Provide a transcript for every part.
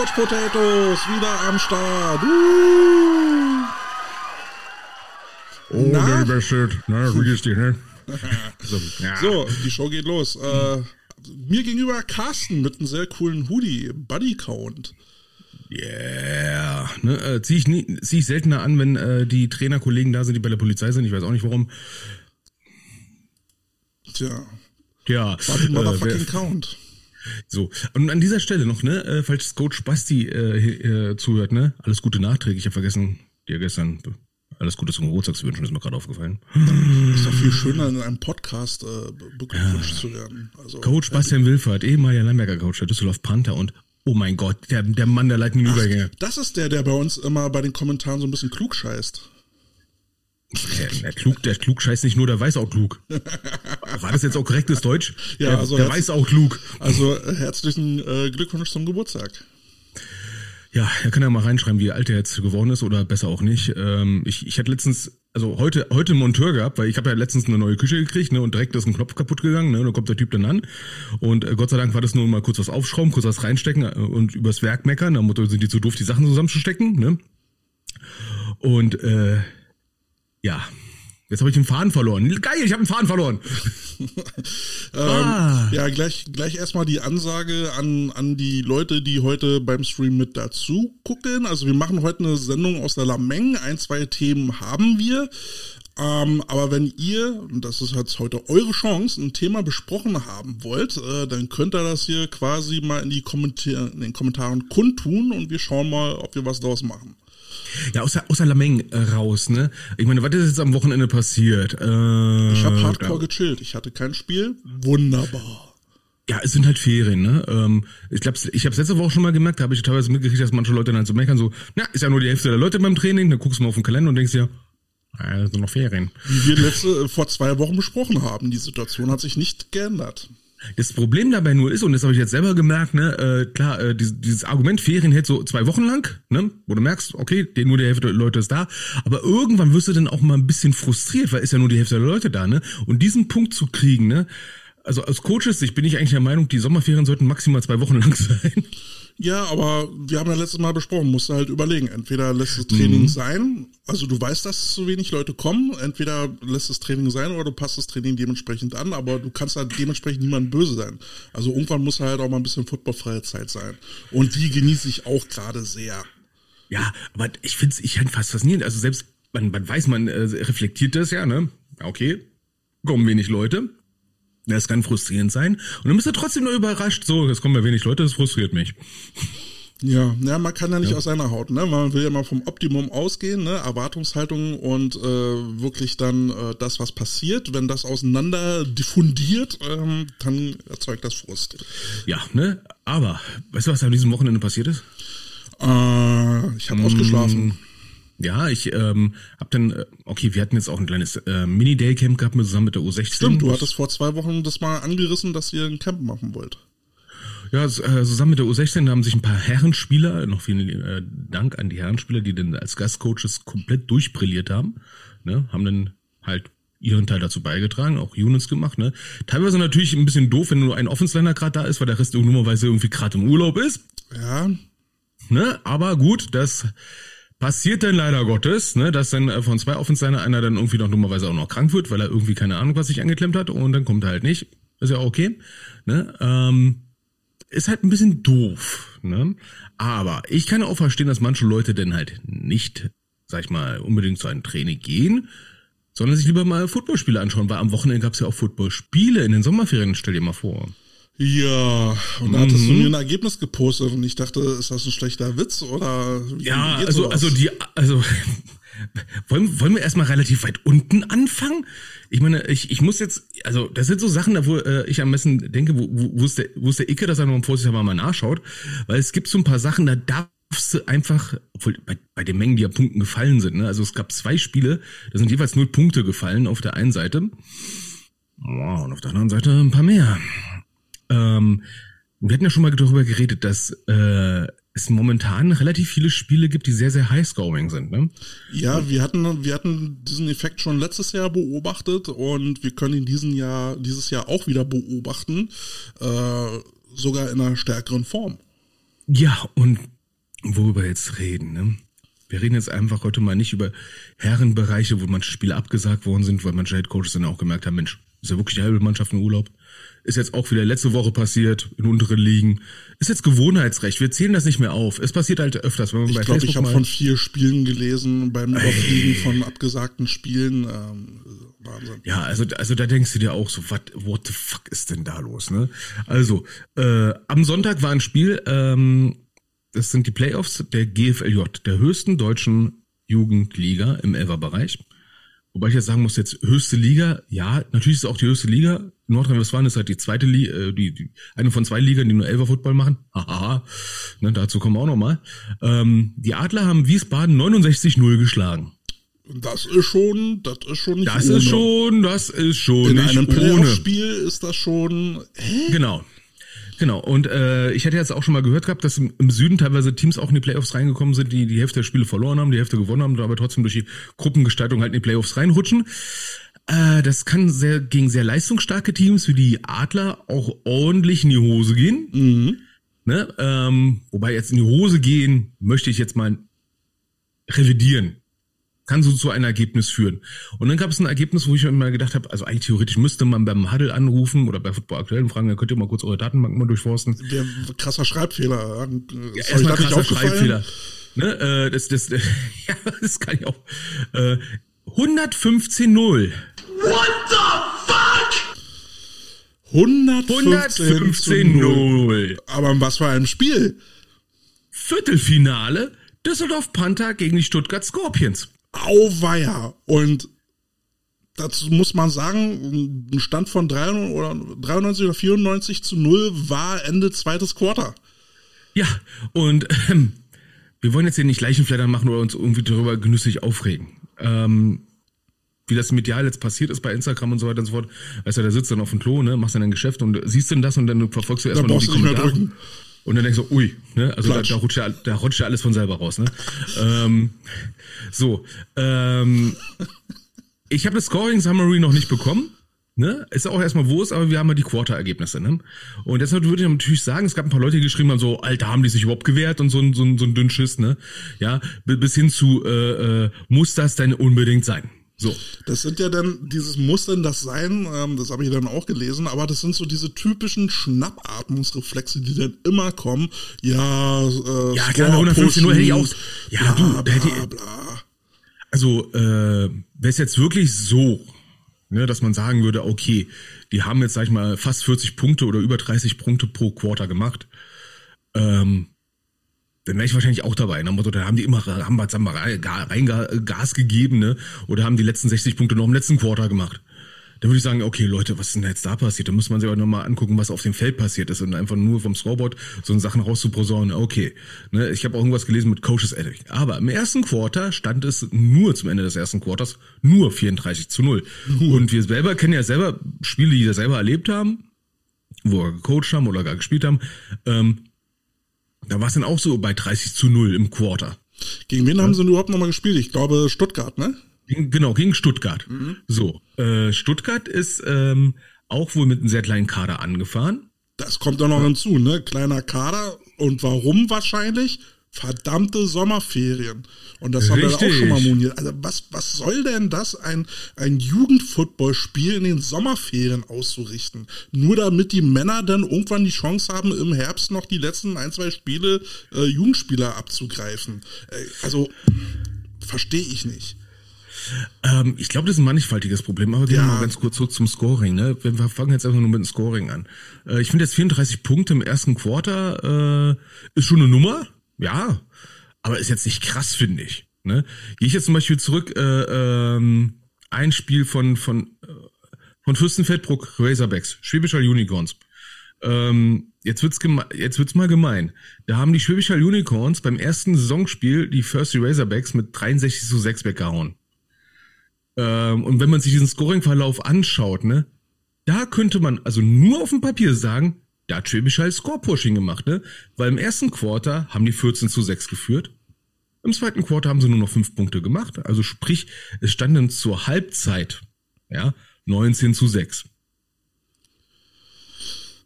Couch Potatoes wieder am Start. Uh. Oh, Na? lieber Shit. Na, wie geht's dir, ne? so, die Show geht los. Äh, mir gegenüber Carsten mit einem sehr coolen Hoodie, Buddy Count. Yeah. Ne, äh, zieh ich, nie, zieh ich seltener an, wenn äh, die Trainerkollegen da sind, die bei der Polizei sind. Ich weiß auch nicht warum. Tja, Ja. Buddy Motherfucking wer- Count. So. Und an dieser Stelle noch, ne, äh, falls Coach Basti äh, äh, zuhört, ne? Alles Gute nachträglich. Ich habe vergessen, dir gestern alles Gute zum Geburtstag zu wünschen, ist mir gerade aufgefallen. Ist doch viel schöner, in einem Podcast äh, be- beglückwünscht zu werden. Also, Coach Bastian Wilfert, ehemaliger Lamberger Coach der Düsseldorf Panther und oh mein Gott, der, der Mann der leitenden Übergänge. das ist der, der bei uns immer bei den Kommentaren so ein bisschen klug scheißt. Der, der, klug, der klug scheißt nicht nur, der weiß auch klug. War das jetzt auch korrektes Deutsch? Ja, der, also der weiß auch klug. Also äh, herzlichen äh, Glückwunsch zum Geburtstag. Ja, er kann ja mal reinschreiben, wie alt er jetzt geworden ist oder besser auch nicht. Ähm, ich, ich hatte letztens, also heute heute einen Monteur gehabt, weil ich habe ja letztens eine neue Küche gekriegt, ne, und direkt ist ein Knopf kaputt gegangen, ne, und dann kommt der Typ dann an und äh, Gott sei Dank war das nur mal kurz was aufschrauben, kurz was reinstecken äh, und übers Werk meckern, am Motto sind die zu doof, die Sachen zusammenzustecken, ne? Und äh, ja, jetzt habe ich den Faden verloren. Geil, ich habe den Faden verloren. Ah. Ähm, ja, gleich, gleich erstmal die Ansage an, an die Leute, die heute beim Stream mit dazu gucken. Also wir machen heute eine Sendung aus der Lameng. Ein, zwei Themen haben wir. Ähm, aber wenn ihr, und das ist jetzt heute eure Chance, ein Thema besprochen haben wollt, äh, dann könnt ihr das hier quasi mal in, die Kommentar in den Kommentaren kundtun und wir schauen mal, ob wir was draus machen. Ja, außer, außer Lameng äh, raus, ne? Ich meine, was ist jetzt am Wochenende passiert? Äh, Ich habe hardcore gechillt. Ich hatte kein Spiel. Wunderbar. Ja, es sind halt Ferien, ne? Ähm, ich glaube, ich habe letzte Woche schon mal gemerkt, da habe ich teilweise mitgekriegt, dass manche Leute dann so meckern, so, na, ist ja nur die Hälfte der Leute beim Training, dann guckst du mal auf den Kalender und denkst dir, ja, das sind noch Ferien. Wie wir letzte, äh, vor zwei Wochen besprochen haben, die Situation hat sich nicht geändert. Das Problem dabei nur ist, und das habe ich jetzt selber gemerkt, ne, äh, klar, äh, dieses, dieses Argument Ferien hält so zwei Wochen lang, ne, wo du merkst, okay, nur die Hälfte der Leute ist da, aber irgendwann wirst du dann auch mal ein bisschen frustriert, weil ist ja nur die Hälfte der Leute da, ne, und diesen Punkt zu kriegen, ne, also als Coaches, ich bin ich eigentlich der Meinung, die Sommerferien sollten maximal zwei Wochen lang sein. Ja, aber wir haben ja letztes Mal besprochen, musst du halt überlegen. Entweder lässt das Training sein, also du weißt, dass zu wenig Leute kommen, entweder lässt das Training sein oder du passt das Training dementsprechend an, aber du kannst halt dementsprechend niemandem böse sein. Also irgendwann muss halt auch mal ein bisschen footballfreie Zeit sein. Und die genieße ich auch gerade sehr. Ja, aber ich finde es ich find fast faszinierend. Also selbst, man, man weiß, man äh, reflektiert das ja, ne? Okay, kommen wenig Leute. Das kann frustrierend sein. Und dann bist du trotzdem nur überrascht, so, es kommen ja wenig Leute, das frustriert mich. Ja, ja, man kann ja nicht aus seiner Haut, ne? Man will ja mal vom Optimum ausgehen, ne? Erwartungshaltung und äh, wirklich dann äh, das, was passiert, wenn das auseinander diffundiert, ähm, dann erzeugt das Frust. Ja, ne? Aber, weißt du, was an diesem Wochenende passiert ist? Äh, ich habe ausgeschlafen. Ja, ich ähm, hab dann, äh, okay, wir hatten jetzt auch ein kleines äh, Mini-Day-Camp gehabt mit, zusammen mit der U16. Stimmt, du hattest vor zwei Wochen das mal angerissen, dass ihr ein Camp machen wollt. Ja, äh, zusammen mit der U16 haben sich ein paar Herrenspieler, noch vielen äh, Dank an die Herrenspieler, die dann als Gastcoaches komplett durchbrilliert haben, ne, haben dann halt ihren Teil dazu beigetragen, auch Units gemacht, ne. Teilweise natürlich ein bisschen doof, wenn nur ein Offensliner gerade da ist, weil der Rest dummerweise irgendwie gerade im Urlaub ist, Ja, ne, aber gut, das passiert dann leider Gottes, ne, dass dann äh, von zwei Offensliner einer dann irgendwie noch dummerweise auch noch krank wird, weil er irgendwie keine Ahnung, was sich angeklemmt hat und dann kommt er halt nicht. Ist ja auch okay, ne, ähm, ist halt ein bisschen doof, ne? Aber ich kann auch verstehen, dass manche Leute denn halt nicht, sag ich mal, unbedingt zu einem Training gehen, sondern sich lieber mal Footballspiele anschauen, weil am Wochenende gab's ja auch Footballspiele in den Sommerferien, stell dir mal vor. Ja. Und da hattest du mir ein Ergebnis gepostet und ich dachte, ist das ein schlechter Witz oder Ja, also, also die, also wollen, wollen wir erstmal relativ weit unten anfangen? Ich meine, ich, ich muss jetzt, also das sind so Sachen, da wo äh, ich am besten denke, wo, wo, wo ist der, wo ist der Icke, dass er noch vorsichtshalber mal nachschaut, weil es gibt so ein paar Sachen, da darfst du einfach, obwohl bei, bei den Mengen, die ja Punkten gefallen sind, ne, also es gab zwei Spiele, da sind jeweils null Punkte gefallen auf der einen Seite, wow, und auf der anderen Seite ein paar mehr. Ähm, wir hatten ja schon mal darüber geredet, dass äh, es momentan relativ viele Spiele gibt, die sehr, sehr high-scoring sind. Ne? Ja, wir hatten, wir hatten diesen Effekt schon letztes Jahr beobachtet und wir können ihn diesen Jahr, dieses Jahr auch wieder beobachten, äh, sogar in einer stärkeren Form. Ja, und worüber jetzt reden, ne? Wir reden jetzt einfach heute mal nicht über Herrenbereiche, wo manche Spiele abgesagt worden sind, weil manche Headcoaches dann auch gemerkt haben, Mensch, ist ja wirklich die halbe Mannschaft in Urlaub. Ist jetzt auch wieder letzte Woche passiert, in unteren Ligen. Ist jetzt Gewohnheitsrecht. Wir zählen das nicht mehr auf. Es passiert halt öfters, wenn man ich bei glaube, Facebook ich habe von vier Spielen gelesen beim Überfliegen von abgesagten Spielen. Ähm, Wahnsinn. Ja, also, also da denkst du dir auch so, what, what the fuck ist denn da los, ne? Also, äh, am Sonntag war ein Spiel, ähm, das sind die Playoffs der GFLJ, der höchsten deutschen Jugendliga im Elferbereich. Wobei ich jetzt sagen muss, jetzt höchste Liga, ja, natürlich ist es auch die höchste Liga. Nordrhein-Westfalen ist halt die zweite Liga, äh, die, die, eine von zwei Ligen, die nur Elfer-Football machen. Hahaha, ne, dazu kommen wir auch nochmal. Ähm, die Adler haben Wiesbaden 69-0 geschlagen. Das ist schon, das ist schon nicht Das ohne. ist schon, das ist schon In nicht einem. Playoff-Spiel ist das schon. Hä? Genau. Genau. Und äh, ich hatte jetzt auch schon mal gehört gehabt, dass im, im Süden teilweise Teams auch in die Playoffs reingekommen sind, die die Hälfte der Spiele verloren haben, die Hälfte gewonnen haben, aber trotzdem durch die Gruppengestaltung halt in die Playoffs reinrutschen. Äh, das kann sehr gegen sehr leistungsstarke Teams wie die Adler auch ordentlich in die Hose gehen. Mhm. Ne? Ähm, wobei jetzt in die Hose gehen, möchte ich jetzt mal revidieren. Kann so zu einem Ergebnis führen. Und dann gab es ein Ergebnis, wo ich mir mal gedacht habe, also eigentlich theoretisch müsste man beim Huddle anrufen oder bei Football aktuell und fragen, dann könnt ihr mal kurz eure Datenbank mal durchforsten. Der krasser Schreibfehler. Ist euch Erstmal krasser? Schreibfehler. Ne, äh, das, das, ja, das kann ich auch. Äh, 115-0. 115 zu 0. 115-0. Aber was für einem Spiel? Viertelfinale Düsseldorf Panther gegen die Stuttgart Scorpions. Auweia. Und dazu muss man sagen, ein Stand von 93 oder 93 oder 94 zu 0 war Ende zweites Quarter. Ja, und ähm, wir wollen jetzt hier nicht Leichenflattern machen oder uns irgendwie darüber genüsslich aufregen. Ähm, wie das medial jetzt passiert ist bei Instagram und so weiter und so fort. Weißt du, da sitzt dann auf dem Klo, ne, machst dann dein Geschäft und siehst dann das und dann verfolgst du erstmal die du nicht mehr Kommentare. Und dann denkst du, ui, ne, also da, da, rutscht ja, da rutscht ja alles von selber raus, ne. ähm, so, ähm, ich habe das Scoring Summary noch nicht bekommen. Ne? Ist auch erstmal wo ist, aber wir haben ja die Quarter-Ergebnisse. Ne? Und deshalb würde ich natürlich sagen, es gab ein paar Leute, die geschrieben haben, so, Alter, haben die sich überhaupt gewehrt und so ein, so ein, so ein Dünnschiss, ne? Ja, bi- bis hin zu, äh, äh, muss das denn unbedingt sein? So. Das sind ja dann, dieses muss denn das sein, ähm, das habe ich dann auch gelesen, aber das sind so diese typischen Schnappatmungsreflexe, die dann immer kommen. Ja, äh, Ja, Score klar, 115 hätte ich auch- Ja, bla, du, bla, hätte ich- bla. Also, äh, wäre es jetzt wirklich so, ne, dass man sagen würde, okay, die haben jetzt, sag ich mal, fast 40 Punkte oder über 30 Punkte pro Quarter gemacht, ähm, dann wäre ich wahrscheinlich auch dabei. Nach Motto, da haben die immer rein Gas gegeben, ne? Oder haben die letzten 60 Punkte noch im letzten Quarter gemacht. Da würde ich sagen, okay, Leute, was ist denn jetzt da passiert? Da muss man sich aber nochmal angucken, was auf dem Feld passiert ist und einfach nur vom Scoreboard so Sachen rauszuposaunen. Okay, ne, ich habe auch irgendwas gelesen mit Coaches Edit. Aber im ersten Quarter stand es nur zum Ende des ersten Quarters nur 34 zu 0. Und wir selber kennen ja selber Spiele, die wir selber erlebt haben, wo wir gecoacht haben oder gar gespielt haben. Ähm, da war es dann auch so bei 30 zu 0 im Quarter. Gegen wen haben sie denn überhaupt nochmal gespielt? Ich glaube Stuttgart, ne? Genau, gegen Stuttgart. So, äh, Stuttgart ist ähm, auch wohl mit einem sehr kleinen Kader angefahren. Das kommt doch noch hinzu, ne? Kleiner Kader. Und warum wahrscheinlich? Verdammte Sommerferien. Und das haben wir auch Richtig. schon mal moniert. Also was, was soll denn das, ein, ein Jugendfootballspiel in den Sommerferien auszurichten? Nur damit die Männer dann irgendwann die Chance haben, im Herbst noch die letzten ein, zwei Spiele äh, Jugendspieler abzugreifen. Äh, also verstehe ich nicht. Ähm, ich glaube, das ist ein mannigfaltiges Problem, aber gehen wir Ja. mal ganz kurz so zum Scoring. Ne? Wir wir fangen jetzt einfach nur mit dem Scoring an. Äh, ich finde jetzt 34 Punkte im ersten Quarter äh, ist schon eine Nummer, ja, aber ist jetzt nicht krass, finde ich. Ne? Gehe ich jetzt zum Beispiel zurück, äh, ähm, ein Spiel von, von, äh, von Fürstenfeldbruck, Razorbacks, Schwäbischer Unicorns. Ähm, jetzt wird's jetzt wird's mal gemein. Da haben die Schwäbischer Unicorns beim ersten Saisonspiel die First Razorbacks mit 63 zu 6 weggehauen. Ähm, und wenn man sich diesen Scoring-Verlauf anschaut, ne, da könnte man also nur auf dem Papier sagen, da hat Schwäbisch halt Score-Pushing gemacht, ne? Weil im ersten Quarter haben die 14 zu 6 geführt. Im zweiten Quarter haben sie nur noch 5 Punkte gemacht. Also sprich, es stand dann zur Halbzeit, ja, 19 zu 6.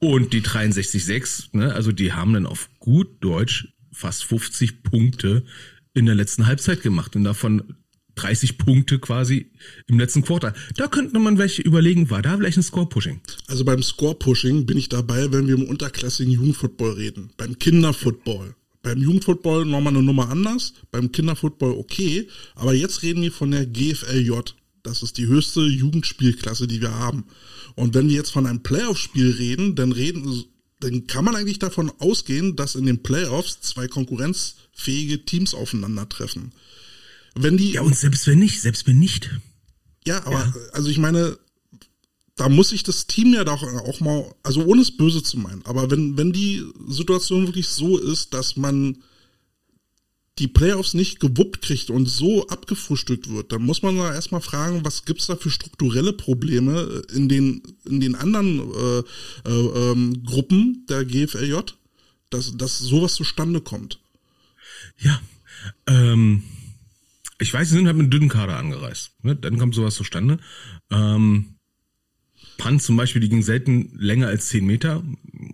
Und die 63,6, ne, also die haben dann auf gut Deutsch fast 50 Punkte in der letzten Halbzeit gemacht und davon 30 Punkte quasi im letzten Quartal. Da könnte man welche überlegen, war da vielleicht ein Score-Pushing? Also beim Score-Pushing bin ich dabei, wenn wir im unterklassigen Jugendfootball reden. Beim Kinderfootball. Beim Jugendfootball nochmal eine Nummer anders, beim Kinderfootball okay, aber jetzt reden wir von der GFLJ. Das ist die höchste Jugendspielklasse, die wir haben. Und wenn wir jetzt von einem Playoff-Spiel reden, dann reden, dann kann man eigentlich davon ausgehen, dass in den Playoffs zwei konkurrenzfähige Teams aufeinandertreffen. Wenn die. Ja, und selbst wenn nicht, selbst wenn nicht. Ja, aber, ja. also ich meine, da muss sich das Team ja doch auch mal, also ohne es böse zu meinen, aber wenn, wenn die Situation wirklich so ist, dass man die Playoffs nicht gewuppt kriegt und so abgefrühstückt wird, dann muss man da erstmal fragen, was gibt's da für strukturelle Probleme in den, in den anderen äh, äh, ähm, Gruppen der GFLJ, dass, dass sowas zustande kommt. Ja, ähm, ich weiß, sie sind halt mit einem dünnen Kader angereist. Ne? Dann kommt sowas zustande. Ähm, Punt zum Beispiel, die ging selten länger als 10 Meter,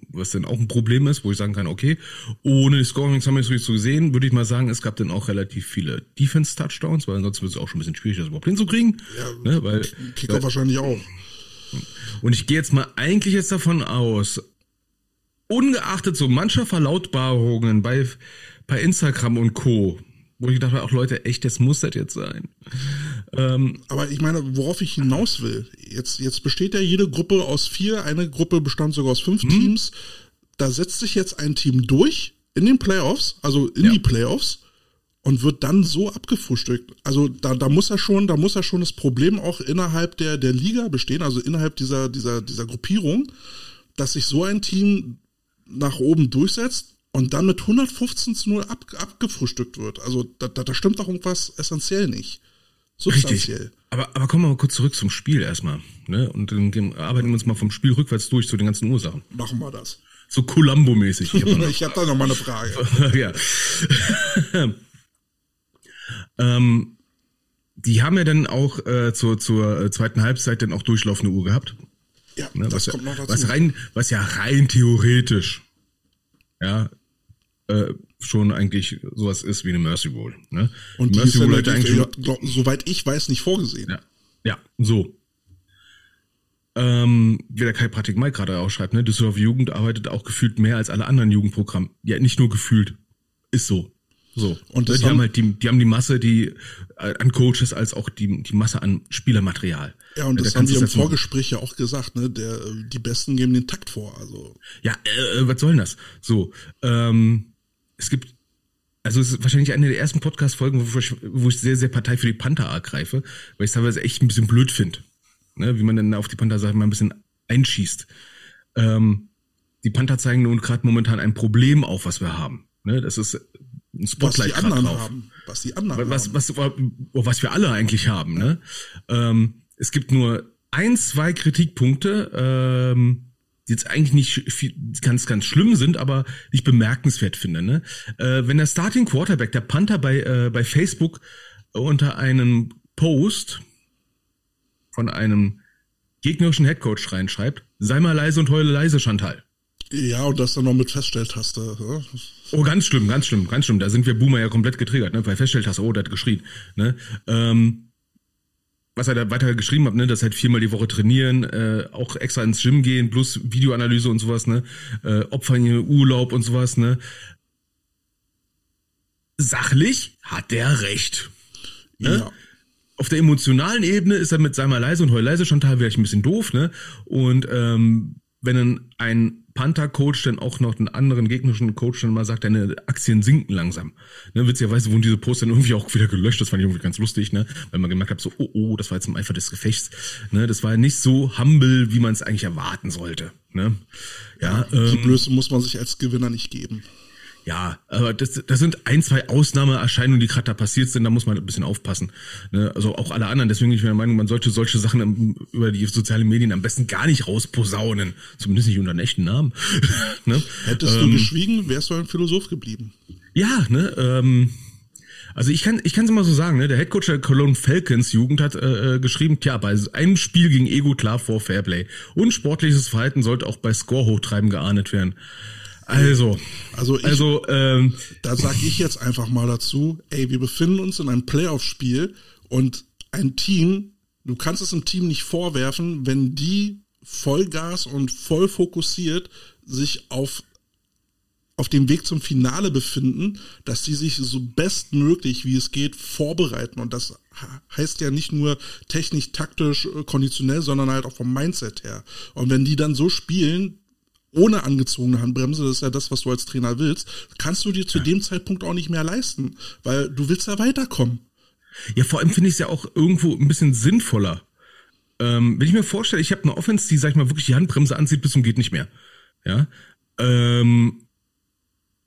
was dann auch ein Problem ist, wo ich sagen kann, okay, ohne die wir jetzt so gesehen, würde ich mal sagen, es gab dann auch relativ viele Defense-Touchdowns, weil ansonsten wird es auch schon ein bisschen schwierig, das überhaupt hinzukriegen. Ja, ne, weil, Kicker äh, wahrscheinlich auch. Und ich gehe jetzt mal eigentlich jetzt davon aus, ungeachtet so mancher Verlautbarungen bei, bei Instagram und Co., wo ich dachte, auch Leute, echt, das muss das jetzt sein. Ähm, Aber ich meine, worauf ich hinaus will, jetzt, jetzt besteht ja jede Gruppe aus vier, eine Gruppe bestand sogar aus fünf hm? Teams. Da setzt sich jetzt ein Team durch in den Playoffs, also in ja. die Playoffs und wird dann so abgefrühstückt. Also da, da muss er schon, da muss er schon das Problem auch innerhalb der, der Liga bestehen, also innerhalb dieser, dieser, dieser Gruppierung, dass sich so ein Team nach oben durchsetzt und dann mit 115 zu 0 ab, abgefrühstückt wird. Also da, da, da stimmt doch irgendwas essentiell nicht. Substanziell. Richtig. Aber, aber kommen wir mal kurz zurück zum Spiel erstmal. Ne? Und dann arbeiten wir uns mal vom Spiel rückwärts durch zu den ganzen Ursachen. Machen wir das. So Columbo-mäßig. Ich habe hab da noch mal eine Frage. ja. ähm, die haben ja dann auch äh, zur, zur äh, zweiten Halbzeit dann auch durchlaufende Uhr gehabt. Ja, ne? das was, kommt noch dazu. Was, rein, was ja rein theoretisch ja, äh, schon eigentlich sowas ist wie eine Mercy Bowl. Ne? Und die Mercy Bowl hätte eigentlich, glaub, soweit ich weiß, nicht vorgesehen. Ja, ja so. Ähm, wie der Kai Pratik Mike gerade ausschreibt, ne, Düsseldorf Jugend arbeitet auch gefühlt mehr als alle anderen Jugendprogramme. Ja, nicht nur gefühlt. Ist so. So. Und das die haben, haben halt die, die haben die Masse, die äh, an Coaches als auch die, die Masse an Spielermaterial. Ja, und das da haben wir im Vorgespräch ja auch gesagt, ne? Der, die Besten geben den Takt vor. Also. Ja, äh, was soll denn das? So, ähm, es gibt also es ist wahrscheinlich eine der ersten Podcast-Folgen, wo ich, wo ich sehr, sehr Partei für die Panther ergreife, weil ich es teilweise echt ein bisschen blöd finde. Ne? Wie man dann auf die Panther-Sache mal ein bisschen einschießt. Ähm, die Panther zeigen nun gerade momentan ein Problem auf, was wir haben. Ne? Das ist ein Spotlight was die anderen drauf. haben. Was die anderen was, haben. Was, was, was wir alle eigentlich haben. Ne? Ähm, es gibt nur ein, zwei Kritikpunkte, ähm, jetzt eigentlich nicht viel, ganz, ganz schlimm sind, aber ich bemerkenswert finde. Ne? Äh, wenn der Starting Quarterback, der Panther bei, äh, bei Facebook unter einem Post von einem gegnerischen Headcoach reinschreibt, sei mal leise und heule leise, Chantal. Ja, und das dann noch mit Feststelltaste. Ja? Oh, ganz schlimm, ganz schlimm, ganz schlimm. Da sind wir Boomer ja komplett getriggert, ne? Bei Feststelltaste, oh, der hat geschrien. Ne? Ähm, was er da weiter geschrieben hat, ne, dass halt viermal die Woche trainieren, äh, auch extra ins Gym gehen, plus Videoanalyse und sowas, ne, äh, Opfer in Urlaub und sowas, ne. Sachlich hat der recht. Ne? Ja. Auf der emotionalen Ebene ist er mit sei mal leise und heul leise schon teilweise ein bisschen doof, ne? Und ähm, wenn ein Panther-Coach dann auch noch einen anderen gegnerischen Coach dann mal sagt, deine Aktien sinken langsam. Ne, witzigerweise wurden diese Posts dann irgendwie auch wieder gelöscht. Das fand ich irgendwie ganz lustig, ne? Weil man gemerkt hat, so, oh, oh, das war jetzt im Eifer des Gefechts. Ne, das war nicht so humble, wie man es eigentlich erwarten sollte. Ne? Ja, ja die ähm, Blöße muss man sich als Gewinner nicht geben. Ja, aber das, das sind ein, zwei Ausnahmeerscheinungen, die gerade da passiert sind, da muss man ein bisschen aufpassen. Ne? Also auch alle anderen, deswegen bin ich der Meinung, man sollte solche Sachen über die sozialen Medien am besten gar nicht rausposaunen. Zumindest nicht unter einem echten Namen. ne? Hättest ähm, du geschwiegen, wärst du ein Philosoph geblieben. Ja, ne? Ähm, Also ich kann ich kann es mal so sagen, ne? Der Headcoach der Cologne Falcons Jugend hat äh, äh, geschrieben, tja, bei einem Spiel ging Ego klar vor Fairplay. Und sportliches Verhalten sollte auch bei Score hochtreiben geahndet werden. Also, Also ich, also ähm, da sage ich jetzt einfach mal dazu, ey, wir befinden uns in einem Playoff-Spiel und ein Team, du kannst es im Team nicht vorwerfen, wenn die Vollgas und voll fokussiert sich auf auf dem Weg zum Finale befinden, dass sie sich so bestmöglich wie es geht vorbereiten. Und das heißt ja nicht nur technisch, taktisch, äh, konditionell, sondern halt auch vom Mindset her. Und wenn die dann so spielen, ohne angezogene Handbremse, das ist ja das, was du als Trainer willst, kannst du dir zu dem Zeitpunkt auch nicht mehr leisten, weil du willst ja weiterkommen. Ja, vor allem finde ich es ja auch irgendwo ein bisschen sinnvoller. Ähm, wenn ich mir vorstelle, ich habe eine Offense, die, sag ich mal, wirklich die Handbremse anzieht bis zum geht nicht mehr. Ja. Ähm,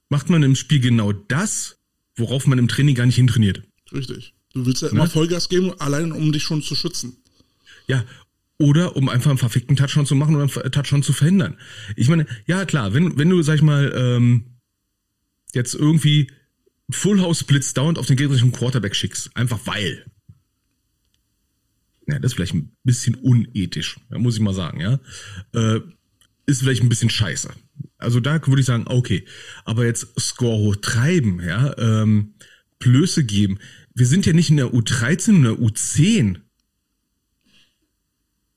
macht man im Spiel genau das, worauf man im Training gar nicht hintrainiert. Richtig. Du willst ja immer Ne? Vollgas geben, allein um dich schon zu schützen. Ja. Oder um einfach einen verfickten Touchdown zu machen oder einen Touchdown zu verhindern. Ich meine, ja klar, wenn, wenn du, sag ich mal, ähm, jetzt irgendwie Full House Blitz dauernd auf den gegnerischen Quarterback schickst, einfach weil. Ja, das ist vielleicht ein bisschen unethisch, muss ich mal sagen, ja. Äh, ist vielleicht ein bisschen scheiße. Also da würde ich sagen, okay. Aber jetzt Score hoch treiben, ja, ähm, Blöße geben. Wir sind ja nicht in der U13, in der U10.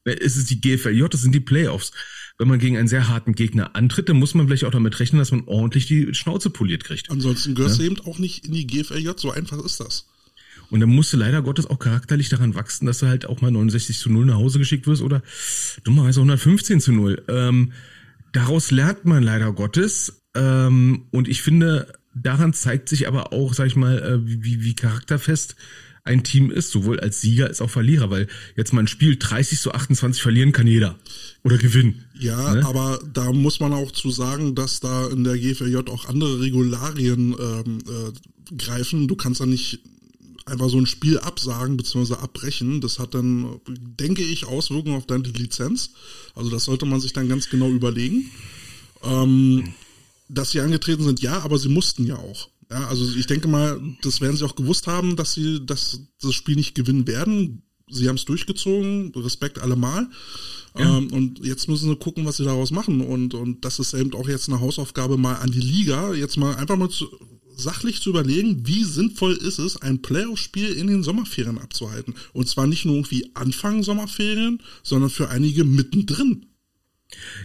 Es ist die GFLJ, das sind die Playoffs. Wenn man gegen einen sehr harten Gegner antritt, dann muss man vielleicht auch damit rechnen, dass man ordentlich die Schnauze poliert kriegt. Ansonsten gehörst du eben auch nicht in die GFLJ, so einfach ist das. Und dann musst du leider Gottes auch charakterlich daran wachsen, dass du halt auch mal 69 zu 0 nach Hause geschickt wirst oder dummerweise 115 zu 0. Ähm, daraus lernt man leider Gottes. Ähm, und ich finde, daran zeigt sich aber auch, sag ich mal, äh, wie, wie charakterfest ein Team ist, sowohl als Sieger als auch Verlierer, weil jetzt mal ein Spiel 30 zu 28 verlieren kann jeder. Oder gewinnen. Ja, Ne? aber da muss man auch zu sagen, dass da in der GFLJ auch andere Regularien ähm, äh, greifen. Du kannst da nicht einfach so ein Spiel absagen bzw. abbrechen. Das hat dann, denke ich, Auswirkungen auf deine Lizenz. Also das sollte man sich dann ganz genau überlegen. Ähm, dass sie angetreten sind, ja, aber sie mussten ja auch. Ja, also ich denke mal, das werden sie auch gewusst haben, dass sie dass das Spiel nicht gewinnen werden. Sie haben es durchgezogen, Respekt allemal. Ja. Ähm, und jetzt müssen sie gucken, was sie daraus machen. Und, und das ist eben auch jetzt eine Hausaufgabe mal an die Liga, jetzt mal einfach mal zu, sachlich zu überlegen, wie sinnvoll ist es, ein Playoff-Spiel in den Sommerferien abzuhalten. Und zwar nicht nur irgendwie Anfang Sommerferien, sondern für einige mittendrin.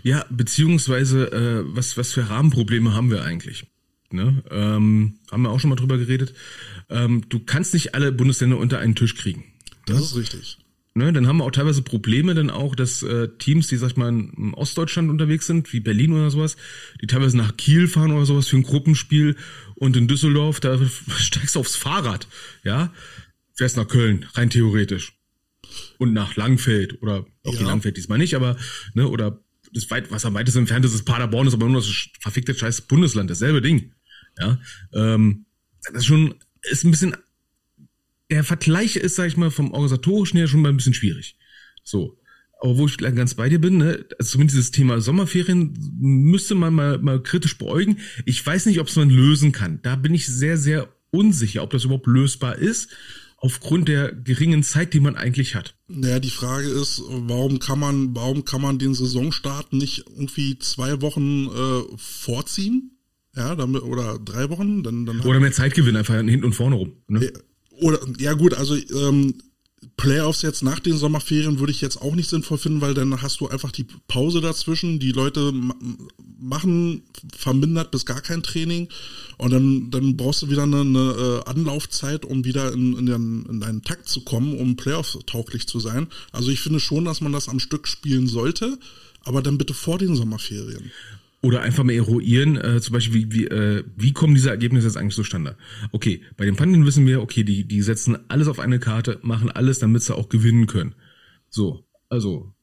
Ja, beziehungsweise, äh, was, was für Rahmenprobleme haben wir eigentlich? Ne? Ähm, haben wir auch schon mal drüber geredet. Ähm, du kannst nicht alle Bundesländer unter einen Tisch kriegen. Das ist richtig. Ne, dann haben wir auch teilweise Probleme dann auch, dass äh, Teams, die, sag ich mal, in Ostdeutschland unterwegs sind, wie Berlin oder sowas, die teilweise nach Kiel fahren oder sowas für ein Gruppenspiel und in Düsseldorf, da steigst du aufs Fahrrad, ja, fährst nach Köln, rein theoretisch. Und nach Langfeld oder auch die Ja. Langfeld diesmal nicht, aber, ne, oder das weit, was am weitesten entfernt ist, ist Paderborn, ist aber nur das verfickte scheiß Bundesland, dasselbe Ding. Ja. Ähm, das ist schon, ist ein bisschen der Vergleich ist, sag ich mal, vom organisatorischen her schon mal ein bisschen schwierig. So. Aber wo ich ganz bei dir bin, ne, also zumindest das Thema Sommerferien müsste man mal, mal kritisch beäugen. Ich weiß nicht, ob es man lösen kann. Da bin ich sehr, sehr unsicher, ob das überhaupt lösbar ist, aufgrund der geringen Zeit, die man eigentlich hat. Naja, die Frage ist, warum kann man, warum kann man den Saisonstart nicht irgendwie zwei Wochen äh, vorziehen? Ja, damit, oder drei Wochen, dann, dann Oder mehr Zeit gewinnen, einfach hinten und vorne rum. Ne? Oder ja gut, also ähm, Playoffs jetzt nach den Sommerferien würde ich jetzt auch nicht sinnvoll finden, weil dann hast du einfach die Pause dazwischen. Die Leute ma machen vermindert bis gar kein Training und dann, dann brauchst du wieder eine, eine äh, Anlaufzeit, um wieder in, in, den, in deinen Takt zu kommen, um Playoffs tauglich zu sein. Also ich finde schon, dass man das am Stück spielen sollte, aber dann bitte vor den Sommerferien. Oder einfach mal eruieren, äh, zum Beispiel, wie, wie, äh, wie kommen diese Ergebnisse jetzt eigentlich zustande? Okay, bei den Panten wissen wir, okay, die, die setzen alles auf eine Karte, machen alles, damit sie auch gewinnen können. So, also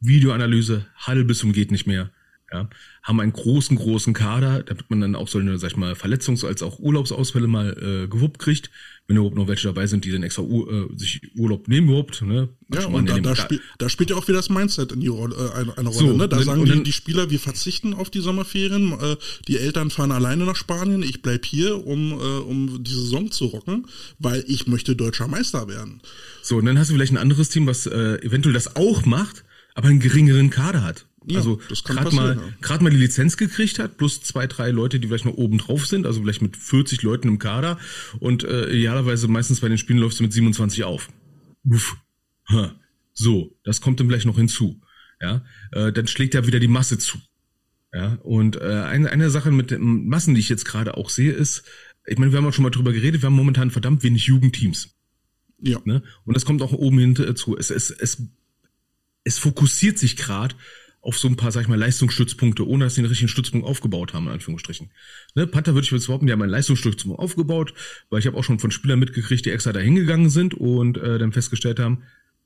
Videoanalyse, Huddle bis zum geht nicht mehr. Ja, haben einen großen, großen Kader, damit man dann auch so eine, sag ich mal, Verletzungs- als auch Urlaubsausfälle mal äh, gewuppt kriegt, wenn überhaupt noch welche dabei sind, die dann extra Ur äh, sich Urlaub nehmen überhaupt. Ne? Ja, und da, da, spiel, da spielt ja auch wieder das Mindset in die Rolle, äh, eine, eine Rolle. So, ne? Da und- sagen die, dann- die Spieler, wir verzichten auf die Sommerferien, äh, die Eltern fahren alleine nach Spanien, ich bleib hier, um, äh, um die Saison zu rocken, weil ich möchte deutscher Meister werden. So, und dann hast du vielleicht ein anderes Team, was äh, eventuell das auch macht, aber einen geringeren Kader hat. Ja, also gerade mal, ja. gerade mal die Lizenz gekriegt hat, plus zwei, drei Leute, die vielleicht noch oben drauf sind, also vielleicht mit 40 Leuten im Kader und äh, idealerweise meistens bei den Spielen läufst du mit 27 auf. Uff. Ha. So, das kommt dann vielleicht noch hinzu. Ja, äh, dann schlägt ja wieder die Masse zu. Ja, und äh, eine, eine Sache mit den Massen, die ich jetzt gerade auch sehe, ist, ich meine, wir haben auch schon mal drüber geredet, wir haben momentan verdammt wenig Jugendteams. Ja. Ne? Und das kommt auch oben hinzu. Es, es, es, es fokussiert sich gerade auf so ein paar, sag ich mal, Leistungsstützpunkte, ohne dass sie einen richtigen Stützpunkt aufgebaut haben, in Anführungsstrichen. Ne, Panther würde ich jetzt behaupten, die haben einen Leistungsstützpunkt aufgebaut, weil ich habe auch schon von Spielern mitgekriegt, die extra da hingegangen sind und äh, dann festgestellt haben,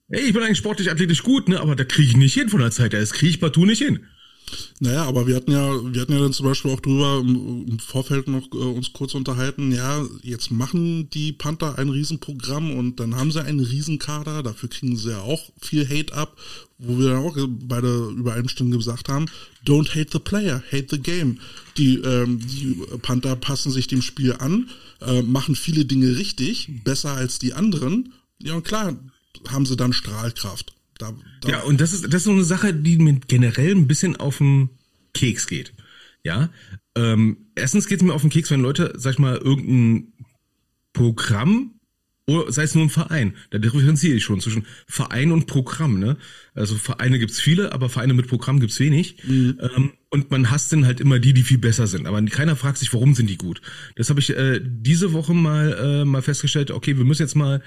ey, ich bin eigentlich sportlich, athletisch gut, ne, aber da kriege ich nicht hin von der Zeit her. Das kriege ich partout nicht hin. Naja, aber wir hatten ja, wir hatten ja dann zum Beispiel auch drüber im, Vorfeld noch äh, uns kurz unterhalten, ja, jetzt machen die Panther ein Riesenprogramm und dann haben sie einen Riesenkader, dafür kriegen sie ja auch viel Hate ab, wo wir dann auch beide übereinstimmend gesagt haben, don't hate the player, hate the game. Die, ähm, die Panther passen sich dem Spiel an, äh, machen viele Dinge richtig, besser als die anderen. Ja, und klar haben sie dann Strahlkraft. Da, da, Ja, und das ist, das ist so eine Sache, die mir generell ein bisschen auf den Keks geht. Ja. Ähm, erstens geht es mir auf den Keks, wenn Leute, sag ich mal, irgendein Programm oder sei es nur ein Verein, da differenziere ich schon zwischen Verein und Programm, ne? Also Vereine gibt's viele, aber Vereine mit Programm gibt's wenig. Ähm, und man hasst dann halt immer die, die viel besser sind. Aber keiner fragt sich, warum sind die gut. Das habe ich äh, diese Woche mal, äh, mal festgestellt, okay, wir müssen jetzt mal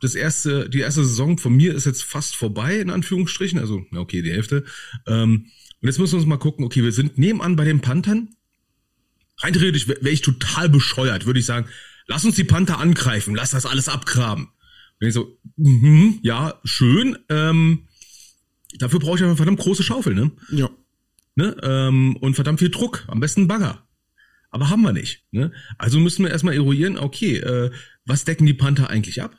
das erste, die erste Saison von mir ist jetzt fast vorbei, in Anführungsstrichen, also, na okay, die Hälfte. Ähm, und jetzt müssen wir uns mal gucken, okay, wir sind nebenan bei den Panthern. Rein theoretisch wäre wär ich total bescheuert, würde ich sagen, lass uns die Panther angreifen, lass das alles abgraben. Und ich so, mhm, ja, schön, ähm, dafür brauche ich aber eine verdammt große Schaufel, ne? ja. ne? Ähm, und verdammt viel Druck, am besten Bagger. Aber haben wir nicht. Ne? Also müssen wir erstmal eruieren, okay, äh, was decken die Panther eigentlich ab?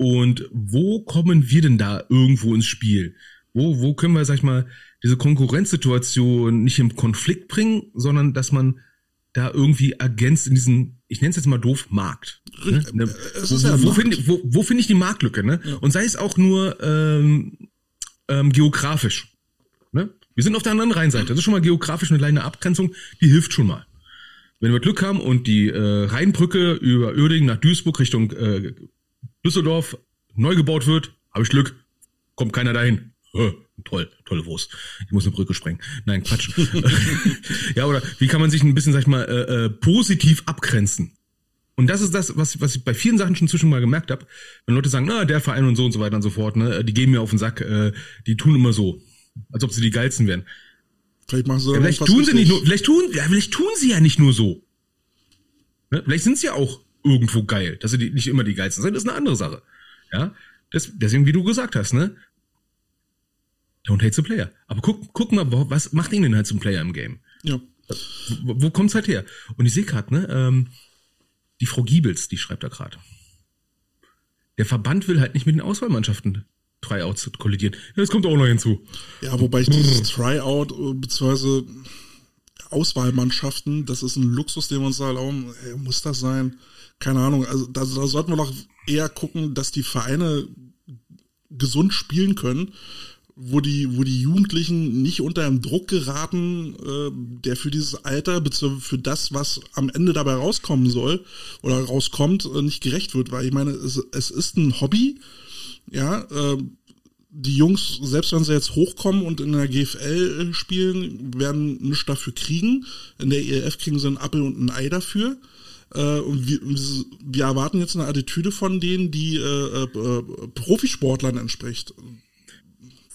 Und wo kommen wir denn da irgendwo ins Spiel? Wo, wo können wir, sag ich mal, diese Konkurrenzsituation nicht im Konflikt bringen, sondern dass man da irgendwie ergänzt in diesen, ich nenne es jetzt mal doof, Markt. Ne? Ne? Wo, ist ja ein wo, finde wo, wo finde ich die Marktlücke? Ne? Und sei es auch nur ähm, ähm, geografisch. Ne? Wir sind auf der anderen Rheinseite. Das ist schon mal geografisch eine kleine Abgrenzung, die hilft schon mal. Wenn wir Glück haben und die äh, Rheinbrücke über Uerdingen nach Duisburg Richtung äh, Düsseldorf neu gebaut wird, habe ich Glück, kommt keiner dahin. Äh, toll, tolle Wurst. Ich muss eine Brücke sprengen. Nein, Quatsch. ja, oder wie kann man sich ein bisschen, sag ich mal, äh, äh, positiv abgrenzen? Und das ist das, was, was ich bei vielen Sachen schon zwischen mal gemerkt habe. Wenn Leute sagen, na, der Verein und so und so weiter und so fort, ne, die gehen mir auf den Sack, äh, die tun immer so, als ob sie die geilsten wären. Vielleicht machen sie Ja, vielleicht tun sie nicht nur, vielleicht tun, ja, vielleicht tun sie ja nicht nur so. Ne? Vielleicht sind sie ja auch irgendwo geil, dass sie die, nicht immer die geilsten sind, ist eine andere Sache. Ja, das, deswegen, wie du gesagt hast, ne? Don't hate the player. Aber guck, guck mal, was macht ihn denn halt zum Player im Game? Ja. Wo, wo kommt's halt her? Und ich sehe gerade, ne, ähm, die Frau Giebels, die schreibt da gerade. Der Verband will halt nicht mit den Auswahlmannschaften Tryouts kollidieren. Ja, das kommt auch noch hinzu. Ja, wobei ich dieses Tryout äh, beziehungsweise Auswahlmannschaften, das ist ein Luxus, den wir uns da erlauben. Ey, muss das sein? Keine Ahnung. Also da, da sollten wir doch eher gucken, dass die Vereine gesund spielen können, wo die, wo die Jugendlichen nicht unter einen Druck geraten, äh, der für dieses Alter, beziehungsweise für das, was am Ende dabei rauskommen soll oder rauskommt, äh, nicht gerecht wird. Weil ich meine, es, es ist ein Hobby, ja, äh, die Jungs, selbst wenn sie jetzt hochkommen und in der GFL spielen, werden nichts dafür kriegen. In der ELF kriegen sie einen Appel und ein Ei dafür. Äh, und wir, wir erwarten jetzt eine Attitüde von denen, die äh, äh, Profisportlern entspricht.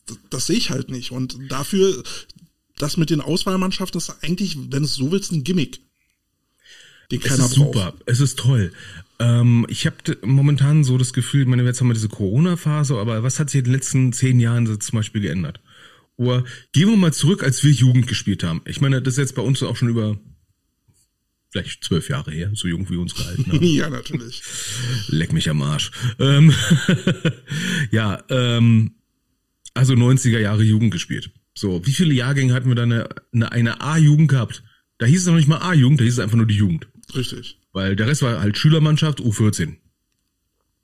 Das, das sehe ich halt nicht. Und dafür, das mit den Auswahlmannschaften ist eigentlich, wenn es so willst, ein Gimmick. Den Es keiner ist super, es ist toll. Ähm, ich habe momentan so das Gefühl, ich meine, jetzt haben wir diese Corona-Phase, aber was hat sich in den letzten zehn Jahren so zum Beispiel geändert? Aber gehen wir mal zurück, als wir Jugend gespielt haben. Ich meine, das ist jetzt bei uns auch schon über vielleicht zwölf Jahre her, so jung wie uns gehalten haben. ja, natürlich. Leck mich am Arsch. Ähm, ja, ähm, also 90er Jahre Jugend gespielt. So, wie viele Jahrgänge hatten wir da eine, eine, eine A-Jugend gehabt? Da hieß es noch nicht mal A-Jugend, da hieß es einfach nur die Jugend. Richtig. Weil der Rest war halt Schülermannschaft U14.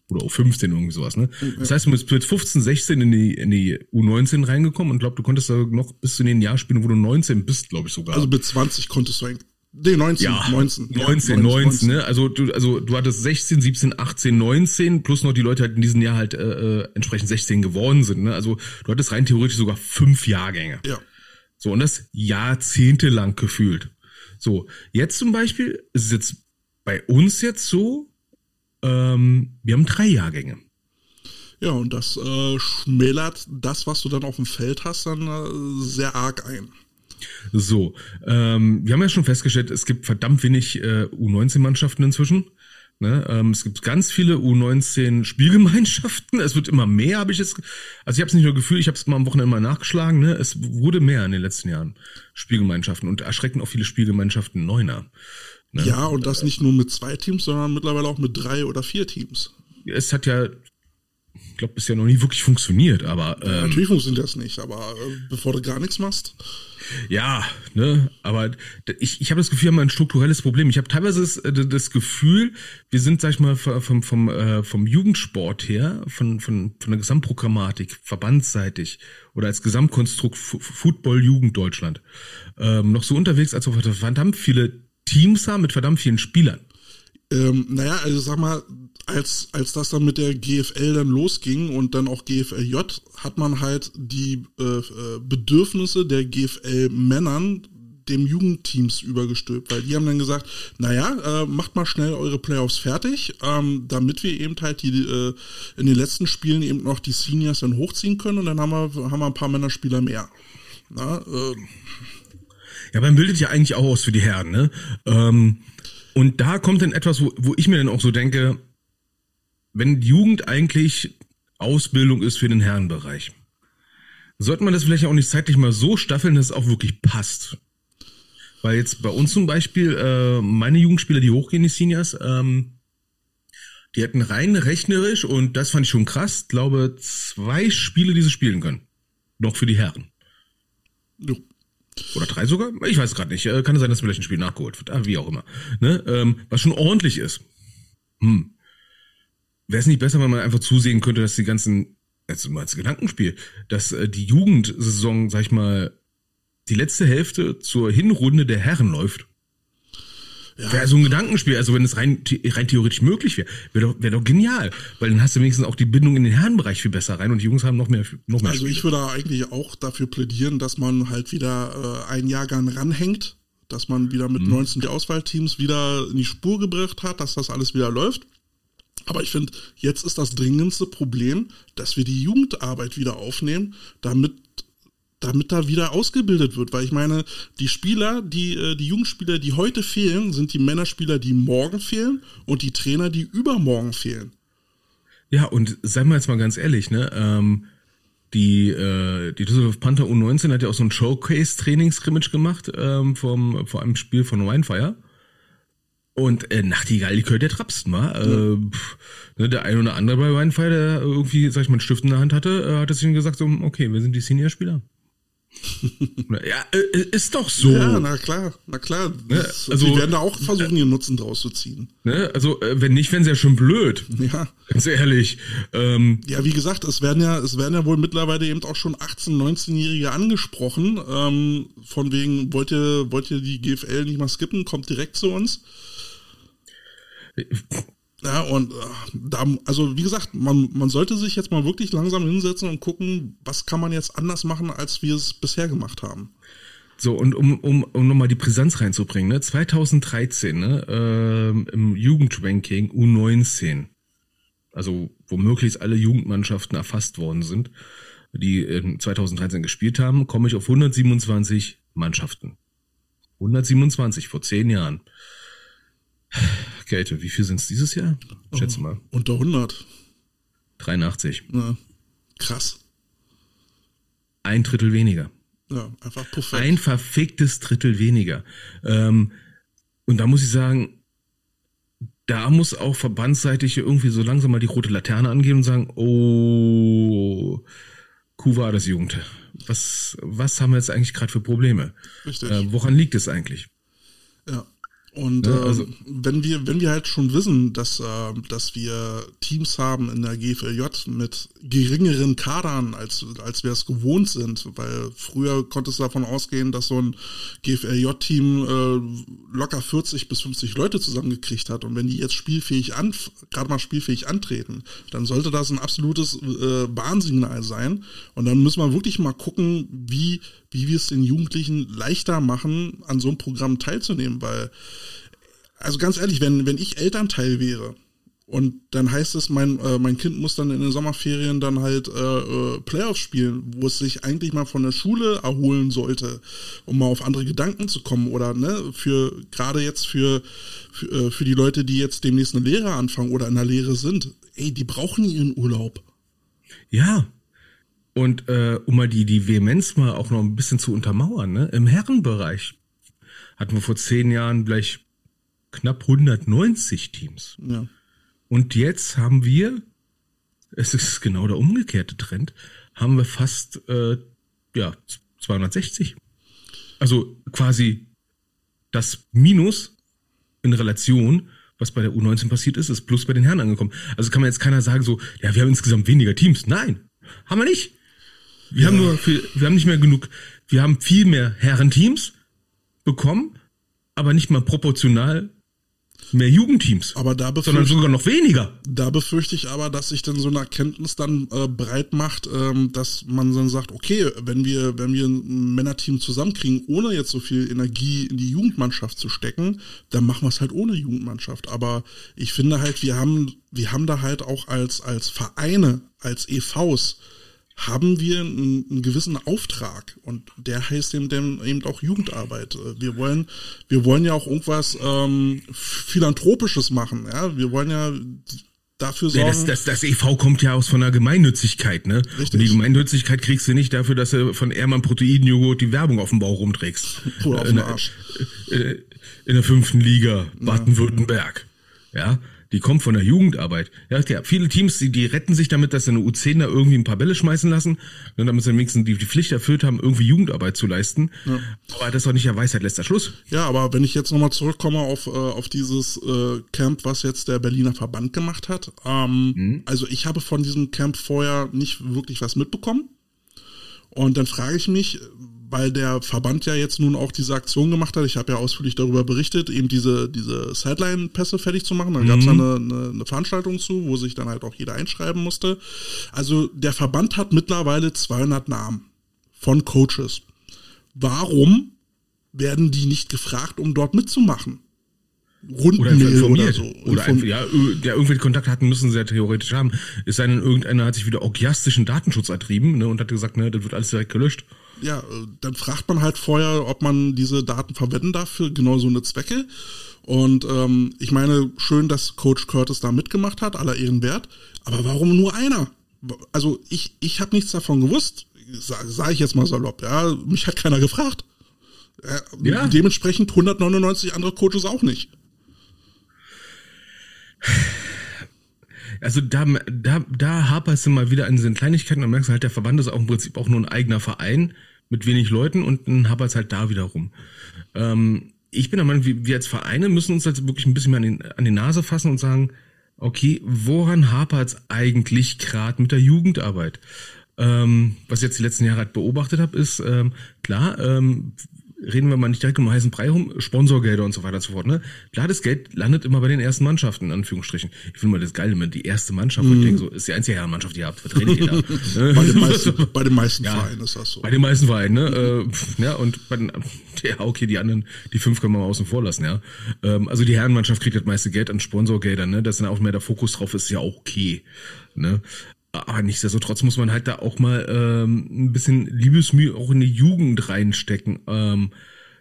Oder U15, irgendwie sowas, ne? Das heißt, du bist mit 15, 16 in die, in die U19 reingekommen und glaub, du konntest da noch bis zu den Jahr spielen, wo du 19 bist, glaube ich sogar. Also mit 20 konntest du eigentlich. Nee, 19, ja, 19. 19, ja, 19, 19, ne? Also du, also du hattest 16, 17, 18, 19, plus noch die Leute halt in diesem Jahr halt äh, entsprechend 16 geworden sind, ne? Also du hattest rein theoretisch sogar fünf Jahrgänge. Ja. So, und das jahrzehntelang gefühlt. So, jetzt zum Beispiel ist es jetzt bei uns jetzt so, ähm, wir haben drei Jahrgänge. Ja, und das äh, schmälert das, was du dann auf dem Feld hast, dann äh, sehr arg ein. So, ähm, wir haben ja schon festgestellt, es gibt verdammt wenig äh, U19-Mannschaften inzwischen. Ne? Ähm, es gibt ganz viele U19-Spielgemeinschaften. Es wird immer mehr, habe ich es. Also ich habe es nicht nur Gefühl, ich habe es mal am Wochenende mal nachgeschlagen. Ne? Es wurde mehr in den letzten Jahren Spielgemeinschaften und erschreckend auch viele Spielgemeinschaften neuner. Ne? Ja, und das nicht nur mit zwei Teams, sondern mittlerweile auch mit drei oder vier Teams. Es hat ja, glaube, bisher noch nie wirklich funktioniert, aber. Ähm, ja, natürlich funktioniert das nicht, aber äh, bevor du gar nichts machst. Ja, ne, aber ich, ich habe das Gefühl, wir haben ein strukturelles Problem. Ich habe teilweise das, äh, das Gefühl, wir sind, sag ich mal, vom, vom, äh, vom Jugendsport her, von, von, von der Gesamtprogrammatik, verbandsseitig oder als Gesamtkonstrukt Football Jugend Deutschland, ähm, noch so unterwegs, als ob wir verdammt viele Teams haben mit verdammt vielen Spielern. Ähm, naja, also sag mal, als, als das dann mit der GFL dann losging und dann auch GFLJ, hat man halt die äh, äh Bedürfnisse der GFL-Männern dem Jugendteams übergestülpt, weil die haben dann gesagt, naja, äh, macht mal schnell eure Playoffs fertig, ähm, damit wir eben halt die äh, in den letzten Spielen eben noch die Seniors dann hochziehen können und dann haben wir, haben wir ein paar Männerspieler mehr. Na, äh, ja, man bildet ja eigentlich auch aus für die Herren, ne? Ähm, und da kommt dann etwas, wo, wo ich mir dann auch so denke, wenn Jugend eigentlich Ausbildung ist für den Herrenbereich, sollte man das vielleicht auch nicht zeitlich mal so staffeln, dass es auch wirklich passt. Weil jetzt bei uns zum Beispiel, äh, meine Jugendspieler, die hochgehen, die Seniors, ähm, die hätten rein rechnerisch, und das fand ich schon krass, glaube zwei Spiele, die sie spielen können. Noch für die Herren. Jo. Oder drei sogar? Ich weiß gerade nicht. Äh, kann sein, dass vielleicht ein Spiel nachgeholt wird. Ah, wie auch immer. Ne? Ähm, was schon ordentlich ist. Hm. Wäre es nicht besser, wenn man einfach zusehen könnte, dass die ganzen, jetzt mal als Gedankenspiel, dass äh, die Jugendsaison, sag ich mal, die letzte Hälfte zur Hinrunde der Herren läuft? Ja. Wäre so ein Gedankenspiel, also wenn es rein, rein theoretisch möglich wäre, wäre doch, wär doch genial, weil dann hast du wenigstens auch die Bindung in den Herrenbereich viel besser rein und die Jungs haben noch mehr, noch mehr Also Spiele. ich würde eigentlich auch dafür plädieren, dass man halt wieder äh, ein Jahrgang ranhängt, dass man wieder mit mhm. 19 die Auswahlteams wieder in die Spur gebracht hat, dass das alles wieder läuft. Aber ich finde, jetzt ist das dringendste Problem, dass wir die Jugendarbeit wieder aufnehmen, damit damit da wieder ausgebildet wird, weil ich meine, die Spieler, die äh, die Jugendspieler, die heute fehlen, sind die Männerspieler, die morgen fehlen und die Trainer, die übermorgen fehlen. Ja, und seien wir jetzt mal ganz ehrlich, ne, ähm, die äh, die Düsseldorf Panther U19 hat ja auch so ein Showcase Trainingscrimmage gemacht ähm, vom vor einem Spiel von Winefire. Und äh, Nachtigall, die gehört der Trapsten, wa? Ja. Äh, pff, ne, der ein oder andere bei Winefire, der irgendwie, sag ich mal, einen Stift in der Hand hatte, äh, hat es ihnen gesagt, so, okay, wir sind die Senior-Spieler ja, äh, ist doch so. Ja, na klar, na klar. Ne? Also, die werden da auch versuchen, ihren Nutzen draus zu ziehen. Ne? Also, äh, wenn nicht, wären sie ja schon blöd. Ja. Ganz ehrlich. Ähm, ja, wie gesagt, es werden ja, es werden ja wohl mittlerweile eben auch schon 18-, 19-Jährige angesprochen. Ähm, von wegen, wollt ihr, wollt ihr die GFL nicht mal skippen? Kommt direkt zu uns. Ja, und äh, da, also wie gesagt, man, man sollte sich jetzt mal wirklich langsam hinsetzen und gucken, was kann man jetzt anders machen, als wir es bisher gemacht haben. So, und um, um, um nochmal die Brisanz reinzubringen, ne? 2013, ne, äh, im Jugendranking U19, also wo möglichst alle Jugendmannschaften erfasst worden sind, die in 2013 gespielt haben, komme ich auf 127 Mannschaften. 127 vor zehn Jahren. Kälte, wie viel sind es dieses Jahr? Schätze oh, mal. Unter 100. 83. Ja, krass. ein Drittel weniger. Ja, einfach perfekt. Ein verficktes Drittel weniger. Ähm, und da muss ich sagen, da muss auch verbandsseitig irgendwie so langsam mal die rote Laterne angehen und sagen, oh, Kuh war das Jugend. Was, was haben wir jetzt eigentlich gerade für Probleme? Richtig. Äh, woran liegt es eigentlich? Ja. Und Ja, äh, also- wenn wir, wenn wir halt schon wissen, dass, äh, dass wir Teams haben in der GFLJ mit geringeren Kadern, als, als wir es gewohnt sind, weil früher konnte es davon ausgehen, dass so ein GFLJ-Team äh, locker 40 bis 50 Leute zusammengekriegt hat. Und wenn die jetzt spielfähig an, gerade mal spielfähig antreten, dann sollte das ein absolutes äh, Warnsignal sein. Und dann müssen wir wirklich mal gucken, wie, wie wir es den Jugendlichen leichter machen, an so einem Programm teilzunehmen, weil also ganz ehrlich, wenn, wenn ich Elternteil wäre und dann heißt es, mein, äh, mein Kind muss dann in den Sommerferien dann halt äh, äh, Playoffs spielen, wo es sich eigentlich mal von der Schule erholen sollte, um mal auf andere Gedanken zu kommen oder ne, für gerade jetzt für, für, äh, für die Leute, die jetzt demnächst eine Lehre anfangen oder in der Lehre sind, ey, die brauchen ihren Urlaub. Ja. Und äh, um mal die, die Vehemenz mal auch noch ein bisschen zu untermauern, ne? im Herrenbereich hatten wir vor zehn Jahren gleich knapp 190 Teams. Ja. Und jetzt haben wir, es ist genau der umgekehrte Trend, haben wir fast äh, ja 260. Also quasi das Minus in Relation, was bei der U19 passiert ist, ist plus bei den Herren angekommen. Also kann man jetzt keiner sagen so, ja, wir haben insgesamt weniger Teams. Nein, haben wir nicht. Wir haben nur, viel, wir haben nicht mehr genug, wir haben viel mehr Herrenteams bekommen, aber nicht mal proportional mehr Jugendteams, Aber da sondern sogar noch weniger. da befürchte ich aber, dass sich dann so eine Erkenntnis dann äh, breit macht, ähm, dass man dann sagt, okay, wenn wir, wenn wir ein Männerteam zusammenkriegen, ohne jetzt so viel Energie in die Jugendmannschaft zu stecken, dann machen wir es halt ohne Jugendmannschaft. Aber ich finde halt, wir haben, wir haben da halt auch als, als Vereine, als EVs, haben wir einen, einen gewissen Auftrag und der heißt eben, dem- eben auch Jugendarbeit. Äh, Wir wollen, wir wollen ja auch irgendwas ähm, philanthropisches machen. Ja, wir wollen ja dafür sorgen. Ja, das, das, das EV kommt ja aus von der Gemeinnützigkeit, ne? Richtig. Und die Gemeinnützigkeit kriegst du nicht dafür, dass du von Ehrmann Proteinjoghurt die Werbung auf dem Bauch rumträgst. Oder auf Äh, den in, Arsch. äh, in der fünften Liga Baden-Württemberg. Ja, die kommt von der Jugendarbeit. Ja, ja, viele Teams, die, die retten sich damit, dass sie eine U10 da irgendwie ein paar Bälle schmeißen lassen, ne, damit sie wenigstens die, die Pflicht erfüllt haben, irgendwie Jugendarbeit zu leisten. Aber das ist doch nicht der Weisheit letzter Schluss. Ja, aber wenn ich jetzt nochmal zurückkomme auf, äh, auf dieses äh, Camp, was jetzt der Berliner Verband gemacht hat. Ähm, Also ich habe von diesem Camp vorher nicht wirklich was mitbekommen. Und dann frage ich mich, weil der Verband ja jetzt nun auch diese Aktion gemacht hat, ich habe ja ausführlich darüber berichtet, eben diese, diese Sideline-Pässe fertig zu machen. Dann gab es da eine, eine, eine Veranstaltung zu, wo sich dann halt auch jeder einschreiben musste. Also der Verband hat mittlerweile 200 Namen von Coaches. Warum werden die nicht gefragt, um dort mitzumachen? Oder Rundenmail oder, informiert. so. Oder einfach, ja, ja, irgendwelche Kontakte hatten, müssen sie ja theoretisch haben. Es sei denn, irgendeiner hat sich wieder orgiastischen Datenschutz ertrieben ne, und hat gesagt, ne, das wird alles direkt gelöscht. Ja, äh, dann fragt man halt vorher, ob man diese Daten verwenden darf für genau so eine Zwecke. Und ähm, ich meine, schön, dass Coach Curtis da mitgemacht hat, aller Ehren wert. Aber warum nur einer? Also ich, ich habe nichts davon gewusst, sage sag ich jetzt mal salopp. Ja, mich hat keiner gefragt. Ja, Ja. Dementsprechend 199 andere Coaches auch nicht. Also da, da, da haperst du mal wieder an diesen Kleinigkeiten und merkst halt, der Verband ist auch im Prinzip auch nur ein eigener Verein mit wenig Leuten und dann hapert's halt da wieder rum. Ähm, ich bin der Meinung, wir, als Vereine müssen uns jetzt wirklich ein bisschen mehr an, den, an die Nase fassen und sagen, okay, woran hapert's eigentlich gerade mit der Jugendarbeit? Ähm, was ich jetzt die letzten Jahre halt beobachtet habe, ist, ähm, klar, ähm, reden wir mal nicht direkt um heißen Brei rum, Sponsorgelder und so weiter und so fort. Ne? Klar, das Geld landet immer bei den ersten Mannschaften, in Anführungsstrichen. Ich finde mal das geil, immer die erste Mannschaft, wo ich denke, so, ist die einzige Herrenmannschaft, die ihr habt, redet ihr da? Mhm. Bei den meisten, bei den meisten Ja. Vereinen ist das so. Bei den meisten Vereinen, ne? Äh, ja, und bei den, ja, okay, die anderen, die fünf können wir mal außen vor lassen, ja. Ähm, also die Herrenmannschaft kriegt das meiste Geld an Sponsorgeldern, ne? Dass dann auch mehr der Fokus drauf ist, ja auch okay. Ne? Aber nichtsdestotrotz muss man halt da auch mal ähm, ein bisschen Liebesmühe auch in die Jugend reinstecken. Ähm,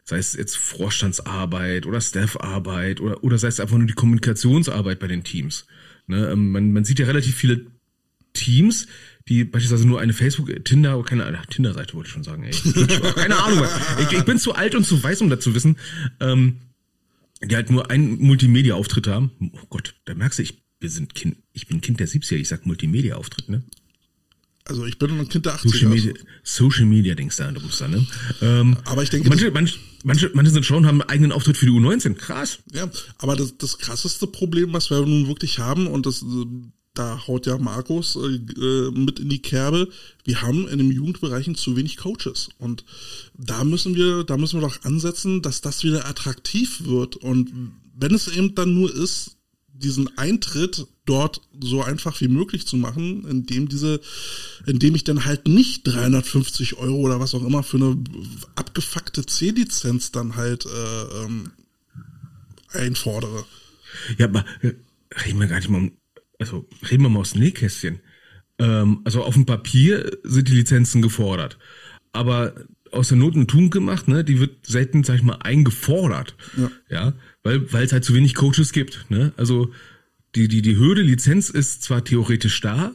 sei es jetzt Vorstandsarbeit oder Staffarbeit oder, oder sei es einfach nur die Kommunikationsarbeit bei den Teams. Ne? Ähm, man, man sieht ja relativ viele Teams, die beispielsweise nur eine Facebook, Tinder, keine Tinder-Seite wollte ich schon sagen, ey. keine Ahnung. Ich, ich, bin zu alt und zu weiß, um das zu wissen. Ähm, die halt nur einen Multimedia-Auftritt haben. Oh Gott, da merkst du, ich, wir sind kind, ich bin Kind der 70er, ich sag Multimedia-Auftritt, ne? Also ich bin ein Kind der 80er. Social Media, Social Media Dings da, du musst da, ne? Ähm, aber ich denke, manche, manche, manche, manche sind schon, haben einen eigenen Auftritt für die U19. Krass. Ja, aber das, das krasseste Problem, was wir nun wirklich haben, und das da haut ja Markus äh, mit in die Kerbe. Wir haben in den Jugendbereichen zu wenig Coaches und da müssen wir, da müssen wir doch ansetzen, dass das wieder attraktiv wird und wenn es eben dann nur ist, diesen Eintritt dort so einfach wie möglich zu machen, indem diese, indem ich dann halt nicht 350 Euro oder was auch immer für eine abgefuckte C-Lizenz dann halt äh, ähm, einfordere. Ja, aber äh, reden wir gar nicht mal um also reden wir mal aus dem Nähkästchen. Ähm, also auf dem Papier sind die Lizenzen gefordert. Aber aus der Not eine Tugend gemacht, ne? Die wird selten, sag ich mal, eingefordert. Ja. ja weil, weil es halt zu wenig Coaches gibt. Ne? Also die, die, die Hürde Lizenz ist zwar theoretisch da,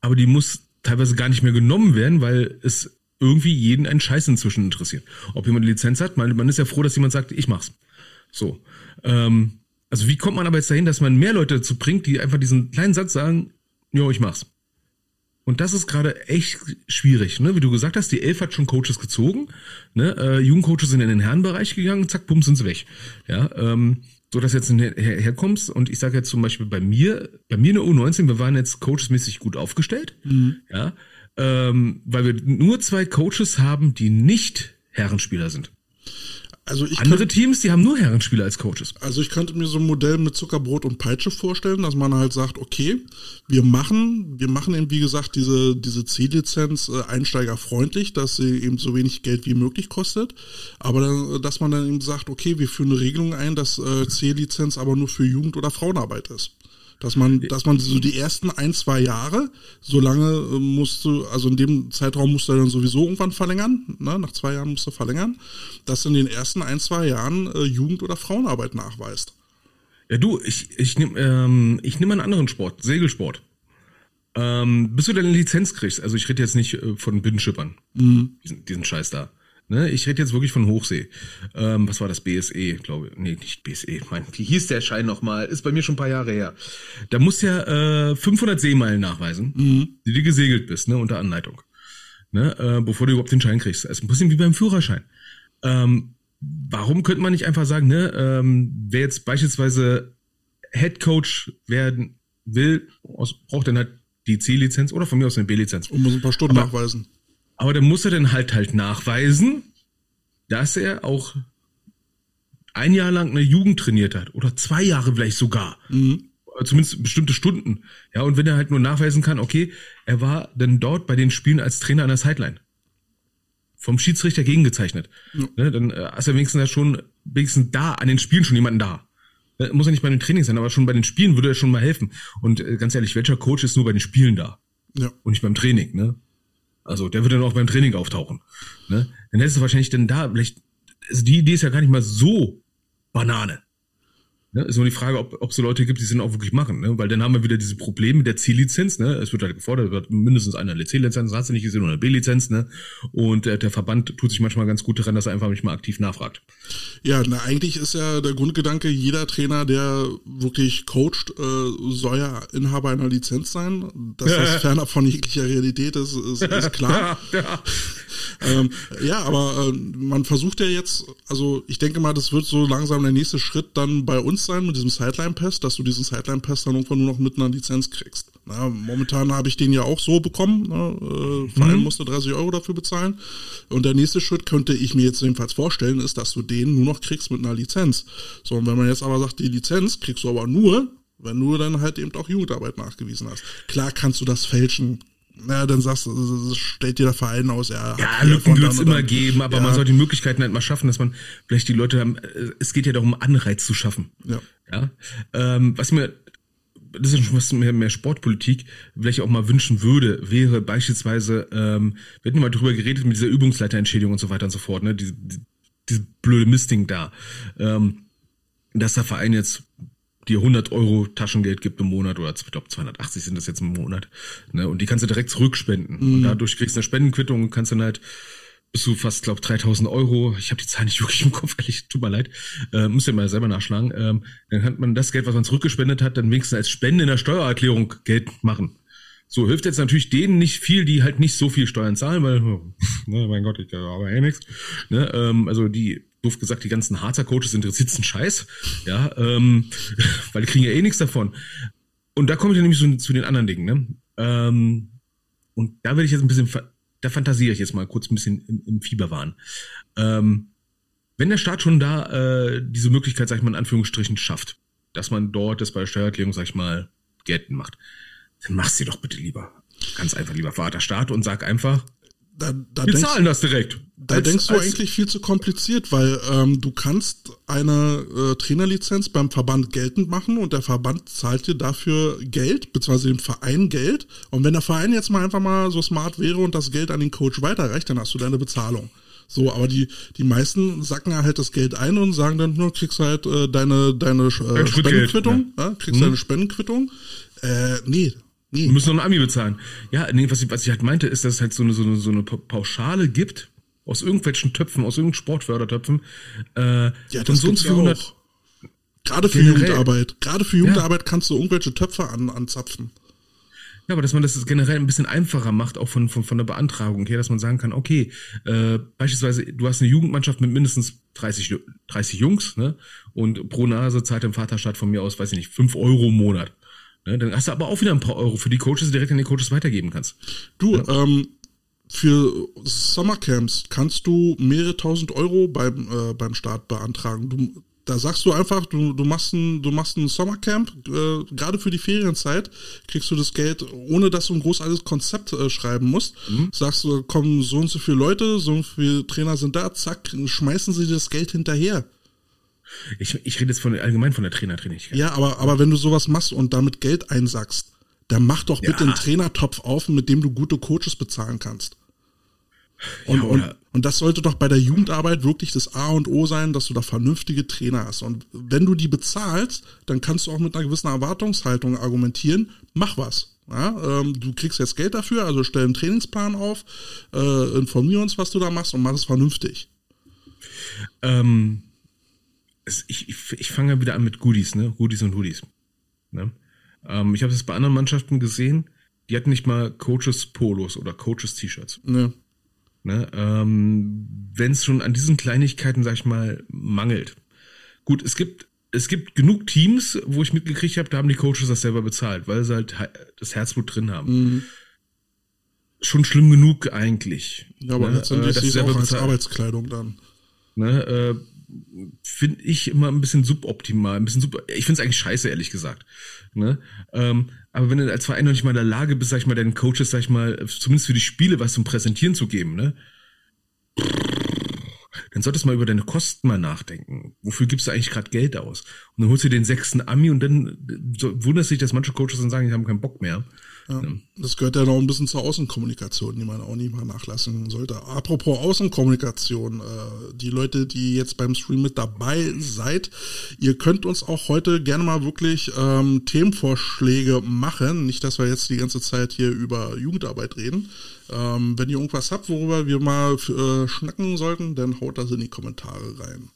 aber die muss teilweise gar nicht mehr genommen werden, weil es irgendwie jeden einen Scheiß inzwischen interessiert. Ob jemand eine Lizenz hat, man, man ist ja froh, dass jemand sagt, ich mach's. So. Ähm, also wie kommt man aber jetzt dahin, dass man mehr Leute dazu bringt, die einfach diesen kleinen Satz sagen, jo, ich mach's. Und das ist gerade echt schwierig, ne? Wie du gesagt hast, die Elf hat schon Coaches gezogen, ne? Äh, Jugendcoaches sind in den Herrenbereich gegangen, zack, bumm, sind sie weg. Ja, ähm, so dass jetzt her herkommst und ich sage jetzt zum Beispiel bei mir, bei mir in der U19, wir waren jetzt coachesmäßig gut aufgestellt, mhm. ja, ähm, weil wir nur zwei Coaches haben, die nicht Herrenspieler sind. Also ich Andere Teams, die haben nur Herrenspieler als Coaches. Also ich könnte mir so ein Modell mit Zuckerbrot und Peitsche vorstellen, dass man halt sagt, okay, wir machen, wir machen eben wie gesagt diese diese C-Lizenz äh, einsteigerfreundlich, dass sie eben so wenig Geld wie möglich kostet, aber dann, dass man dann eben sagt, okay, wir führen eine Regelung ein, dass äh, C-Lizenz aber nur für Jugend- oder Frauenarbeit ist. Dass man, dass man so die ersten ein, zwei Jahre, so lange äh, musst du, also in dem Zeitraum musst du dann sowieso irgendwann verlängern, ne? nach zwei Jahren musst du verlängern, dass du in den ersten ein, zwei Jahren äh, Jugend- oder Frauenarbeit nachweist. Ja, du, ich, ich nehme ähm, ich nehm einen anderen Sport, Segelsport. Ähm, bis du deine Lizenz kriegst, also ich rede jetzt nicht äh, von Binnenschippern, mhm. diesen, diesen Scheiß da. Ne, ich rede jetzt wirklich von Hochsee. Ähm, was war das? BSE, glaube ich. Nee, nicht BSE. Mein, wie hieß der Schein nochmal? Ist bei mir schon ein paar Jahre her. Da musst du ja äh, 500 Seemeilen nachweisen, mhm. die du gesegelt bist, ne, unter Anleitung. Ne, äh, bevor du überhaupt den Schein kriegst. Also ein bisschen wie beim Führerschein. Ähm, warum könnte man nicht einfach sagen, ne, ähm, wer jetzt beispielsweise Head Coach werden will, braucht dann halt die C-Lizenz oder von mir aus eine B-Lizenz. Und muss ein paar Stunden Aber, nachweisen. Aber dann muss er dann halt halt nachweisen, dass er auch ein Jahr lang eine Jugend trainiert hat oder zwei Jahre vielleicht sogar. Mhm. Zumindest bestimmte Stunden. Ja, und wenn er halt nur nachweisen kann, okay, er war dann dort bei den Spielen als Trainer an der Sideline. Vom Schiedsrichter gegengezeichnet. Mhm. Ne, dann äh, ist er wenigstens ja schon, wenigstens da, an den Spielen schon jemanden da. Äh, muss ja nicht bei den Trainings sein, aber schon bei den Spielen würde er schon mal helfen. Und äh, ganz ehrlich, welcher Coach ist nur bei den Spielen da? Ja. Und nicht beim Training, ne? Also der wird dann auch beim Training auftauchen. Ne? Dann hättest du wahrscheinlich dann da, vielleicht, also die Idee ist ja gar nicht mal so Banane. Ne? Ist nur die Frage, ob, ob es so Leute gibt, die es dann auch wirklich machen. Ne? Weil dann haben wir wieder diese Probleme mit der C-Lizenz. Ne? Es wird halt gefordert, wird mindestens eine C-Lizenz, hast du nicht gesehen, oder eine B-Lizenz. Ne? Und äh, der Verband tut sich manchmal ganz gut daran, dass er einfach nicht mal aktiv nachfragt. Ja, na, eigentlich ist ja der Grundgedanke, jeder Trainer, der wirklich coacht, äh, soll ja Inhaber einer Lizenz sein. Dass das ferner von jeglicher Realität ist, ist, ist klar. ja, ähm, ja, aber äh, man versucht ja jetzt, also ich denke mal, das wird so langsam der nächste Schritt dann bei uns sein mit diesem Sideline-Pass, dass du diesen Sideline-Pass dann irgendwann nur noch mit einer Lizenz kriegst. Na, momentan habe ich den ja auch so bekommen. Ne? Äh, Verein mhm. musste 30 Euro dafür bezahlen. Und der nächste Schritt könnte ich mir jetzt jedenfalls vorstellen, ist, dass du den nur noch kriegst mit einer Lizenz. So, und wenn man jetzt aber sagt, die Lizenz kriegst du aber nur, wenn du dann halt eben auch Jugendarbeit nachgewiesen hast. Klar kannst du das fälschen, ja, dann sagst du, stellt dir der Verein aus, ja. Ja, Lücken wird es immer geben, aber ja. man soll die Möglichkeiten halt mal schaffen, dass man vielleicht die Leute haben, äh, es geht ja darum, Anreiz zu schaffen. Ja. ja? Ähm, was mir, das ist schon was mehr, mehr Sportpolitik, vielleicht auch mal wünschen würde, wäre beispielsweise, ähm, wir hatten mal drüber geredet mit dieser Übungsleiterentschädigung und so weiter und so fort, ne, diese, diese blöde Mistding da, ähm, dass der Verein jetzt dir 100 Euro Taschengeld gibt im Monat oder ich glaube 280 sind das jetzt im Monat. Ne? Und die kannst du direkt zurückspenden. Mhm. Und dadurch kriegst du eine Spendenquittung und kannst dann halt bis zu fast, glaube 3000 Euro. Ich habe die Zahl nicht wirklich im Kopf, ehrlich, tut mir leid. Äh, muss ja mal selber nachschlagen. Ähm, dann kann man das Geld, was man zurückgespendet hat, dann wenigstens als Spende in der Steuererklärung Geld machen. So hilft jetzt natürlich denen nicht viel, die halt nicht so viel Steuern zahlen, weil, ne, mein Gott, ich aber eh nichts. Ne, ähm, also die, doof gesagt, die ganzen Harzer-Coaches interessiert einen Scheiß, ja, ähm, weil die kriegen ja eh nichts davon. Und da komme ich dann nämlich so zu den anderen Dingen, ne? Ähm, und da werde ich jetzt ein bisschen, da fantasiere ich jetzt mal kurz ein bisschen im, im Fieberwahn. Ähm, wenn der Staat schon da äh, diese Möglichkeit, sag ich mal, in Anführungsstrichen schafft, dass man dort das bei der Steuererklärung, sag ich mal, geltend macht, dann mach sie doch bitte lieber. Ganz einfach lieber Vater Staat und sag einfach, da, da wir denkst, zahlen das direkt. Da als, denkst du eigentlich viel zu kompliziert, weil ähm, du kannst eine äh, Trainerlizenz beim Verband geltend machen und der Verband zahlt dir dafür Geld, beziehungsweise dem Verein Geld. Und wenn der Verein jetzt mal einfach mal so smart wäre und das Geld an den Coach weiterreicht, dann hast du deine Bezahlung. So, aber die, die meisten sacken halt das Geld ein und sagen dann, nur kriegst halt äh, deine, deine äh, Spendenquittung, ja. Ja, kriegst hm. deine Spendenquittung. Äh, Nee. Wir müssen noch ein Ami bezahlen. Ja, nee, was ich, was ich halt meinte, ist, dass es halt so eine, so eine, so eine Pauschale gibt, aus irgendwelchen Töpfen, aus irgendwelchen Sportfördertöpfen. Äh, ja, das so und 400. Ja Gerade für generell. Jugendarbeit. Gerade für Jugendarbeit ja. kannst du irgendwelche Töpfe an, anzapfen. Ja, aber dass man das generell ein bisschen einfacher macht, auch von, von, von der Beantragung her, dass man sagen kann, okay, äh, beispielsweise, du hast eine Jugendmannschaft mit mindestens 30, 30 Jungs, ne? Und pro Nase zahlt der Vaterstaat von mir aus, weiß ich nicht, 5 Euro im Monat. Ne? Dann hast du aber auch wieder ein paar Euro für die Coaches, die direkt an die Coaches weitergeben kannst. Du, ja? ähm, für Summercamps kannst du mehrere tausend Euro beim, äh, beim Start beantragen. Du, da sagst du einfach, du, du machst ein, du machst ein Sommercamp, äh, gerade für die Ferienzeit, kriegst du das Geld, ohne dass du ein großartiges Konzept äh, schreiben musst. Mhm. Sagst du, kommen so und so viele Leute, so und viele Trainer sind da, zack, schmeißen sie das Geld hinterher. Ich, ich rede jetzt von allgemein von der Trainertrainigkeit. Ja, aber, aber wenn du sowas machst und damit Geld einsackst, dann mach doch bitte ja. einen Trainertopf auf, mit dem du gute Coaches bezahlen kannst. Und, ja, und, und das sollte doch bei der Jugendarbeit wirklich das A und O sein, dass du da vernünftige Trainer hast. Und wenn du die bezahlst, dann kannst du auch mit einer gewissen Erwartungshaltung argumentieren, mach was. Ja, ähm, du kriegst jetzt Geld dafür, also stell einen Trainingsplan auf, äh, informier uns, was du da machst und mach es vernünftig. Ähm, es, ich, ich, ich fange wieder an mit Goodies, ne? Goodies und Hoodies. Ne? Ähm, ich habe das bei anderen Mannschaften gesehen, die hatten nicht mal Coaches Polos oder Coaches T-Shirts. Ne. Ne? Ähm, Wenn es schon an diesen Kleinigkeiten, sag ich mal, mangelt. Gut, es gibt es gibt genug Teams, wo ich mitgekriegt habe, da haben die Coaches das selber bezahlt, weil sie halt das Herzblut drin haben. Mhm. Schon schlimm genug eigentlich. Ja, aber ne? letztendlich äh, ist es auch als Arbeitskleidung dann. Ne? Äh, finde ich immer ein bisschen suboptimal, ein bisschen sub ich finde es eigentlich scheiße, ehrlich gesagt. Ne? Ähm, aber wenn du als Verein noch nicht mal in der Lage bist, sag ich mal, deinen Coaches, sag ich mal, zumindest für die Spiele was zum Präsentieren zu geben, ne? Dann solltest du mal über deine Kosten mal nachdenken. Wofür gibst du eigentlich gerade Geld aus? Und dann holst du den sechsten Ami und dann wunderst dich, dass manche Coaches dann sagen, die haben keinen Bock mehr. Ja, das gehört ja noch ein bisschen zur Außenkommunikation, die man auch nie mal nachlassen sollte. Apropos Außenkommunikation, äh, die Leute, die jetzt beim Stream mit dabei seid, ihr könnt uns auch heute gerne mal wirklich ähm, Themenvorschläge machen. Nicht, dass wir jetzt die ganze Zeit hier über Jugendarbeit reden. Ähm, wenn ihr irgendwas habt, worüber wir mal äh, schnacken sollten, dann haut das in die Kommentare rein.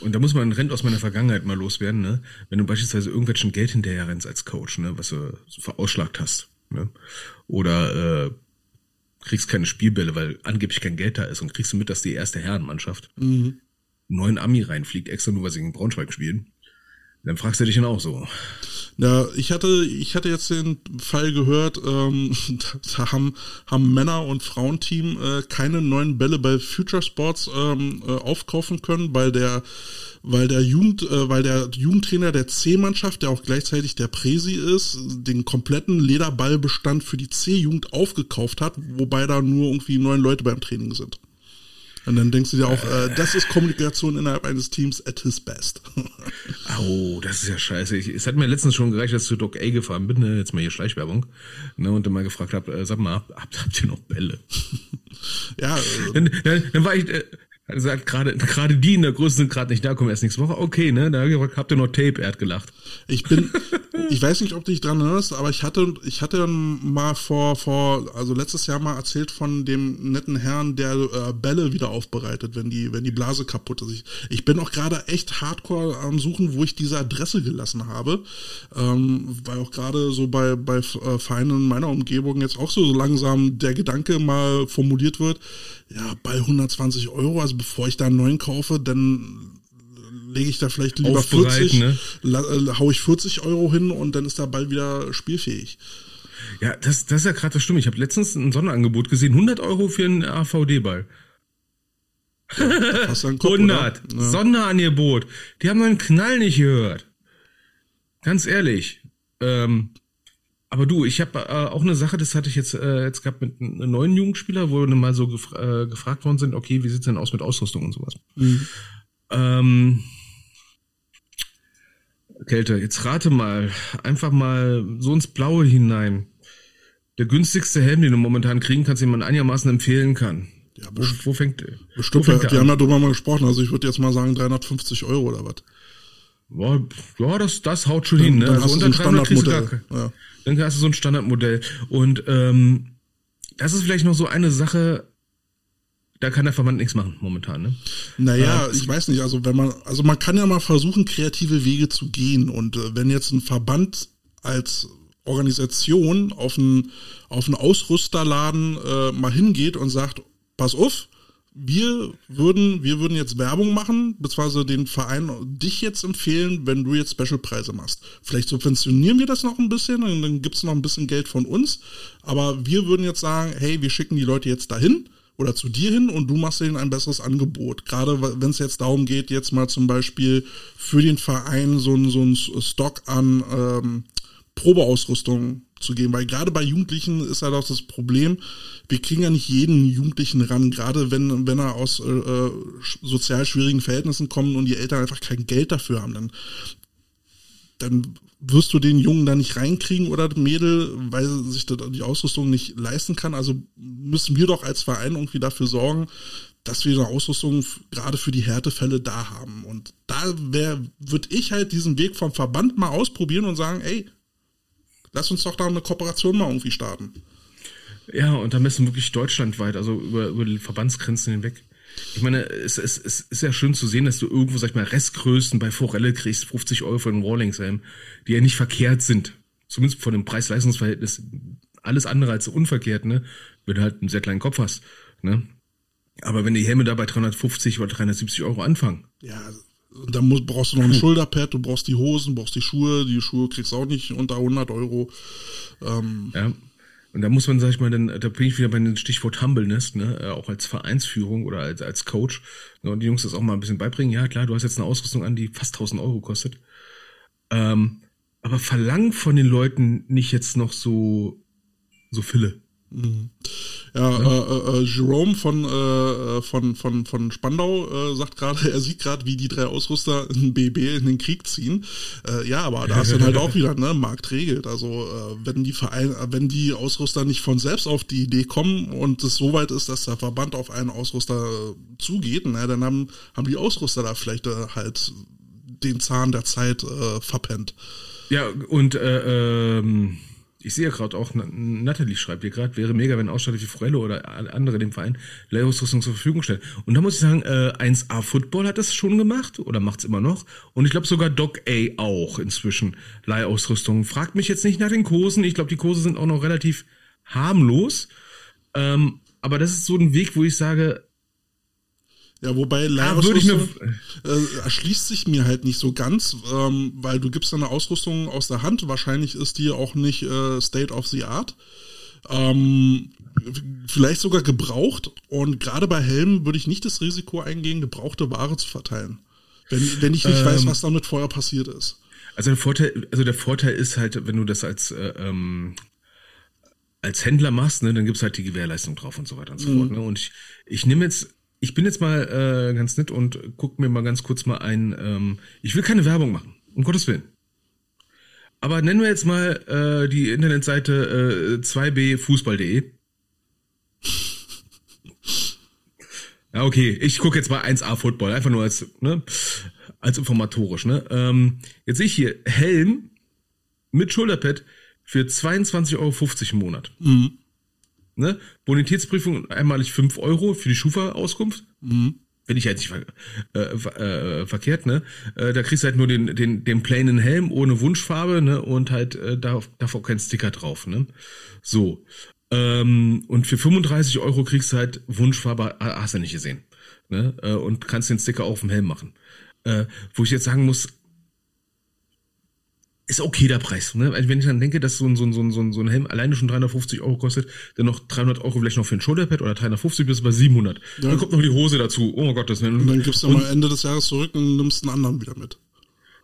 Und da muss man ein Rent aus meiner Vergangenheit mal loswerden, ne? Wenn du beispielsweise irgendwelchen Geld hinterher rennst als Coach, ne, was du verausschlagt hast, ne? Oder äh, kriegst keine Spielbälle, weil angeblich kein Geld da ist und kriegst du mit, dass die erste Herrenmannschaft mhm. neuen Ami reinfliegt, extra nur, weil sie gegen Braunschweig spielen. Dann fragst du dich dann auch so. Ja, ich hatte, ich hatte jetzt den Fall gehört, ähm, da haben, haben Männer- und Frauenteam äh, keine neuen Bälle bei Future Sports ähm, äh, aufkaufen können, weil der, weil der Jugend, äh, weil der Jugendtrainer der C-Mannschaft, der auch gleichzeitig der Präsi ist, den kompletten Lederballbestand für die C-Jugend aufgekauft hat, wobei da nur irgendwie neun Leute beim Training sind. Und dann denkst du dir auch, äh, das ist Kommunikation innerhalb eines Teams at his best. Au, das ist ja scheiße. Ich, es hat mir letztens schon gereicht, dass ich zu Doc A gefahren bin, ne, jetzt mal hier Schleichwerbung, ne, und dann mal gefragt habe, äh, sag mal, habt, habt ihr noch Bälle? ja. Äh, dann, dann, dann war ich, äh, sagt gerade, gerade die in der Größe sind gerade nicht da, kommen erst nächste Woche. Okay, ne? Da habt ihr noch Tape, er hat gelacht. Ich bin, ich weiß nicht, ob du dich dran erinnerst, aber ich hatte, ich hatte mal vor, vor, also letztes Jahr mal erzählt von dem netten Herrn, der äh, Bälle wieder aufbereitet, wenn die, wenn die Blase kaputt ist. Ich, ich bin auch gerade echt hardcore am Suchen, wo ich diese Adresse gelassen habe, ähm, weil auch gerade so bei, bei äh, Vereinen in meiner Umgebung jetzt auch so langsam der Gedanke mal formuliert wird, ja, bei 120 Euro, also bevor ich da einen neuen kaufe, dann lege ich da vielleicht lieber 40, ne? äh, hau ich 40 Euro hin und dann ist der Ball wieder spielfähig. Ja, das, das ist ja gerade das Stimme. Ich habe letztens ein Sonderangebot gesehen, 100 Euro für einen AVD-Ball. Ja, 100. Ja. Sonderangebot. Die haben meinen Knall nicht gehört. Ganz ehrlich. Ähm, aber du, ich habe äh, auch eine Sache, das hatte ich jetzt äh, jetzt gehabt mit einem neuen Jugendspieler, wo wir mal so gefra äh, gefragt worden sind, okay, wie sieht's denn aus mit Ausrüstung und sowas? Mhm. Ähm, Kälte, jetzt rate mal, einfach mal so ins Blaue hinein. Der günstigste Helm, den du momentan kriegen kannst, den man einigermaßen empfehlen kann. Ja, wo, wo fängt Bestimmt, wo fängt wir haben ja drüber mal gesprochen, also ich würde jetzt mal sagen 350 Euro oder was. Ja, das, das haut schon dann, hin. Ne? Dann also hast unter so ein Standardmodell. Ja. Dann hast du so ein Standardmodell. Und ähm, das ist vielleicht noch so eine Sache, da kann der Verband nichts machen momentan, ne? Naja, äh, ich weiß nicht, also wenn man, also man kann ja mal versuchen, kreative Wege zu gehen und äh, wenn jetzt ein Verband als Organisation auf einen, auf einen Ausrüsterladen äh, mal hingeht und sagt, pass auf, wir würden, wir würden jetzt Werbung machen, beziehungsweise den Verein dich jetzt empfehlen, wenn du jetzt Specialpreise machst. Vielleicht subventionieren wir das noch ein bisschen, und dann gibt's noch ein bisschen Geld von uns. Aber wir würden jetzt sagen, hey, wir schicken die Leute jetzt dahin oder zu dir hin und du machst ihnen ein besseres Angebot. Gerade wenn es jetzt darum geht, jetzt mal zum Beispiel für den Verein so ein, so ein Stock an ähm, Probeausrüstung zu geben, weil gerade bei Jugendlichen ist halt auch das Problem, wir kriegen ja nicht jeden Jugendlichen ran, gerade wenn, wenn er aus äh, äh sozial schwierigen Verhältnissen kommt und die Eltern einfach kein Geld dafür haben, dann, dann wirst du den Jungen da nicht reinkriegen oder Mädel, weil sich die Ausrüstung nicht leisten kann. Also müssen wir doch als Verein irgendwie dafür sorgen, dass wir eine Ausrüstung gerade für die Härtefälle da haben. Und da würde ich halt diesen Weg vom Verband mal ausprobieren und sagen, ey, lass uns doch da eine Kooperation mal irgendwie starten. Ja, und da müssen wirklich deutschlandweit, also über, über die Verbandsgrenzen hinweg. Ich meine, es, es, es ist ja schön zu sehen, dass du irgendwo, sag ich mal, Restgrößen bei Forelle kriegst, 50 Euro für einen Rawlingshelm, die ja nicht verkehrt sind. Zumindest von dem Preis-Leistungs-Verhältnis alles andere als unverkehrt, ne? Wenn du halt einen sehr kleinen Kopf hast, ne? Aber wenn die Helme da bei 350 oder 370 Euro anfangen. Ja, und dann musst, brauchst du noch ein Schulterpad, du brauchst die Hosen, brauchst die Schuhe, die Schuhe kriegst du auch nicht unter 100 Euro. Ähm, ja. Und da muss man, sag ich mal, dann, da bin ich wieder bei dem Stichwort Humbleness, ne, äh, auch als Vereinsführung oder als, als Coach, ne, und die Jungs das auch mal ein bisschen beibringen. Ja, klar, du hast jetzt eine Ausrüstung an, die fast 1000 Euro kostet. Ähm, aber verlang von den Leuten nicht jetzt noch so, so Fille. Ja, ja. Äh, äh, Jerome von, äh, von, von, von Spandau äh, sagt gerade, er sieht gerade, wie die drei Ausrüster in BB in den Krieg ziehen. Äh, ja, aber da ist dann halt auch wieder, ne, Markt regelt. Also äh, wenn die Verein, wenn die Ausrüster nicht von selbst auf die Idee kommen und es so weit ist, dass der Verband auf einen Ausrüster äh, zugeht, ne, dann haben, haben die Ausrüster da vielleicht äh, halt den Zahn der Zeit äh, verpennt. Ja, und äh, ähm ich sehe gerade auch, Natalie schreibt hier gerade, wäre mega, wenn Ausstatter wie Forello oder andere dem Verein Leihungsrüstung zur Verfügung stellen. Und da muss ich sagen, äh, 1A Football hat das schon gemacht oder macht's immer noch. Und ich glaube sogar Doc A auch inzwischen Leihausrüstung. Fragt mich jetzt nicht nach den Kursen. Ich glaube, die Kurse sind auch noch relativ harmlos. Ähm, aber das ist so ein Weg, wo ich sage, ja, wobei Leihrausrüstung äh, erschließt sich mir halt nicht so ganz, ähm, weil du gibst eine Ausrüstung aus der Hand. Wahrscheinlich ist die auch nicht äh, State of the Art. Ähm, vielleicht sogar gebraucht. Und gerade bei Helmen würde ich nicht das Risiko eingehen, gebrauchte Ware zu verteilen. Wenn, wenn ich nicht ähm, weiß, was damit vorher passiert ist. Also der Vorteil, also der Vorteil ist halt, wenn du das als äh, ähm, als Händler machst, ne, dann gibt's halt die Gewährleistung drauf und so weiter und so mhm. fort. Ne? Und ich, ich nehme jetzt ich bin jetzt mal äh, ganz nett und guck mir mal ganz kurz mal ein. Ähm, ich will keine Werbung machen, um Gottes Willen. Aber nennen wir jetzt mal äh, die Internetseite äh, 2bfußball.de. Ja, okay, ich gucke jetzt mal 1A Football, einfach nur als, ne, als informatorisch, ne. Ähm, jetzt sehe ich hier Helm mit Schulterpad für 22,50 Euro im Monat. Mhm. Ne? Bonitätsprüfung einmalig 5 Euro für die Schufa-Auskunft. Mhm. Bin ich jetzt nicht ver äh, äh, verkehrt, ne? Äh, da kriegst du halt nur den, den, den plainen Helm ohne Wunschfarbe, ne? Und halt äh, da, darf auch kein Sticker drauf, ne? So. Ähm, und für 35 Euro kriegst du halt Wunschfarbe, hast du nicht gesehen. Ne? Äh, und kannst den Sticker auf dem Helm machen. Äh, wo ich jetzt sagen muss, ist okay der Preis. Ne? Also wenn ich dann denke, dass so ein, so ein, so ein, so ein Helm alleine schon 350 Euro kostet, dann noch 300 Euro vielleicht noch für ein Shoulderpad oder 350 bis bei 700. Ja. Dann kommt noch die Hose dazu. Oh Gott, das Und dann gibst du mal Ende des Jahres zurück und nimmst einen anderen wieder mit.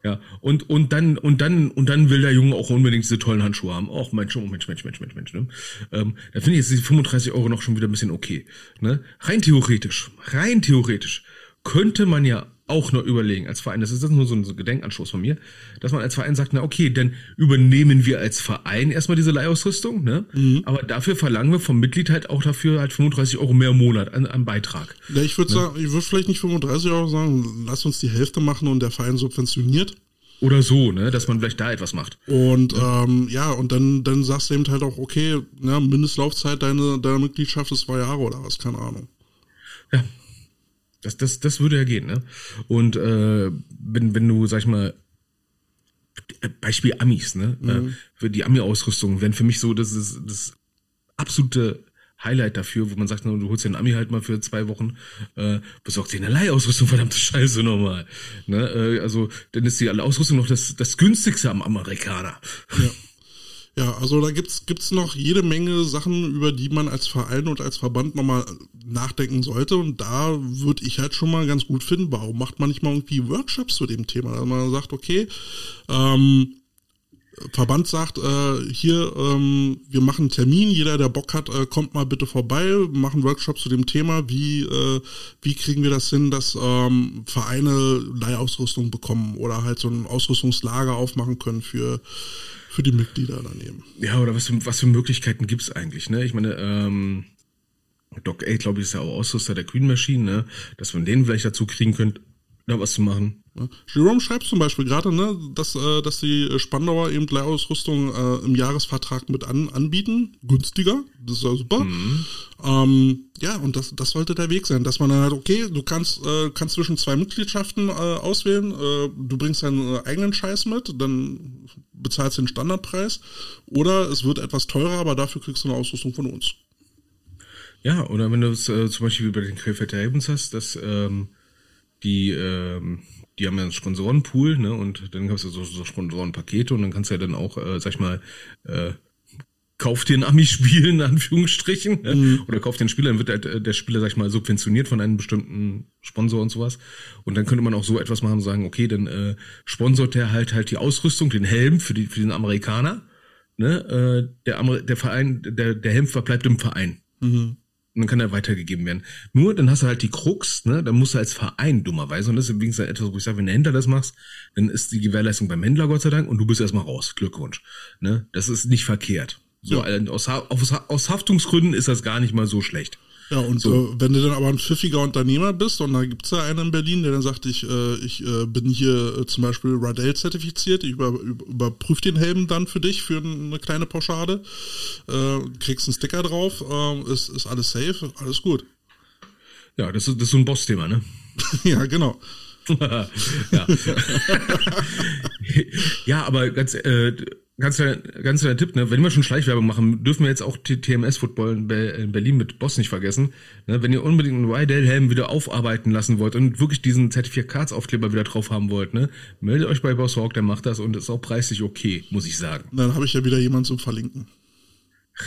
Ja, und, und dann, und dann, und dann will der Junge auch unbedingt diese tollen Handschuhe haben. Och, Mensch, oh, Mensch, Mensch, Mensch, Mensch, Mensch, ne? ähm, Da finde ich jetzt diese 35 Euro noch schon wieder ein bisschen okay. Ne? Rein theoretisch, rein theoretisch könnte man ja auch nur überlegen als Verein, das ist nur so ein Gedenkanstoß von mir, dass man als Verein sagt, na okay, dann übernehmen wir als Verein erstmal diese Leihausrüstung, ne? Mhm. Aber dafür verlangen wir vom Mitglied halt auch dafür halt 35 Euro mehr im Monat an, an Beitrag. Ja, ich würde ne? sagen, ich würde vielleicht nicht 35 Euro sagen, lass uns die Hälfte machen und der Verein subventioniert. Oder so, ne, dass man vielleicht da etwas macht. Und ja, ähm, ja und dann, dann sagst du eben halt auch, okay, ne, Mindestlaufzeit deiner, deiner Mitgliedschaft ist zwei Jahre oder was, keine Ahnung. Ja, das, das, das würde ja gehen, ne? Und äh, wenn, wenn du, sag ich mal, Beispiel Amis, ne? Mhm. Äh, für die Ami-Ausrüstung wären für mich so das ist das absolute Highlight dafür, wo man sagt, du holst den Ami halt mal für zwei Wochen, äh, besorgst dir eine Leihausrüstung, verdammte Scheiße nochmal. Ne? Äh, also, dann ist die Ausrüstung noch das, das günstigste am Amerikaner. Ja. Ja, also da gibt's gibt's noch jede Menge Sachen, über die man als Verein und als Verband nochmal nachdenken sollte. Und da würde ich halt schon mal ganz gut finden, warum macht man nicht mal irgendwie Workshops zu dem Thema? Dass man sagt, okay, ähm, Verband sagt, äh, hier, ähm, wir machen einen Termin, jeder, der Bock hat, äh, kommt mal bitte vorbei, machen Workshops zu dem Thema, wie, äh, wie kriegen wir das hin, dass ähm, Vereine Leihausrüstung bekommen oder halt so ein Ausrüstungslager aufmachen können für für die Mitglieder daneben. Ja, oder was für, was für Möglichkeiten gibt's eigentlich, ne? Ich meine, ähm, Doc A, glaube ich, ist ja auch Ausrüster der Queen Machine, ne? Dass man den vielleicht dazu kriegen könnte, da was zu machen. Jerome schreibt zum Beispiel gerade, ne, dass, äh, dass die Spandauer eben Leihausrüstung äh, im Jahresvertrag mit an, anbieten. Günstiger. Das ist ja super. Mhm. Ähm, ja, und das, das sollte der Weg sein, dass man dann halt, okay, du kannst, äh, kannst zwischen zwei Mitgliedschaften äh, auswählen, äh, du bringst deinen äh, eigenen Scheiß mit, dann bezahlst du den Standardpreis, oder es wird etwas teurer, aber dafür kriegst du eine Ausrüstung von uns. Ja, oder wenn du es äh, zum Beispiel wie bei den Krefelder Havens hast, dass ähm, die ähm, die haben ja einen Sponsorenpool, ne? Und dann hast du so, so Sponsorenpakete und dann kannst du ja dann auch, äh, sag ich mal, äh, kauf dir ein Ami-Spiel in Anführungsstrichen ne? mhm. oder kauf den Spieler, dann wird halt der Spieler, sag ich mal, subventioniert von einem bestimmten Sponsor und sowas. Und dann könnte man auch so etwas machen und sagen, okay, dann äh, sponsort der halt halt die Ausrüstung, den Helm für, die, für den Amerikaner. Ne? Äh, der, Amer der Verein, der, der Helm verbleibt im Verein. Mhm und dann kann er weitergegeben werden. Nur, dann hast du halt die Krux, ne, dann musst du als Verein dummerweise, und das ist übrigens etwas, wo ich sage, wenn der Händler das machst, dann ist die Gewährleistung beim Händler, Gott sei Dank, und du bist erstmal raus. Glückwunsch. Ne? Das ist nicht verkehrt. So, ja. aus, aus, aus Haftungsgründen ist das gar nicht mal so schlecht. Ja, und so. äh, wenn du dann aber ein pfiffiger Unternehmer bist, und da gibt's ja einen in Berlin, der dann sagt, ich, äh, ich äh, bin hier äh, zum Beispiel Radell zertifiziert, ich über, über, überprüfe den Helm dann für dich für eine kleine Pauschale, äh, kriegst einen Sticker drauf, äh, ist, ist alles safe, alles gut. Ja, das ist, das ist so ein Boss-Thema, ne? ja, genau. ja. ja, aber ganz, äh, ganz, ganz kleiner Tipp, ne? wenn wir schon Schleichwerbung machen, dürfen wir jetzt auch TMS-Football in Berlin mit Boss nicht vergessen. Ne? Wenn ihr unbedingt einen Rydell-Helm wieder aufarbeiten lassen wollt und wirklich diesen Zertifikatsaufkleber wieder drauf haben wollt, ne? meldet euch bei Boss Hawk, der macht das und ist auch preislich okay, muss ich sagen. Dann habe ich ja wieder jemanden zum Verlinken.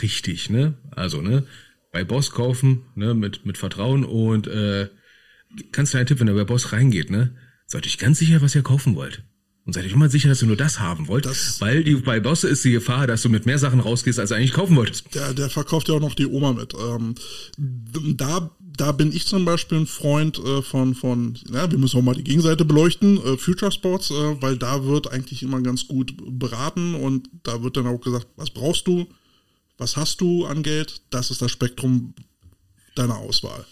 Richtig, ne? Also, ne? Bei Boss kaufen, ne? Mit, mit Vertrauen und äh, ganz kleiner Tipp, wenn ihr bei Boss reingeht, ne? Seid euch ganz sicher, was ihr kaufen wollt. Und seid euch immer sicher, dass du nur das haben wollt, das weil die, bei Bosse ist die Gefahr, dass du mit mehr Sachen rausgehst, als du eigentlich kaufen wolltest. Der, der verkauft ja auch noch die Oma mit. Ähm, da, da bin ich zum Beispiel ein Freund äh, von, von, ja, wir müssen auch mal die Gegenseite beleuchten, äh, Future Sports, äh, weil da wird eigentlich immer ganz gut beraten und da wird dann auch gesagt, was brauchst du, was hast du an Geld, das ist das Spektrum deiner Auswahl.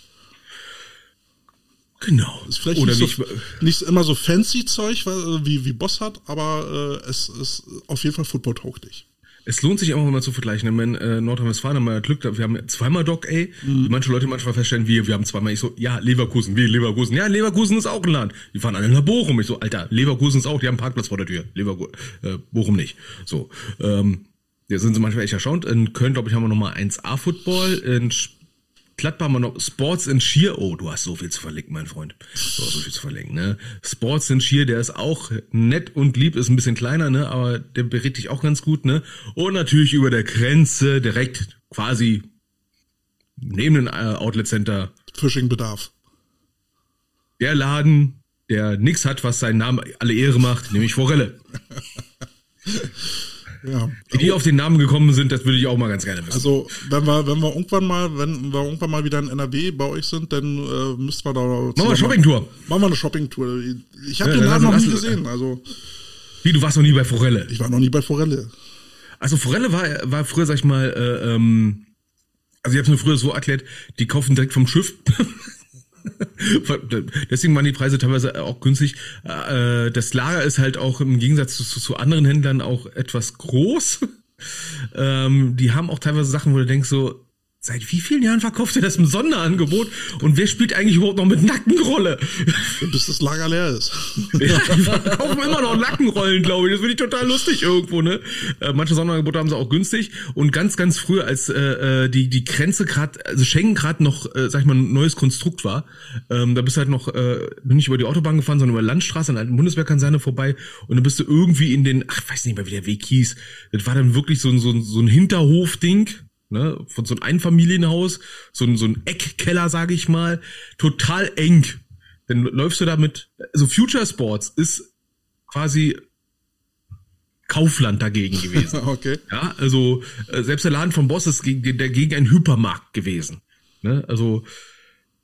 Genau. Ist vielleicht Oder nicht, nicht, so, nicht immer so fancy Zeug weil, wie, wie Boss hat, aber äh, es ist auf jeden Fall football-tauglich. es lohnt sich immer mal zu vergleichen. Wenn äh, Nordrhein-Westfalen haben wir Glück, wir haben zweimal Doc A. Mhm. Manche Leute manchmal feststellen, wir, wir haben zweimal. Ich so, ja, Leverkusen, wie Leverkusen. Ja, Leverkusen ist auch ein Land. Die fahren alle nach Bochum. Ich so, Alter, Leverkusen ist auch, die haben einen Parkplatz vor der Tür. Leverkusen, äh, Bochum nicht. So, ähm, da sind sie manchmal echt erstaunt. In Köln, glaube ich, haben wir nochmal 1A-Football. In Gladbach wir noch Sports in Schier. Oh, du hast so viel zu verlinken, mein Freund. Du hast so viel zu verlinken, ne? Sports in Schier, der ist auch nett und lieb, ist ein bisschen kleiner, ne? Aber der berät dich auch ganz gut, ne? Und natürlich über der Grenze, direkt quasi neben dem äh, Outlet Center, Phishing-Bedarf. der Laden, der nix hat, was seinen Namen alle Ehre macht, nämlich Forelle. Ja. Wie die auf den Namen gekommen sind, das würde ich auch mal ganz gerne wissen. Also, wenn wir, wenn wir irgendwann mal, wenn wir irgendwann mal wieder in NRW bei euch sind, dann äh, müssten wir da. Machen wir zusammen- Shoppingtour. Machen wir eine Shoppingtour. Ich habe Ja, den Laden noch nie gesehen. Also, Wie, du warst noch nie bei Forelle? ich war noch nie bei Forelle. Also Forelle war, war früher, sag ich mal, äh, ähm, also ich habe es mir früher so erklärt, die kaufen direkt vom Schiff. Deswegen waren die Preise teilweise auch günstig. Äh, das Lager ist halt auch im Gegensatz zu, zu anderen Händlern auch etwas groß. Ähm, die haben auch teilweise Sachen, wo du denkst so, seit wie vielen Jahren verkauft ihr das im Sonderangebot? Und wer spielt eigentlich überhaupt noch mit Nackenrolle? Bis das Lager leer ist. Ja, die verkaufen immer noch Nackenrollen, glaube ich. Das finde ich total lustig irgendwo, ne? Äh, manche Sonderangebote haben sie auch günstig. Und ganz, ganz früh, als äh, äh, die, die Grenze gerade, also Schengen gerade noch, äh, sag ich mal, ein neues Konstrukt war, ähm, da bist du halt noch, äh, nicht über die Autobahn gefahren, sondern über Landstraße an der alten Bundeswehrkaserne vorbei. Und dann bist du irgendwie in den, ach, ich weiß nicht mehr, wie der Weg hieß. Das war dann wirklich so ein, so ein, so ein Hinterhof-Ding ne, von so einem Einfamilienhaus, so ein, so ein Eckkeller, sage ich mal, total eng. Dann läufst du da mit, also Future Sports ist quasi Kaufland dagegen gewesen. okay. ja, also äh, selbst der Laden von Boss ist gegen, dagegen ein Hypermarkt gewesen. Ne? Also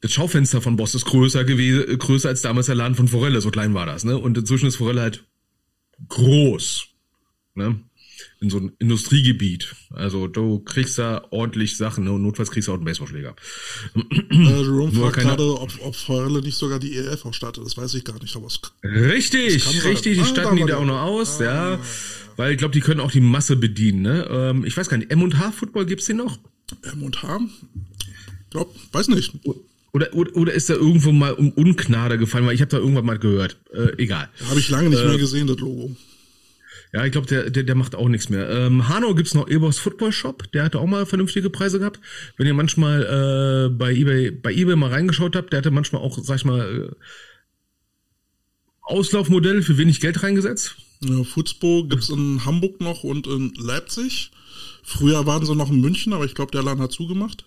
das Schaufenster von Boss ist größer gewesen, größer als damals der Laden von Forelle, so klein war das. Ne? Und inzwischen ist Forelle halt groß. Ne? In so ein Industriegebiet. Also du kriegst da ordentlich Sachen, ne? Und notfalls kriegst du auch einen Baseballschläger. Äh, Jerome fragt gerade, ob, ob Forelle nicht sogar die ELF ausstattet. Das weiß ich gar nicht, aber es Richtig, Das richtig, die Ah, statten da die da auch noch aus, ja. Weil ich glaube, die können auch die Masse bedienen, ne? Ähm, ich weiß gar nicht, M&H Football gibt's den noch? M&H? Glaub, weiß nicht. Oder, oder, oder ist da irgendwo mal um Ungnade gefallen, weil ich habe da irgendwann mal gehört. Äh, egal. Habe ich lange nicht Äh, mehr gesehen, das Logo. Ja, ich glaube, der, der, der macht auch nichts mehr. Ähm, Hanau gibt's noch Ebers Football Shop, der hatte auch mal vernünftige Preise gehabt. Wenn ihr manchmal äh, bei eBay bei eBay mal reingeschaut habt, der hatte manchmal auch, sag ich mal, äh, Auslaufmodell für wenig Geld reingesetzt. Ja, Fußbo gibt's in Hamburg noch und in Leipzig. Früher waren sie noch in München, aber ich glaube, der Laden hat zugemacht.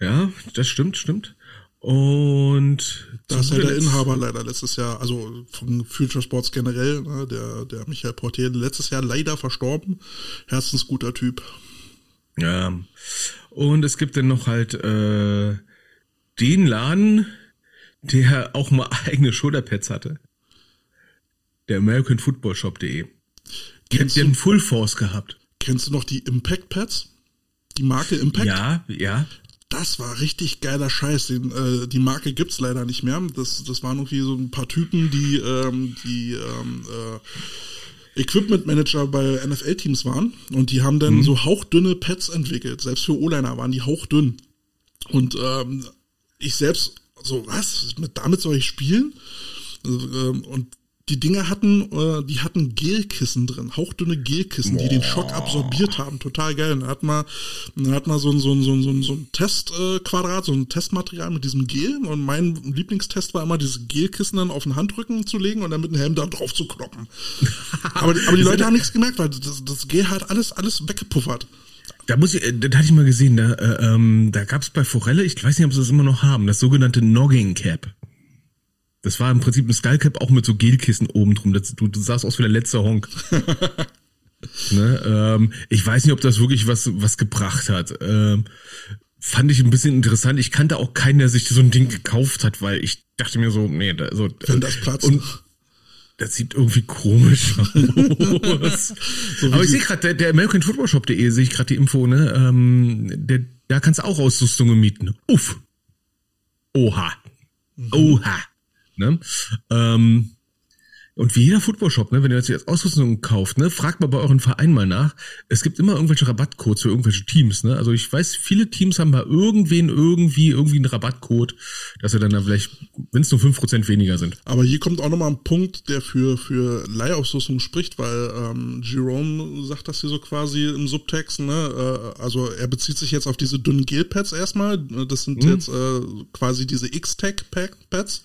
Ja, das stimmt, stimmt. Und Da ist ja zu der Inhaber leider letztes Jahr, also von Future Sports generell, ne, der, der Michael Portier, letztes Jahr leider verstorben. Herzensguter Typ. Ja. Und es gibt dann noch halt äh, den Laden, der auch mal eigene Shoulderpads hatte. Der American Football Shop.de. Hat ja du, einen Full Force gehabt. kennst du noch die Impact Pads? Die Marke Impact? Ja, ja. Das war richtig geiler Scheiß. Den, äh, die Marke gibt's leider nicht mehr. Das, das waren irgendwie so ein paar Typen, die, ähm, die ähm, äh, Equipment Manager bei NFL-Teams waren. Und die haben dann so hauchdünne Pads entwickelt. Selbst für O-Liner waren die hauchdünn. Und ähm, ich selbst, so was, mit, damit soll ich spielen? Also, ähm, und die Dinger hatten, äh, die hatten Gelkissen drin, hauchdünne Gelkissen, die den Schock absorbiert haben. Total geil. Und Da hat man, da hat man so ein, so ein, so ein, so ein, so ein Testquadrat, Quadrat, so ein Testmaterial mit diesem Gel. Und mein Lieblingstest war immer, dieses Gelkissen dann auf den Handrücken zu legen und dann mit dem Helm da drauf zu kloppen. aber, die- aber die Leute haben nichts gemerkt, weil das, das Gel hat alles, alles weggepuffert. Da muss ich, äh, das hatte ich mal gesehen, da, äh, ähm, da gab's bei Forelle, ich weiß nicht, ob sie das immer noch haben, das sogenannte Nogging Cap. Das war im Prinzip ein Skullcap auch mit so Gelkissen oben drum. Das, du, du sahst aus wie der letzte Honk. ne, ähm, ich weiß nicht, ob das wirklich was, was gebracht hat. Ähm, fand ich ein bisschen interessant. Ich kannte auch keinen, der sich so ein Ding gekauft hat, weil ich dachte mir so, nee, da, so, Wenn das platzt. Und das sieht irgendwie komisch aus. Aber ich sehe gerade, der, der American Football Shop.de sehe ich gerade die Info, ne? Ähm, der, da kannst du auch Ausrüstungen mieten. Uff. Oha. Oha. Ne? Ähm, und wie jeder Footballshop, ne, wenn ihr jetzt Ausrüstung kauft, ne, fragt mal bei euren Verein mal nach. Es gibt immer irgendwelche Rabattcodes für irgendwelche Teams, ne? Also ich weiß, viele Teams haben bei irgendwen irgendwie irgendwie einen Rabattcode, dass sie dann da vielleicht, wenn es nur fünf Prozent weniger sind. Aber hier kommt auch nochmal ein Punkt, der für, für Leihausrüstung spricht, weil ähm, Jerome sagt das hier so quasi im Subtext, ne? Äh, also er bezieht sich jetzt auf diese dünnen Gelpads erstmal. Das sind mhm. jetzt äh, quasi diese X-Tech-Pads.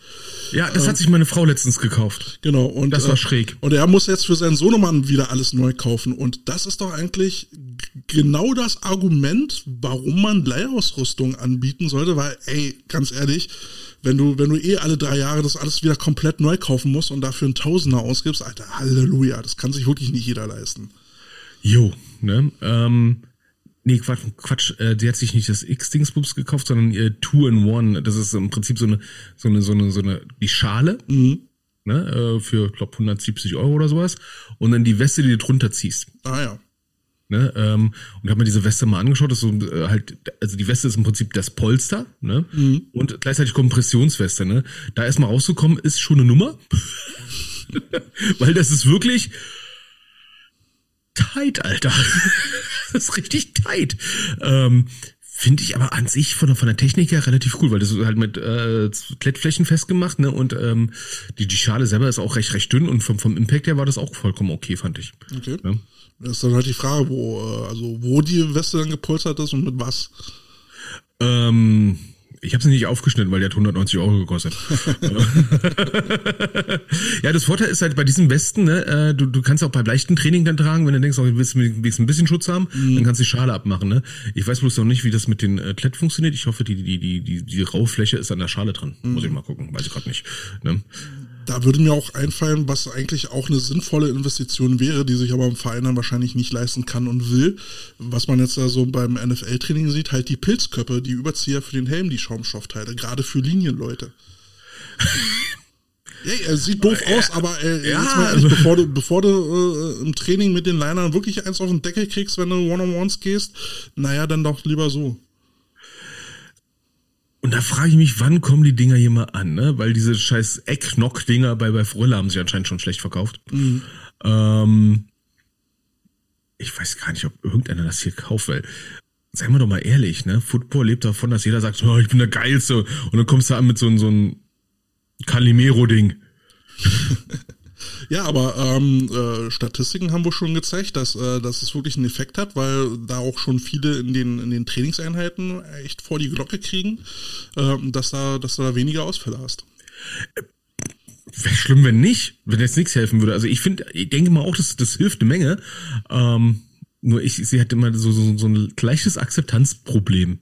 Ja, das ähm, hat sich meine Frau letztens gekauft. Genau. Und das war äh, schräg. Und er muss jetzt für seinen Sohnemann wieder alles neu kaufen. Und das ist doch eigentlich genau das Argument, warum man Leihausrüstung anbieten sollte, weil, ey, ganz ehrlich, wenn du, wenn du eh alle drei Jahre das alles wieder komplett neu kaufen musst und dafür einen Tausender ausgibst, Alter, Halleluja, das kann sich wirklich nicht jeder leisten. Jo, ne? Ähm, nee, Quatsch, Quatsch, äh, die hat sich nicht das X-Dingsbums gekauft, sondern ihr Two-in-One. Das ist im Prinzip so eine, so eine, so eine, so eine, die Schale. Mhm ne, äh, für, glaube 170 Euro oder sowas. Und dann die Weste, die du drunter ziehst. Ah ja. Ne, ähm, und habe mir diese Weste mal angeschaut, das ist so äh, halt, also die Weste ist im Prinzip das Polster, ne? Mhm. Und gleichzeitig Kompressionsweste, ne? Da erstmal rauszukommen, ist schon eine Nummer. Weil das ist wirklich tight, Alter. das ist richtig tight. Ähm, Finde ich aber an sich von, von der Technik her relativ cool, weil das ist halt mit äh, Klettflächen festgemacht, ne? Und ähm, die, die Schale selber ist auch recht, recht dünn und vom, vom Impact her war das auch vollkommen okay, fand ich. Okay. Ja? Das ist dann halt die Frage, wo, äh, also wo die Weste dann gepolstert ist und mit was. Ähm, ich habe sie nicht aufgeschnitten, weil die hat 190 Euro gekostet. ja, das Vorteil ist halt bei diesem Westen, ne, äh, du, du kannst auch bei leichten Training dann tragen, wenn du denkst, oh, du willst, willst ein bisschen Schutz haben, mhm. dann kannst du die Schale abmachen. Ne? Ich weiß bloß noch nicht, wie das mit den äh, Klett funktioniert. Ich hoffe, die, die, die, die, die Raufläche ist an der Schale dran. Mhm. Muss ich mal gucken, weiß ich gerade nicht. Ne? Da würde mir auch einfallen, was eigentlich auch eine sinnvolle Investition wäre, die sich aber im Verein dann wahrscheinlich nicht leisten kann und will. Was man jetzt da so beim NFL-Training sieht, halt die Pilzköpfe, die Überzieher für den Helm, die Schaumstoffteile, gerade für Linienleute. Hey, er sieht doof aus, aber äh, ja, ehrlich, also bevor du, bevor du äh, im Training mit den Linern wirklich eins auf den Deckel kriegst, wenn du One-on-Ones gehst, naja, dann doch lieber so. Und da frage ich mich, wann kommen die Dinger hier mal an, ne? Weil diese scheiß Ecknock-Dinger bei, bei Fröller haben sich anscheinend schon schlecht verkauft. Mhm. Ähm, ich weiß gar nicht, ob irgendeiner das hier kauft, weil, seien wir doch mal ehrlich, ne? Football lebt davon, dass jeder sagt, oh, ich bin der Geilste. Und dann kommst du an mit so, so einem Calimero-Ding. Ja, aber ähm, äh, Statistiken haben wohl schon gezeigt, dass, äh, dass es wirklich einen Effekt hat, weil da auch schon viele in den, in den Trainingseinheiten echt vor die Glocke kriegen, äh, dass, da, dass du da weniger Ausfälle hast. Wäre schlimm, wenn nicht, wenn jetzt nichts helfen würde. Also ich finde, ich denke mal auch, dass das hilft eine Menge. Ähm, nur ich sehe halt immer so, so, so ein gleiches Akzeptanzproblem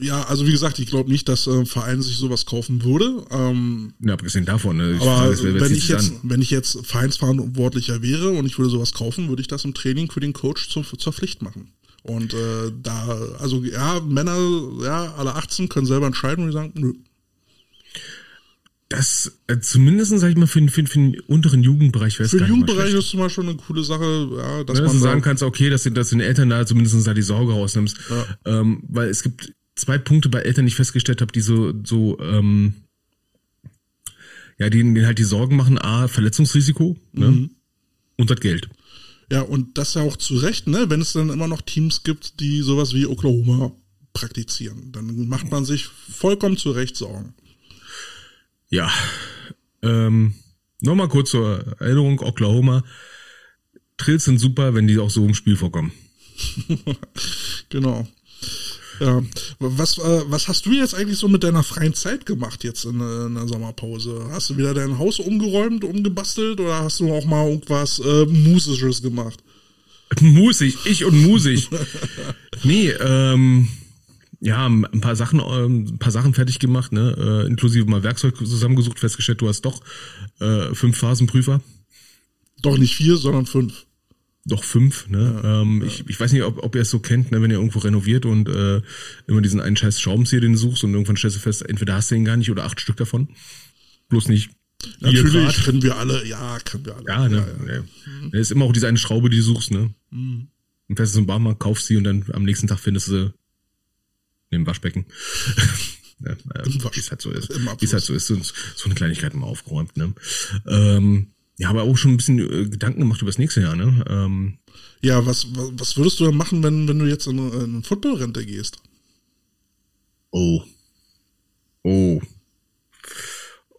ja, also wie gesagt, ich glaube nicht, dass äh, Verein sich sowas kaufen würde. Ähm, ja, abgesehen davon. Ne? Ich aber frage, wenn ich jetzt, an? wenn ich jetzt Vereinsverantwortlicher wäre und ich würde sowas kaufen, würde ich das im Training für den Coach zur, zur Pflicht machen. Und äh, da, also ja, Männer, ja, alle 18 können selber entscheiden und die sagen, nö. Das äh, zumindest, sag ich mal, für, für, für den unteren Jugendbereich wäre es Für den Jugendbereich ist zum Beispiel eine coole Sache, ja, dass man dass du sagen kannst, okay, dass du, dass du den Eltern da zumindest da die Sorge rausnimmst. Ja. Ähm, weil es gibt zwei Punkte bei Eltern, die ich festgestellt habe, die so, so ähm, ja, denen, denen halt die Sorgen machen, A, Verletzungsrisiko ne? Mhm. und das Geld. Ja, und das ja auch zu Recht, ne? Wenn es dann immer noch Teams gibt, die sowas wie Oklahoma praktizieren, dann macht man sich vollkommen zu Recht Sorgen. Ja. Ähm, Nochmal kurz zur Erinnerung, Oklahoma. Trills sind super, wenn die auch so im Spiel vorkommen. genau. Ja. Was, äh, was hast du jetzt eigentlich so mit deiner freien Zeit gemacht jetzt in, in, der Sommerpause? Hast du wieder dein Haus umgeräumt, umgebastelt oder hast du auch mal irgendwas äh, Musisches gemacht? Musig, ich und musig. nee, ähm, ja, ein paar Sachen, ähm, ein paar Sachen fertig gemacht, ne, äh, inklusive mal Werkzeug zusammengesucht, festgestellt, du hast doch äh, fünf Phasenprüfer. Doch nicht vier, sondern fünf doch fünf, ne? Ja, ähm, ja. Ich, ich weiß nicht, ob, ob ihr es so kennt, ne, wenn ihr irgendwo renoviert und äh, immer diesen einen scheiß Schraubenzieher den suchst und irgendwann stellst du fest, entweder hast du ihn gar nicht oder acht Stück davon. Bloß nicht. Natürlich können wir alle, ja, können wir alle. Ja, ne? Ja, ja. Mhm. ist immer auch diese eine Schraube, die du suchst, ne? Mhm. Und fährst du zum Barmarkt, kaufst sie und dann am nächsten Tag findest du sie neben Waschbecken. Ne? Äh, wie es halt so ist. Wie es halt so ist, so, so eine Kleinigkeit immer aufgeräumt. Ne? Ähm, ja, aber auch schon ein bisschen äh, Gedanken gemacht über das nächste Jahr. Ne? Ähm, ja, was, was, was würdest du dann machen, wenn, wenn du jetzt in, in Footballrente gehst? Oh. Oh.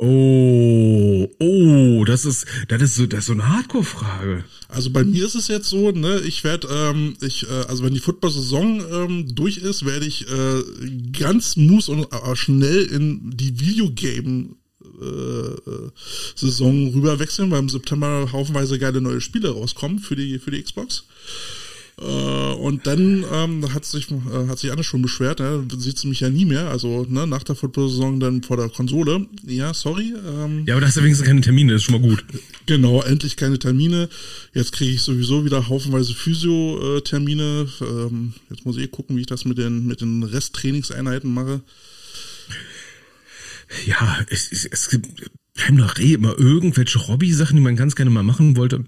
Oh, oh, das ist, das ist so, das ist so eine Hardcore-Frage. Also bei mir ist es jetzt so, ne, ich werde, ähm, ich, äh, also wenn die Football-Saison ähm, durch ist, werde ich äh, ganz mus und äh, schnell in die Videogame Saison rüberwechseln, weil im September haufenweise geile neue Spiele rauskommen für die für die Xbox. Äh, und dann ähm, hat sich äh, hat sich Anne schon beschwert, ne? sieht sie mich ja nie mehr, also ne, nach der Football-Saison dann vor der Konsole. Ja, sorry. Ähm, ja, aber da hast du wenigstens keine Termine, das ist schon mal gut. Genau, endlich keine Termine. Jetzt kriege ich sowieso wieder haufenweise Physio-Termine. Ähm, jetzt muss ich eh gucken, wie ich das mit den mit den Resttrainingseinheiten mache. Ja, es, es, es gibt bleiben doch eh immer irgendwelche Hobby-Sachen, die man ganz gerne mal machen wollte.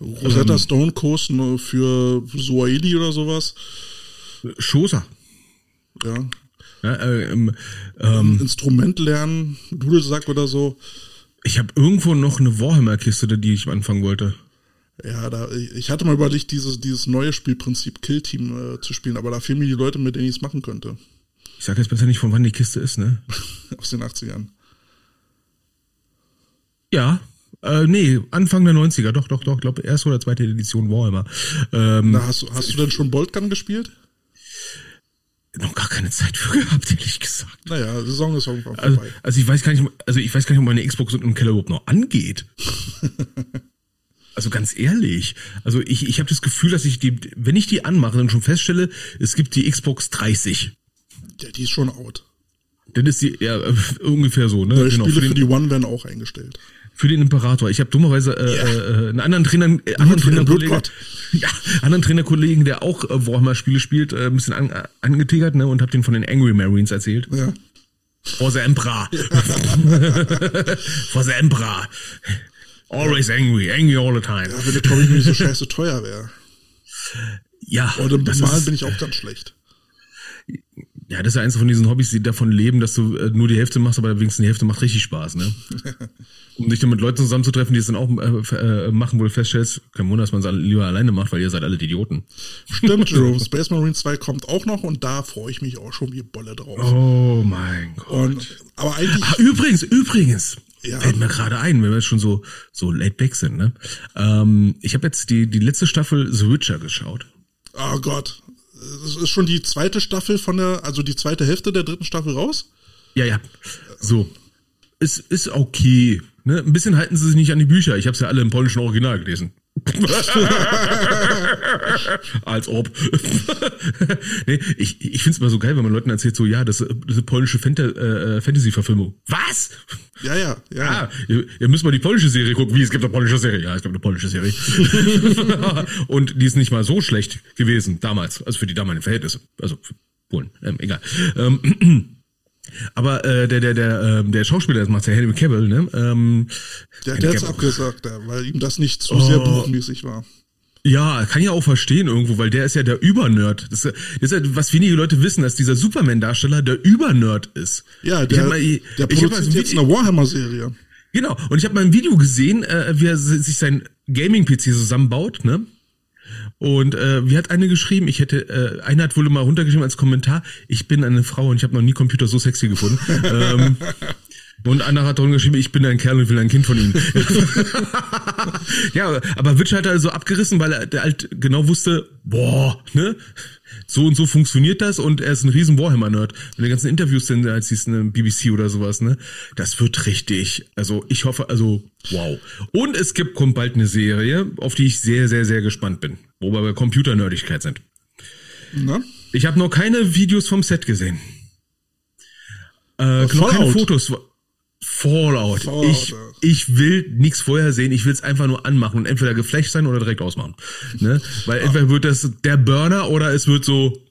Rosetta ähm, Stone ne, für Suaheli oder sowas. Schosa. Ja. ja äh, ähm, ähm, Instrument lernen, Dudelsack oder so. Ich habe irgendwo noch eine Warhammer-Kiste, die ich anfangen wollte. Ja, da, ich hatte mal überlegt, dieses, dieses neue Spielprinzip Kill Team äh, zu spielen, aber da fehlen mir die Leute, mit denen ich es machen könnte. Ich sag jetzt besser nicht, von wann die Kiste ist, ne? Aus den 80ern. Ja, äh, nee, Anfang der 90er, doch, doch, doch, ich glaube, erste oder zweite Edition Warhammer. Ähm, Na, hast, du, hast du denn schon Boltgun gespielt? Noch gar keine Zeit für gehabt, ehrlich gesagt. Naja, Saison ist irgendwann vorbei. Also, also ich weiß gar nicht, also ich weiß gar nicht, ob meine Xbox im Keller überhaupt noch angeht. also ganz ehrlich, also ich, ich habe das Gefühl, dass ich die, wenn ich die anmache, dann schon feststelle, es gibt die Xbox 30. Ja, die ist schon out. Dann ist die, ja, ungefähr so, ne? Neue genau, Spiele für, den, für die One werden auch eingestellt für den Imperator. Ich habe dummerweise äh, ja. äh, einen anderen Trainer, äh, anderen Trainerkollegen, ja, anderen Trainerkollegen, der auch äh, Warhammer Spiele spielt, äh, ein bisschen an, äh, angetigert, ne, und habe den von den Angry Marines erzählt. Ja. For the Emperor. For the Emperor. Always angry, angry all the time. Ja, wenn der Comic nicht so scheiße teuer wäre. Ja. Und im Bemalen bin ich auch ganz schlecht. Ja, das ist eins von diesen Hobbys, die davon leben, dass du äh, nur die Hälfte machst, aber wenigstens die Hälfte macht richtig Spaß, ne? um dich dann mit Leuten zusammenzutreffen, die es dann auch äh, äh, machen, wo du feststellst, kein Wunder, dass man es lieber alleine macht, weil ihr seid alle Idioten. Stimmt, Jerome. Space Marine 2 kommt auch noch und da freue ich mich auch schon wie Bolle drauf. Oh mein Gott. Und, aber eigentlich. Ah, übrigens, übrigens. Ja. Fällt mir gerade ein, wenn wir jetzt schon so, so laid back sind, ne? Ähm, ich habe jetzt die, die letzte Staffel The Witcher geschaut. Oh Gott ist schon die zweite Staffel von der, also die zweite Hälfte der dritten Staffel raus? Ja, ja. So. Es ist okay. Ne? Ein bisschen halten sie sich nicht an die Bücher. Ich habe es ja alle im polnischen Original gelesen. Als ob. nee, ich ich finde es immer so geil, wenn man Leuten erzählt, so, ja, das, das ist eine polnische Fanta äh, Fantasy-Verfilmung. Was? Ja, ja, ja. Ah, ihr, ihr müsst mal die polnische Serie gucken. Wie, es gibt eine polnische Serie? Ja, es gibt eine polnische Serie. Und die ist nicht mal so schlecht gewesen damals, also für die damaligen Verhältnisse. Also für Polen, ähm, egal. Ähm, aber äh, der der der äh, der Schauspieler, das macht der Henry Cavill, ne? Ähm, der der hat's abgesagt, weil ihm das nicht zu oh. sehr buchmäßig war. Ja, kann ja auch verstehen irgendwo, weil der ist ja der Übernerd. Das ist, das ist ja, was wenige Leute wissen, dass dieser Superman-Darsteller der Übernerd ist. Ja, der, mal, der produziert also jetzt eine Warhammer-Serie. Genau, und ich habe mal ein Video gesehen, äh, wie er sich sein Gaming-PC zusammenbaut, ne? Und äh, wie hat eine geschrieben? Ich hätte, äh, eine hat wohl mal runtergeschrieben als Kommentar, ich bin eine Frau und ich habe noch nie Computer so sexy gefunden. ähm, und einer hat drunter geschrieben, ich bin ein Kerl und will ein Kind von ihm. ja, aber Witcher hat also abgerissen, weil er der halt genau wusste, boah, ne? So und so funktioniert das und er ist ein riesen Warhammer-Nerd. Wenn die ganzen Interviews sind, als siehst eine BBC oder sowas, ne? Das wird richtig. Also ich hoffe, also wow. Und es gibt, kommt bald eine Serie, auf die ich sehr, sehr, sehr gespannt bin. Wo wir bei Computernerdigkeit sind. Na? Ich habe noch keine Videos vom Set gesehen. Äh, noch keine Fotos. Fallout. Fallout ich, ja. ich will nichts vorher sehen, ich will es einfach nur anmachen und entweder geflasht sein oder direkt ausmachen. Ne? Weil ah. entweder wird das der Burner oder es wird so.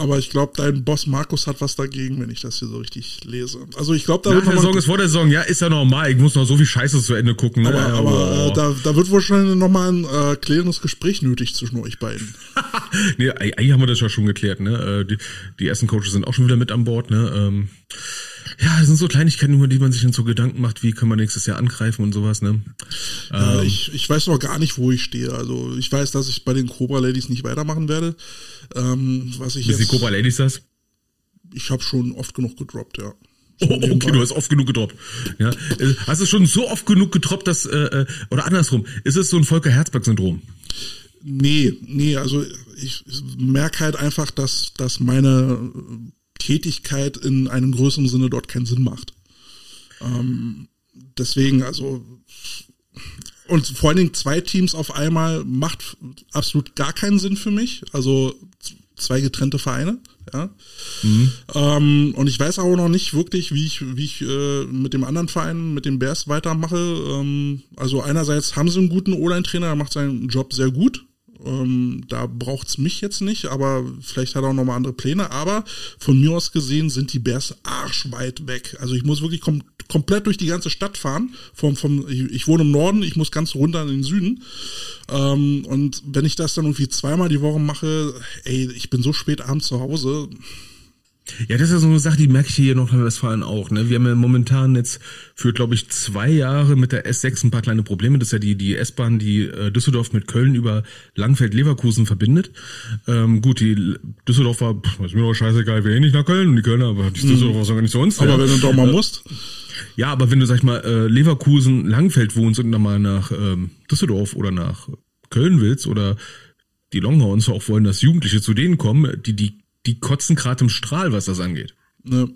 Aber ich glaube, dein Boss Markus hat was dagegen, wenn ich das hier so richtig lese. Also ich glaube, da Nach der Saison ist vor der Saison, ja, ist ja normal. Ich muss noch so viel Scheiße zu Ende gucken. Ne? Aber, aber äh, da, da wird wahrscheinlich nochmal ein äh, klärendes Gespräch nötig zwischen euch beiden. nee, eigentlich haben wir das ja schon geklärt. Ne? Äh, die, die ersten Coaches sind auch schon wieder mit an Bord. Ne? Ähm, ja, das sind so Kleinigkeiten, über die man sich dann so Gedanken macht, wie können wir nächstes Jahr angreifen und sowas. Ne? Ja, ähm, ich, ich weiß noch gar nicht, wo ich stehe. Also ich weiß, dass ich bei den Cobra Ladies nicht weitermachen werde. Ähm, was ich jetzt, die Cobra Ladies das? Ich habe schon oft genug gedroppt, ja. Oh, okay, du hast oft genug gedroppt. Ja, äh, hast du schon so oft genug gedroppt, dass äh, äh, oder andersrum, ist es so ein Volker Herzberg Syndrom? Nee, nee, also ich, ich merke halt einfach, dass dass meine Tätigkeit in einem größeren Sinne dort keinen Sinn macht. Ähm, deswegen, also und vor allen Dingen zwei Teams auf einmal macht absolut gar keinen Sinn für mich. Also zwei getrennte Vereine. Ja. Mhm. Ähm, und ich weiß auch noch nicht wirklich, wie ich, wie ich äh, mit dem anderen Verein, mit dem Bears weitermache. Ähm, also einerseits haben sie einen guten O-Line-Trainer, der macht seinen Job sehr gut. Ähm, da braucht's mich jetzt nicht, aber vielleicht hat er auch nochmal andere Pläne. Aber von mir aus gesehen sind die Bears arschweit weg. Also ich muss wirklich kom komplett durch die ganze Stadt fahren. Vom, vom, ich, ich, wohne im Norden, ich muss ganz runter in den Süden. Ähm, und wenn ich das dann irgendwie zweimal die Woche mache, ey, ich bin so spät abends zu Hause. Ja, das ist ja so eine Sache, die merke ich hier noch in Westfalen auch. Ne? Wir haben ja momentan jetzt für, glaube ich, zwei Jahre mit der S6 ein paar kleine Probleme. Das ist ja die, die S-Bahn, die äh, Düsseldorf mit Köln über Langfeld-Leverkusen verbindet. Ähm, gut, die Düsseldorf war, pff, ist mir doch scheißegal, wir gehen nicht nach Köln und die Kölner, aber die Düsseldorf war sogar nicht zu uns. Aber ja. wenn du doch mal musst. Ja, aber wenn du, sag ich mal, äh, Leverkusen, Langfeld wohnst und dann mal nach ähm, Düsseldorf oder nach Köln willst oder die Longhorns auch wollen, dass Jugendliche zu denen kommen, die, die die kotzen gerade im Strahl, was das angeht. Ja.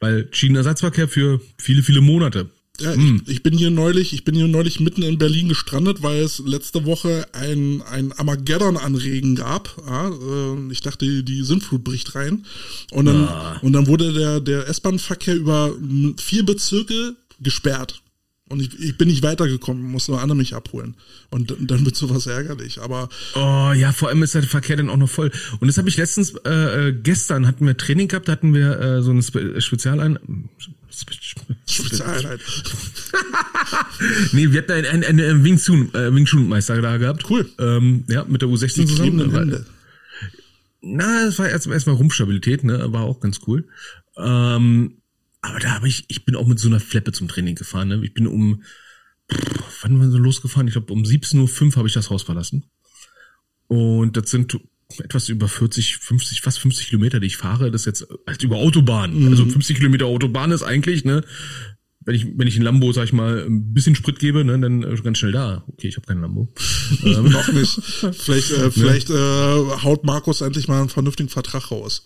Weil Schienenersatzverkehr für viele, viele Monate. Ja, hm. ich, ich, bin hier neulich, ich bin hier neulich mitten in Berlin gestrandet, weil es letzte Woche ein, ein Armageddon an Regen gab. Ja, äh, ich dachte, die Sintflut bricht rein. Und dann, ah. und dann wurde der, der S-Bahn-Verkehr über vier Bezirke gesperrt. Und ich, ich bin nicht weitergekommen, muss nur Anne mich abholen. Und dann wird sowas ärgerlich. Aber. Oh ja, vor allem ist der Verkehr dann auch noch voll. Und das habe ich letztens, äh, äh, gestern hatten wir Training gehabt, da hatten wir äh, so eine Spe Spezialein. Spezialeinheit. nee, wir hatten einen, einen, einen Wing Chun, äh, Wing Chun Meister da gehabt. Cool. Ähm, ja, mit der U16 Die zusammen. Na, das war erstmal erstmal Rumpfstabilität, ne, war auch ganz cool. Ähm, aber da habe ich, ich bin auch mit so einer Fleppe zum Training gefahren. Ne? Ich bin um, pff, wann waren wir losgefahren? Ich glaube, um 17.05 Uhr habe ich das Haus verlassen. Und das sind etwas über 40, 50, fast 50 Kilometer, die ich fahre. Das ist jetzt halt über Autobahn. Mhm. Also 50 Kilometer Autobahn ist eigentlich, ne, wenn ich, wenn ich ein Lambo, sag ich mal, ein bisschen Sprit gebe, ne, dann äh, ganz schnell da. Okay, ich habe kein Lambo. ähm. Noch nicht. Vielleicht, äh, vielleicht äh, haut Markus endlich mal einen vernünftigen Vertrag raus.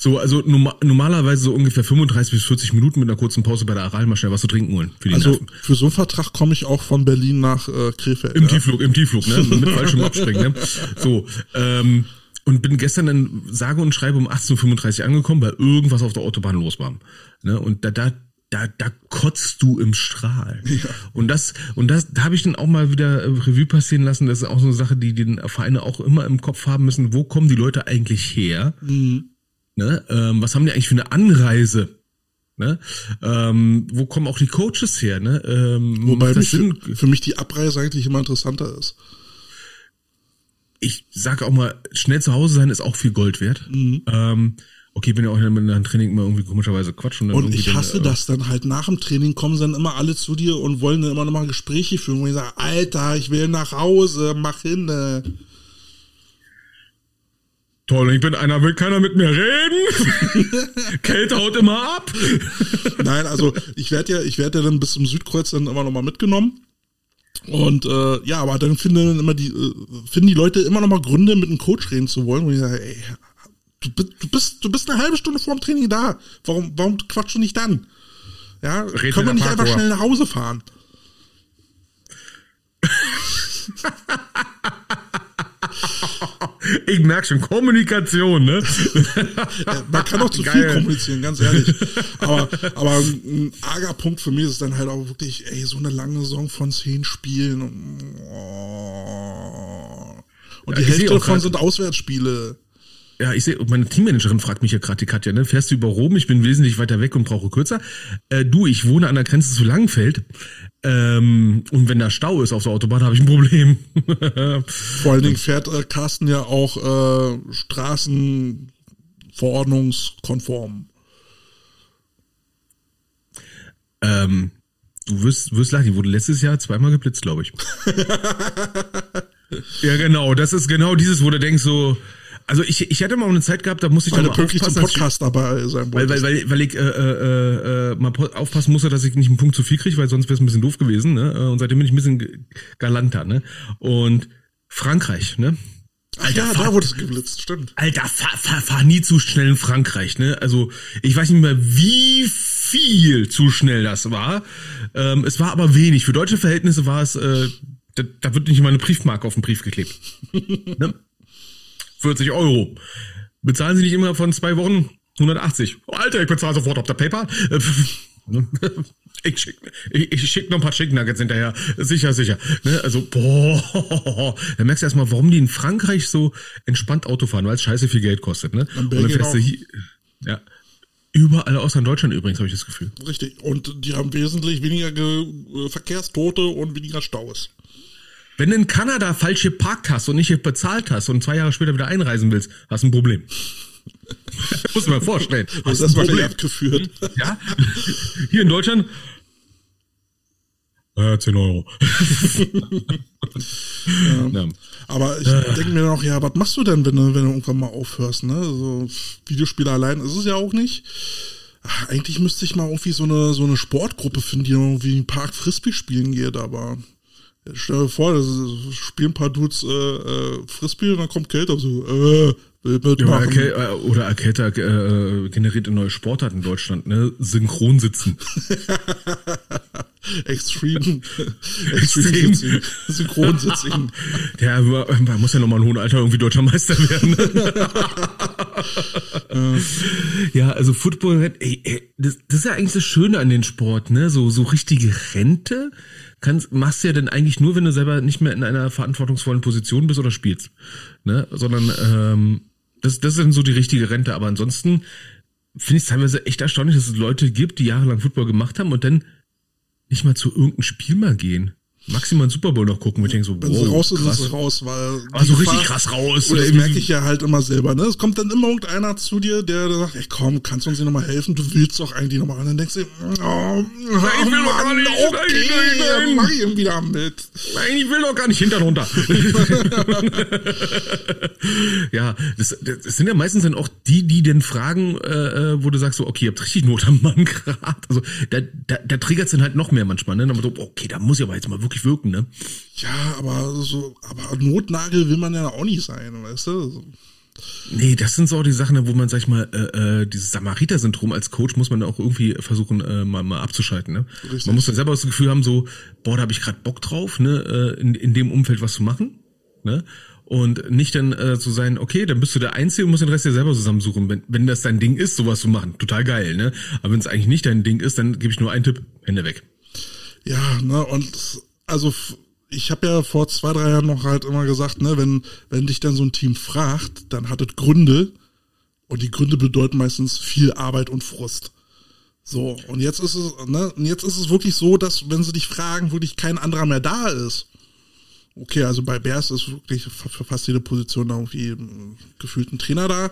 So, also norma normalerweise so ungefähr 35 bis 40 Minuten mit einer kurzen Pause bei der Aral mal schnell was zu trinken holen. Für die also Nerven. für so einen Vertrag komme ich auch von Berlin nach äh, Krefeld. Im ja. Tiefflug, im Tiefflug, ne? Mit falschem Abspringen, ne? So, ähm, und bin gestern dann sage und schreibe um 18.35 Uhr angekommen, weil irgendwas auf der Autobahn los war. Ne? Und da, da, da, da kotzt du im Strahl. Ja. Und das, und das, da habe ich dann auch mal wieder Revue passieren lassen. Das ist auch so eine Sache, die die Vereine auch immer im Kopf haben müssen. Wo kommen die Leute eigentlich her? Mhm. Ne? Ähm, was haben die eigentlich für eine Anreise? Ne? Ähm, wo kommen auch die Coaches her? Ne? Ähm, Wobei mich für, für mich die Abreise eigentlich immer interessanter ist. Ich sage auch mal, schnell zu Hause sein ist auch viel Gold wert. Mhm. Ähm, okay, wenn ihr auch in einem Training immer irgendwie komischerweise quatscht. Und, und ich hasse dann, äh, das dann halt nach dem Training kommen dann immer alle zu dir und wollen dann immer nochmal Gespräche führen, wo ich sage, Alter, ich will nach Hause, mach hin. Äh. Toll, ich bin einer, will keiner mit mir reden. Kälte haut immer ab. Nein, also ich werde ja, ich werde ja dann bis zum Südkreuz dann immer nochmal mitgenommen. Und äh, ja, aber dann finden immer die, äh, finden die Leute immer noch mal Gründe, mit einem Coach reden zu wollen. Und ich sage, ey, du, du bist, du bist eine halbe Stunde vor dem Training da. Warum, warum quatschst du nicht dann? Ja, Red können wir nicht einfach schnell nach Hause fahren? Ich merke schon, Kommunikation, ne? Man kann auch zu Geil. viel kommunizieren, ganz ehrlich. Aber, aber ein arger Punkt für mich ist dann halt auch wirklich, ey, so eine lange Saison von zehn Spielen. Und, und ja, die Hälfte davon sind Auswärtsspiele. ja, ich sehe, meine Teammanagerin fragt mich ja gerade, die Katja, ne? Fährst du über Rom? Ich bin wesentlich weiter weg und brauche kürzer. Äh, du, ich wohne an der Grenze zu Langenfeld. Ähm, und wenn da Stau ist auf der Autobahn, habe ich ein Problem. Vor allen Dingen fährt äh, Carsten ja auch äh, Straßenverordnungskonform. ähm, du wirst, wirst lachen, die wurde letztes Jahr zweimal geblitzt, glaube ich. ja, genau, das ist genau dieses, wo du denkst so, also ich, ich hatte mal eine Zeit gehabt, da musste ich Weil doch mal pünktlich zum ich- Podcast dabei sein weil, weil, weil, weil ich äh, äh, äh, mal aufpassen musste, dass ich nicht einen Punkt zu viel kriege, weil sonst wäre es ein bisschen doof gewesen. Ne? Äh, Und seitdem bin ich ein bisschen galanter. Ne? Und Frankreich, ne? Ach ja, fahr- da wurde es geblitzt, stimmt. Alter, fahr, fahr, fahr nie zu schnell in Frankreich, ne? Also ich weiß nicht mehr, wie viel zu schnell das war. Ähm, es war aber wenig. Für deutsche Verhältnisse war es, äh, da, da wird nicht mal eine Briefmarke auf den Brief geklebt. ne? 40 Euro. Bezahlen Sie nicht immer von zwei Wochen 180. Oh, Alter, ich bezahle sofort auf der PayPal. Ich schick, ich, ich schick noch ein paar Chicken Nuggets hinterher. Sicher, sicher. Ne? Also, boah, da merkst du erstmal, warum die in Frankreich so entspannt Auto fahren, weil es scheiße viel Geld kostet. Ne? Und dann fährst du hier, ja, überall außer in Deutschland übrigens, habe ich das Gefühl. Richtig. Und die haben wesentlich weniger Ge Verkehrstote und weniger Staus. Wenn du in Kanada falsch geparkt hast und nicht bezahlt hast und zwei Jahre später wieder einreisen willst, hast du ein Problem. Muss man vorstellen. Hast das Problem. abgeführt. Ja? Hier in Deutschland? Äh, 10 Euro. ja. Aber ich denke mir noch, ja, was machst du denn, wenn du, wenn du irgendwann mal aufhörst, ne? So Videospiele allein ist es ja auch nicht. Ach, eigentlich müsste ich mal irgendwie so eine, so eine Sportgruppe finden, die irgendwie im Park Frisbee spielen geht, aber stell dir vor, das ist, spielen ein paar Dudes äh, äh, Frisbee und dann kommt Kate auf so, äh, Ja. Arcade, äh, oder Arcata äh, generiert eine neue Sportart in Deutschland, ne? Synchron sitzen. Extreme, Extrem. Extreme Sitzing, Synchronsitzing. Der man muss ja nochmal in hohem Alter irgendwie deutscher Meister werden. Ja, also Football, ey, ey, das, das ist ja eigentlich das Schöne an den Sport, ne? So, so richtige Rente kannst, machst du ja dann eigentlich nur, wenn du selber nicht mehr in einer verantwortungsvollen Position bist oder spielst. Ne? Sondern ähm, das, das ist dann so die richtige Rente. Aber ansonsten finde ich es teilweise echt erstaunlich, dass es Leute gibt, die jahrelang Football gemacht haben und dann nicht mal zu irgendeinem Spiel mal gehen. Maximal einen Super Bowl noch gucken. Ich denke so, Wenn wow, raus ist, krass. ist raus, weil. Aber so die richtig Gefahr- krass raus. Ey, merke ich ja halt immer selber, ne? Es kommt dann immer irgendeiner zu dir, der, sagt, ey komm, kannst du uns hier nochmal helfen? Du willst doch eigentlich nochmal. Und dann denkst du, oh, will doch gar nicht. okay, Nein, nein, dann mach ich ihn wieder mit. Nein, ich will doch gar nicht hinter runter. ja, das, das sind ja meistens dann auch die, die dann fragen, äh, äh, wo du sagst so, okay, ihr habt richtig Not am Mann gerade. Also da, da, da triggert dann halt noch mehr manchmal, ne? Aber so, okay, da muss ich aber jetzt mal wirklich wirken, ne? Ja, aber so, aber Notnagel will man ja auch nicht sein, weißt du? Nee, das sind so auch die Sachen, wo man, sag ich mal, äh, äh, dieses Samariter-Syndrom als Coach muss man auch irgendwie versuchen, äh, mal, mal abzuschalten. Ne? Richtig. Man muss dann selber das Gefühl haben, so, boah, da habe ich gerade Bock drauf, ne, äh, in, in dem Umfeld was zu machen. Ne? Und nicht dann äh, zu sein, okay, dann bist du der Einzige und musst den Rest dir selber zusammensuchen. Wenn, wenn das dein Ding ist, sowas zu machen, total geil, ne? Aber wenn es eigentlich nicht dein Ding ist, dann gebe ich nur einen Tipp, Hände weg. Ja, ne, und also ich habe ja vor zwei, drei Jahren noch halt immer gesagt, ne, wenn, wenn dich dann so ein Team fragt, dann hat es Gründe und die Gründe bedeuten meistens viel Arbeit und Frust. So, und jetzt ist es, ne, und jetzt ist es wirklich so, dass, wenn sie dich fragen, wirklich kein anderer mehr da ist. Okay, also bei Bears ist wirklich für fast jede Position da irgendwie gefühlt ein Trainer da.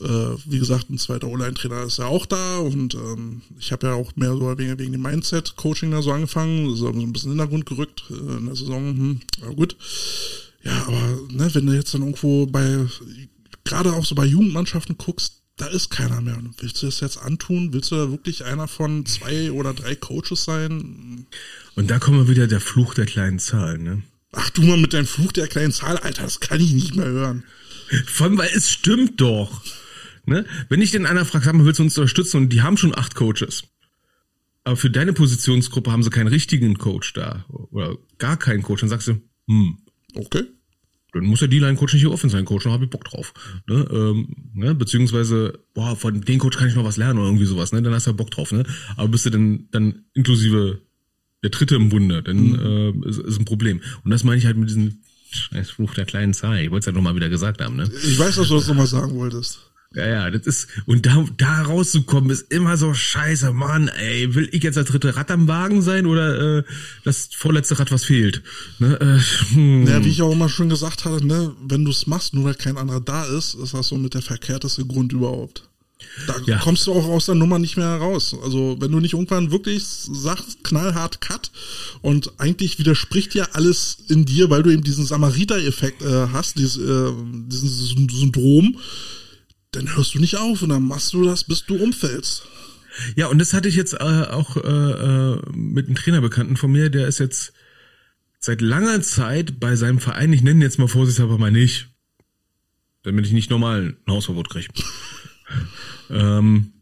Äh, wie gesagt, ein zweiter Online-Trainer ist ja auch da und ähm, ich habe ja auch mehr so wegen, wegen dem Mindset-Coaching da so angefangen, so ein bisschen in den Hintergrund gerückt äh, in der Saison. Hm, ja gut. Ja, aber ne, wenn du jetzt dann irgendwo bei, gerade auch so bei Jugendmannschaften guckst, da ist keiner mehr. Willst du das jetzt antun? Willst du da wirklich einer von zwei oder drei Coaches sein? Und da kommen wir wieder der Fluch der kleinen Zahlen, ne? Ach du mal mit deinem Fluch der kleinen Zahl, Alter, das kann ich nicht mehr hören. Vor allem, weil es stimmt doch. Ne? Wenn ich den einer fragt, sag mal, willst du uns unterstützen? Und die haben schon acht Coaches. Aber für deine Positionsgruppe haben sie keinen richtigen Coach da. Oder gar keinen Coach. Dann sagst du, hm, Okay. dann muss der D-Line-Coach nicht hier offen sein, Coach, dann habe ich Bock drauf. Ne? Ähm, ne? Beziehungsweise, boah, von dem Coach kann ich noch was lernen oder irgendwie sowas, ne? Dann hast du ja Bock drauf, ne? Aber bist du denn dann inklusive der Dritte im Bunde, dann äh, ist, ist ein Problem. Und das meine ich halt mit diesen Scheiß Fluch der kleinen Zahl. Ich wollte es ja nochmal wieder gesagt haben, ne? Ich weiß, dass du das nochmal sagen wolltest. Ja, ja, das ist, und da, da rauszukommen ist immer so scheiße, Mann, ey, will ich jetzt das dritte Rad am Wagen sein oder äh, das vorletzte Rad, was fehlt? Ne? Äh, hm. Ja, wie ich auch immer schon gesagt hatte, ne, wenn du es machst, nur weil kein anderer da ist, ist das so mit der verkehrteste Grund überhaupt. Da ja. kommst du auch aus der Nummer nicht mehr raus. Also wenn du nicht irgendwann wirklich sagst, knallhart Cut und eigentlich widerspricht ja alles in dir, weil du eben diesen Samariter-Effekt äh, hast, dieses, äh, diesen Syndrom, dann hörst du nicht auf und dann machst du das, bis du umfällst. Ja, und das hatte ich jetzt äh, auch äh, äh, mit einem Trainerbekannten von mir, der ist jetzt seit langer Zeit bei seinem Verein, ich nenne jetzt mal vorsichtshalber mal nicht, damit ich nicht normal ein Hausverbot kriege. Ähm,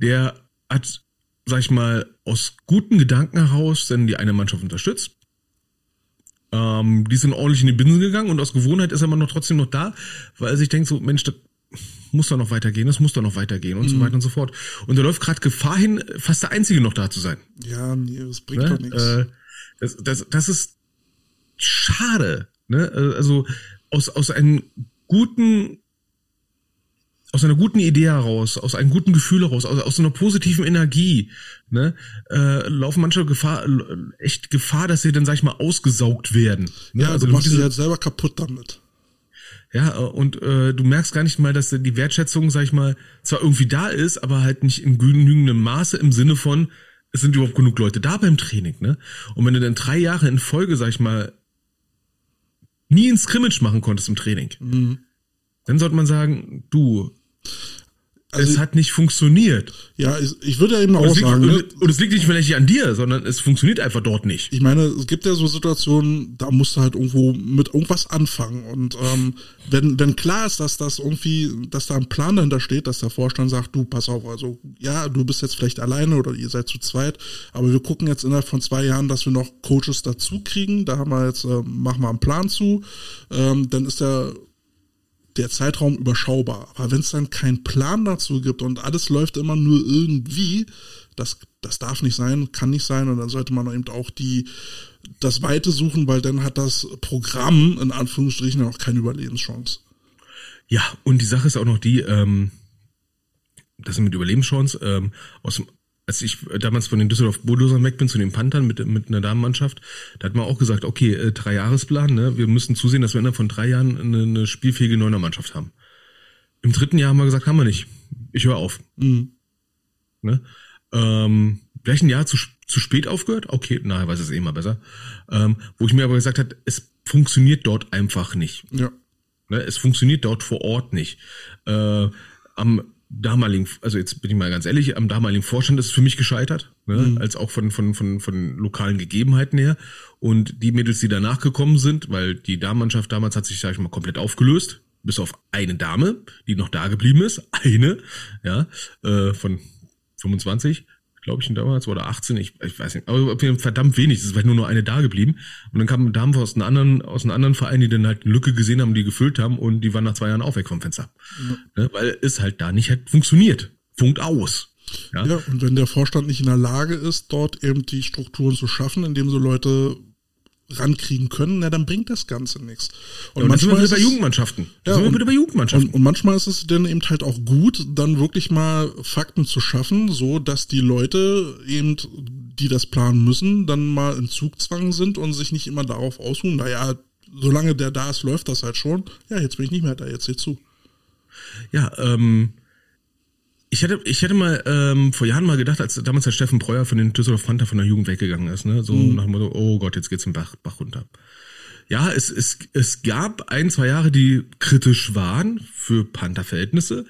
der hat, sag ich mal, aus guten Gedanken heraus dann die eine Mannschaft unterstützt. Ähm, die sind ordentlich in die Binsen gegangen und aus Gewohnheit ist er immer noch trotzdem noch da, weil er sich denkt so, Mensch, das muss doch noch weitergehen, das muss doch noch weitergehen und mhm. so weiter und so fort. Und er läuft gerade Gefahr hin, fast der Einzige noch da zu sein. Ja, nee, das bringt ne? doch nichts. Äh, das, das, das ist schade. Ne? Äh, also aus, aus einem guten aus einer guten Idee heraus, aus einem guten Gefühl heraus, aus, aus einer positiven Energie, ne, äh, laufen manche Gefahr, echt Gefahr, dass sie dann, sag ich mal, ausgesaugt werden. Ne? Ja, also du machst dich halt selber kaputt damit. Ja, äh, und äh, du merkst gar nicht mal, dass die Wertschätzung, sag ich mal, zwar irgendwie da ist, aber halt nicht in genügendem Maße im Sinne von, es sind überhaupt genug Leute da beim Training, ne? Und wenn du dann drei Jahre in Folge, sag ich mal, nie ein Scrimmage machen konntest im Training, mhm. dann sollte man sagen, du, also es hat nicht funktioniert. Ja, ich, ich würde ja eben auch liegt, sagen. Ne? Und es liegt nicht vielleicht an dir, sondern es funktioniert einfach dort nicht. Ich meine, es gibt ja so Situationen, da musst du halt irgendwo mit irgendwas anfangen. Und ähm, wenn, wenn klar ist, dass das irgendwie, dass da ein Plan dahinter steht, dass der Vorstand sagt, du, pass auf, also ja, du bist jetzt vielleicht alleine oder ihr seid zu zweit, aber wir gucken jetzt innerhalb von zwei Jahren, dass wir noch Coaches dazu kriegen. Da haben wir jetzt, äh, machen wir einen Plan zu. Ähm, dann ist der der Zeitraum überschaubar. Aber wenn es dann keinen Plan dazu gibt und alles läuft immer nur irgendwie, das, das darf nicht sein, kann nicht sein und dann sollte man eben auch die, das Weite suchen, weil dann hat das Programm in Anführungsstrichen auch keine Überlebenschance. Ja, und die Sache ist auch noch die, ähm, das mit Überlebenschance, ähm, aus als ich damals von den Düsseldorf Bulldozern weg bin zu den Panthern mit, mit einer Damenmannschaft, da hat man auch gesagt, okay, äh, drei Jahresplan, ne? wir müssen zusehen, dass wir innerhalb von drei Jahren eine, eine spielfähige Neunermannschaft haben. Im dritten Jahr haben wir gesagt, haben wir nicht. Ich höre auf. Mhm. Ne? Ähm, vielleicht ein Jahr zu, zu spät aufgehört? Okay, na, weiß es eh mal besser. Ähm, wo ich mir aber gesagt habe, es funktioniert dort einfach nicht. Ja. Ne? Es funktioniert dort vor Ort nicht. Äh, am damaligen, also jetzt bin ich mal ganz ehrlich, am damaligen Vorstand ist es für mich gescheitert, ne? Mhm. als auch von, von, von, von lokalen Gegebenheiten her. Und die Mädels, die danach gekommen sind, weil die Damenmannschaft damals hat sich, sag ich mal, komplett aufgelöst, bis auf eine Dame, die noch da geblieben ist, eine, ja, äh, von 25 glaube ich, damals, oder 18, ich, ich weiß nicht, aber verdammt wenig, es ist vielleicht nur noch eine da geblieben. Und dann kamen Damen aus einem anderen, aus einem anderen Verein, die dann halt eine Lücke gesehen haben, die gefüllt haben und die waren nach zwei Jahren auch weg vom Fenster. Mhm. Ne, weil es halt da nicht halt funktioniert. Funkt aus. Ja? ja, und wenn der Vorstand nicht in der Lage ist, dort eben die Strukturen zu schaffen, indem so Leute rankriegen können, na, dann bringt das Ganze nichts. Und, ja, manchmal sind wir bei Jugendmannschaften. Ja, sind wir wieder bei Jugendmannschaften. Und, und, manchmal ist es dann eben halt auch gut, dann wirklich mal Fakten zu schaffen, so dass die Leute eben, die das planen müssen, dann mal in Zugzwang sind und sich nicht immer darauf ausruhen, naja, solange der da ist, läuft das halt schon. Ja, jetzt bin ich nicht mehr da, jetzt seht zu. Ja, ähm, ich hätte, ich hätte mal ähm, vor Jahren mal gedacht, als damals der Steffen Breuer von den Düsseldorf Panther von der Jugend weggegangen ist, ne? So mhm. nach dem Motto, oh Gott, jetzt geht's den Bach, Bach runter. Ja, es, es, es gab ein, zwei Jahre, die kritisch waren für Panther-Verhältnisse.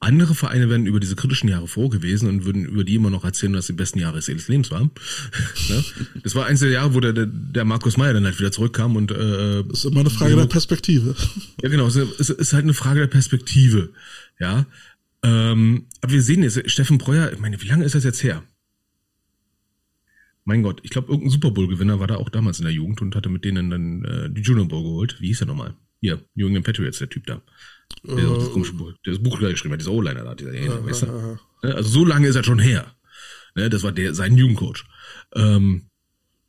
Andere Vereine wären über diese kritischen Jahre froh gewesen und würden über die immer noch erzählen, dass die besten Jahre ihres Lebens waren. ne? Das war eins der Jahre, wo der, der Markus Meyer dann halt wieder zurückkam und äh, Das ist immer eine Frage der Perspektive. Ja, genau, es ist halt eine Frage der Perspektive. Ja, ähm, aber wir sehen jetzt, Steffen Breuer, ich meine, wie lange ist das jetzt her? Mein Gott, ich glaube, irgendein Super Bowl-Gewinner war da auch damals in der Jugend und hatte mit denen dann äh, die Junior Bowl geholt. Wie hieß er nochmal? Hier, New England Patriots, der Typ da. Der, uh, das, komische Buch, der das Buch geschrieben hat, dieser O-Liner da, dieser uh, weißt du? uh, Also so lange ist er schon her. Ne, das war der, sein Jugendcoach. Ähm,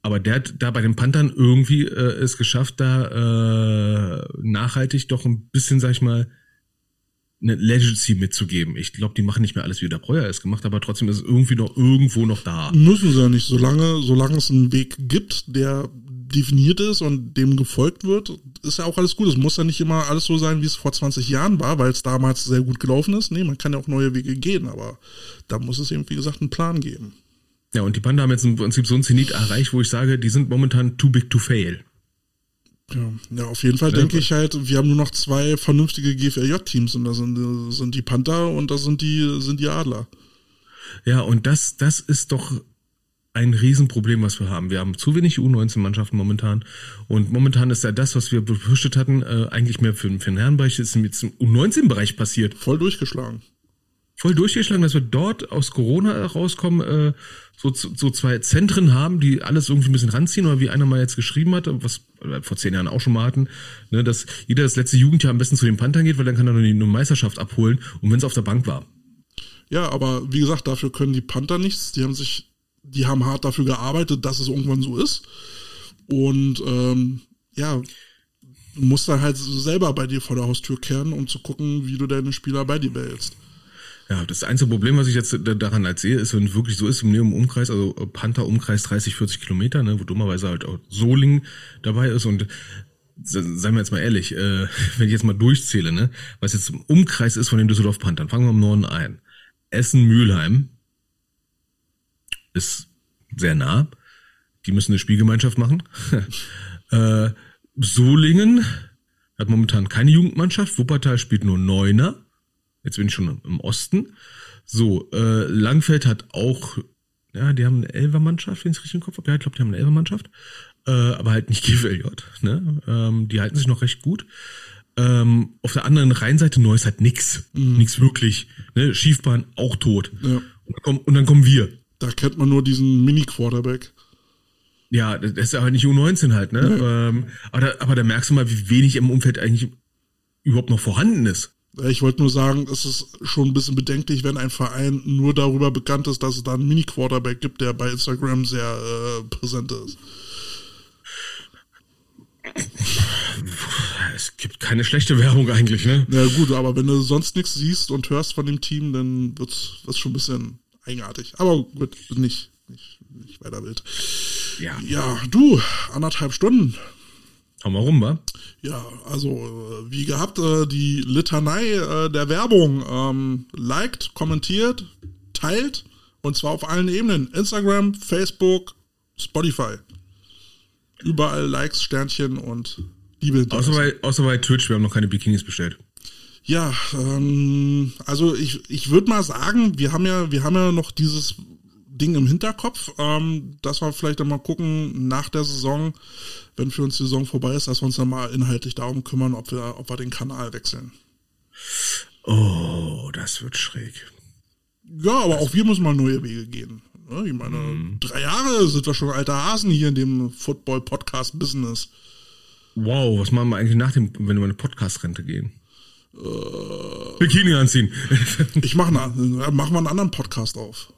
Aber der hat da bei den Panthern irgendwie äh, es geschafft, da äh, nachhaltig doch ein bisschen, sag ich mal, eine Legacy mitzugeben. Ich glaube, die machen nicht mehr alles, wie der Breuer es gemacht, aber trotzdem ist es irgendwie noch irgendwo noch da. Müssen sie ja nicht. Solange, solange es einen Weg gibt, der definiert ist und dem gefolgt wird, ist ja auch alles gut. Es muss ja nicht immer alles so sein, wie es vor 20 Jahren war, weil es damals sehr gut gelaufen ist. Nee, man kann ja auch neue Wege gehen, aber da muss es eben, wie gesagt, einen Plan geben. Ja, und die Panda haben jetzt im Prinzip so ein Zenit erreicht, wo ich sage, die sind momentan too big to fail. Ja, ja auf jeden Fall ja, denke ich halt, wir haben nur noch zwei vernünftige GFLJ-Teams und da sind, sind die Panther und da sind die, sind die Adler. Ja, und das, das ist doch ein Riesenproblem, was wir haben. Wir haben zu wenig U19-Mannschaften momentan. Und momentan ist ja das, was wir befürchtet hatten, äh, eigentlich mehr für, für den Herrenbereich, ist jetzt im U19-Bereich passiert. Voll durchgeschlagen. Voll durchgeschlagen, dass wir dort aus Corona rauskommen, äh, so, so zwei Zentren haben, die alles irgendwie ein bisschen ranziehen, oder wie einer mal jetzt geschrieben hat, was wir vor zehn Jahren auch schon mal hatten, ne, dass jeder das letzte Jugendjahr am besten zu den Panthern geht, weil dann kann er nur die Meisterschaft abholen und wenn es auf der Bank war. Ja, aber wie gesagt, dafür können die Panther nichts. Die haben sich die haben hart dafür gearbeitet, dass es irgendwann so ist. Und ähm, ja, du musst dann halt selber bei dir vor der Haustür kehren, um zu gucken, wie du deine Spieler bei dir behältst. Ja, das einzige Problem, was ich jetzt daran als sehe, ist, wenn wirklich so ist, im Umkreis, also Panther-Umkreis 30, 40 Kilometer, ne, wo dummerweise halt auch Soling dabei ist und seien wir jetzt mal ehrlich, äh, wenn ich jetzt mal durchzähle, ne, was jetzt im Umkreis ist von den Düsseldorf Panthern, fangen wir im Norden ein. Essen, Mülheim, ist sehr nah. Die müssen eine Spielgemeinschaft machen. äh, Solingen hat momentan keine Jugendmannschaft. Wuppertal spielt nur Neuner. Jetzt bin ich schon im Osten. So, äh, Langfeld hat auch, ja, die haben eine Elfermannschaft, wenn ich es richtig im Kopf habe. Ja, ich glaube, die haben eine Elfermannschaft. Äh, aber halt nicht GFLJ. Ne? Ähm, die halten sich noch recht gut. Ähm, auf der anderen Rheinseite Neuss hat nix. Mhm. Nix wirklich. Ne? Schiefbahn auch tot. Ja. Und, dann kommen, und dann kommen wir. Da kennt man nur diesen Mini-Quarterback. Ja, das ist aber nicht U19 halt, ne? Nee. Ähm, aber, da, aber da merkst du mal, wie wenig im Umfeld eigentlich überhaupt noch vorhanden ist. Ich wollte nur sagen, es ist schon ein bisschen bedenklich, wenn ein Verein nur darüber bekannt ist, dass es da einen Mini-Quarterback gibt, der bei Instagram sehr äh, präsent ist. Es gibt keine schlechte Werbung eigentlich, ne? Na gut, aber wenn du sonst nichts siehst und hörst von dem Team, dann wird's, wird's schon ein bisschen eigenartig. Aber gut, nicht, nicht, nicht weiter wild. Ja. Ja, du, anderthalb Stunden. Haben wir rum, wa? Ja, also äh, wie gehabt, äh, die Litanei äh, der Werbung ähm, liked, kommentiert, teilt und zwar auf allen Ebenen. Instagram, Facebook, Spotify. Überall Likes, Sternchen und Liebe. Außer bei, außer bei Twitch, wir haben noch keine Bikinis bestellt. Ja, ähm, also ich, ich würde mal sagen, wir haben ja, wir haben ja noch dieses Ding im Hinterkopf, ähm, dass wir vielleicht dann mal gucken nach der Saison, wenn für uns die Saison vorbei ist, dass wir uns dann mal inhaltlich darum kümmern, ob wir, ob wir den Kanal wechseln. Oh, das wird schräg. Ja, aber auch wir müssen mal neue Wege gehen. Ne? Ich meine, mm. drei Jahre sind wir schon alter Hasen hier in dem Football-Podcast-Business. Wow, was machen wir eigentlich nach dem, wenn wir eine Podcast-Rente gehen? Äh, Bikini anziehen. ich mache mach mal einen anderen Podcast auf.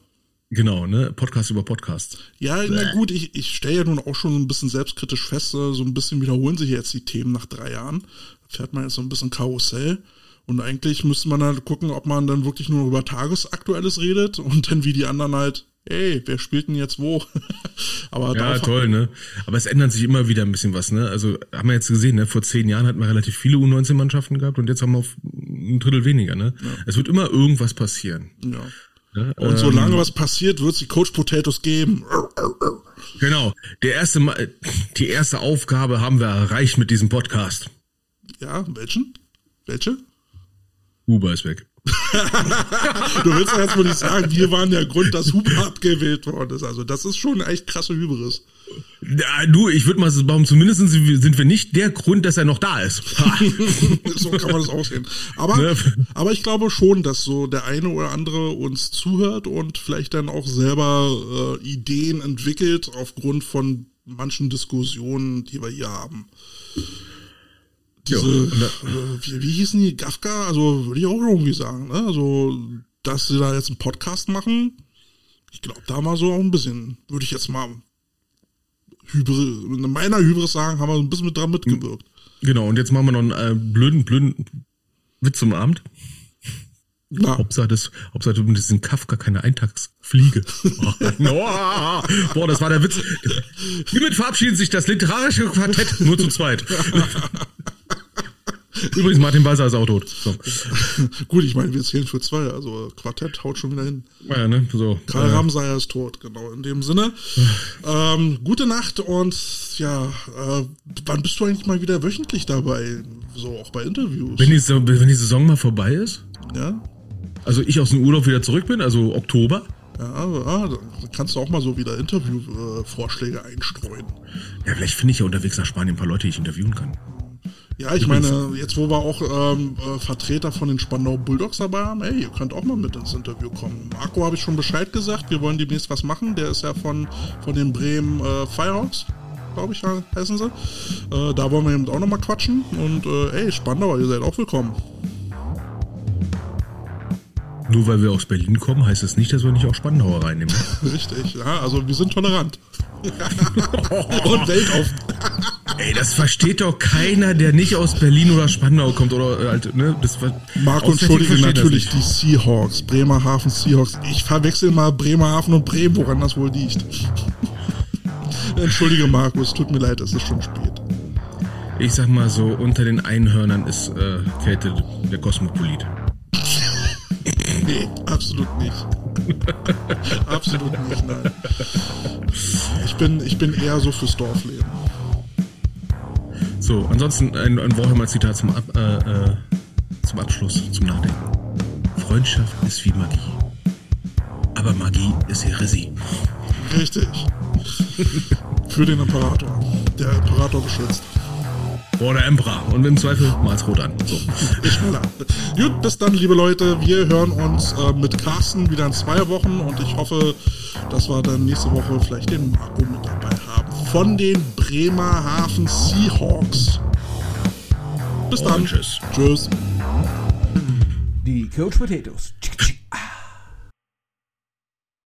Genau, ne? Podcast über Podcast. Ja, na gut, ich, ich stelle ja nun auch schon ein bisschen selbstkritisch fest, so ein bisschen wiederholen sich jetzt die Themen nach drei Jahren. Da fährt man jetzt so ein bisschen Karussell. Und eigentlich müsste man halt gucken, ob man dann wirklich nur über Tagesaktuelles redet und dann wie die anderen halt ey, wer spielt denn jetzt wo? Aber ja, toll, ne? Aber es ändert sich immer wieder ein bisschen was, ne? Also haben wir jetzt gesehen, ne? Vor zehn Jahren hatten wir relativ viele U19-Mannschaften gehabt und jetzt haben wir auf ein Drittel weniger, ne? Ja. Es wird immer irgendwas passieren. Ja. Ja und ähm, solange was passiert, wird es die Coach Potatoes geben. Genau. Der erste, die erste Aufgabe haben wir erreicht mit diesem Podcast. Ja, welchen? Welche? Uber ist weg du willst ja jetzt wohl nicht sagen, wir waren der Grund, dass Huber abgewählt worden ist. Also das ist schon echt krasse Hybris. Ja, du, ich würde mal sagen, zumindest sind wir nicht der Grund, dass er noch da ist. so kann man das aussehen. Aber, ne? aber ich glaube schon, dass so der eine oder andere uns zuhört und vielleicht dann auch selber äh, Ideen entwickelt aufgrund von manchen Diskussionen, die wir hier haben diese, äh, wie, wie hießen die, Gafka, also würde ich auch irgendwie sagen, ne? Also, dass sie da jetzt einen Podcast machen, ich glaube, da mal so auch ein bisschen, würde ich jetzt mal Hybris, in meiner Hybris sagen, haben wir ein bisschen mit dran mitgewirkt. Genau, und jetzt machen wir noch einen äh, blöden, blöden Witz zum Abend. Na, Hauptsache, das, Hauptsache du bist in Kafka keine Eintagsfliege. Boah, Boah, das war der Witz. Hiermit verabschiedet sich das literarische Quartett nur zu zweit. Übrigens, Martin Walser ist auch tot. So. gut, ich meine, wir zählen für zwei, also Quartett haut schon wieder hin. Ja, ne? so. Karl äh, Ramsayer ist tot, genau, in dem Sinne. ähm, gute Nacht und ja, äh, wann bist du eigentlich mal wieder wöchentlich dabei? So auch bei Interviews. wenn, die, wenn die Saison mal vorbei ist, ja? also ich aus dem Urlaub wieder zurück bin, also Oktober, Ja, also, ah, dann kannst du auch mal so wieder Interviewvorschläge einstreuen. ja, vielleicht finde ich ja unterwegs nach Spanien ein paar Leute, die ich interviewen kann. Ja, ich meine, jetzt wo wir auch ähm, äh, Vertreter von den Spandau Bulldogs dabei haben, ey, ihr könnt auch mal mit ins Interview kommen. Marco habe ich schon Bescheid gesagt, wir wollen demnächst was machen. Der ist ja von, von den Bremen äh, Firehawks, glaube ich, heißen sie. Äh, da wollen wir eben auch nochmal quatschen. Und äh, ey, Spandauer, ihr seid auch willkommen. Nur weil wir aus Berlin kommen, heißt es nicht, dass wir nicht auch Spandauer reinnehmen. ne? Richtig, ja, also wir sind tolerant. Und weltoffen. Ey, das versteht doch keiner, der nicht aus Berlin oder Spandau kommt oder äh, halt, ne? Das Marco, entschuldige das natürlich die Seahawks, Bremerhaven Seahawks. Ich verwechsel mal Bremerhaven und Bremen, woran das wohl liegt. entschuldige Marco, es tut mir leid, es ist schon spät. Ich sag mal so, unter den Einhörnern ist äh, Käthe der Kosmopolit. Nee, absolut nicht. absolut nicht, nein. Ich bin, ich bin eher so fürs Dorfleben. So, ansonsten ein, ein Warhammer-Zitat zum, Ab, äh, äh, zum Abschluss, zum Nachdenken. Freundschaft ist wie Magie. Aber Magie ist Heresie. Richtig. Für den Imperator. Der Imperator beschützt. Oder Emperor. Und im Zweifel mal's rot an. So. Schneller. Gut, bis dann, liebe Leute. Wir hören uns äh, mit Carsten wieder in zwei Wochen und ich hoffe, dass wir dann nächste Woche vielleicht den Marco mit dabei haben. Von den Bremerhaven Seahawks. Bis dann. Und tschüss. Tschüss. Die Coach Potatoes.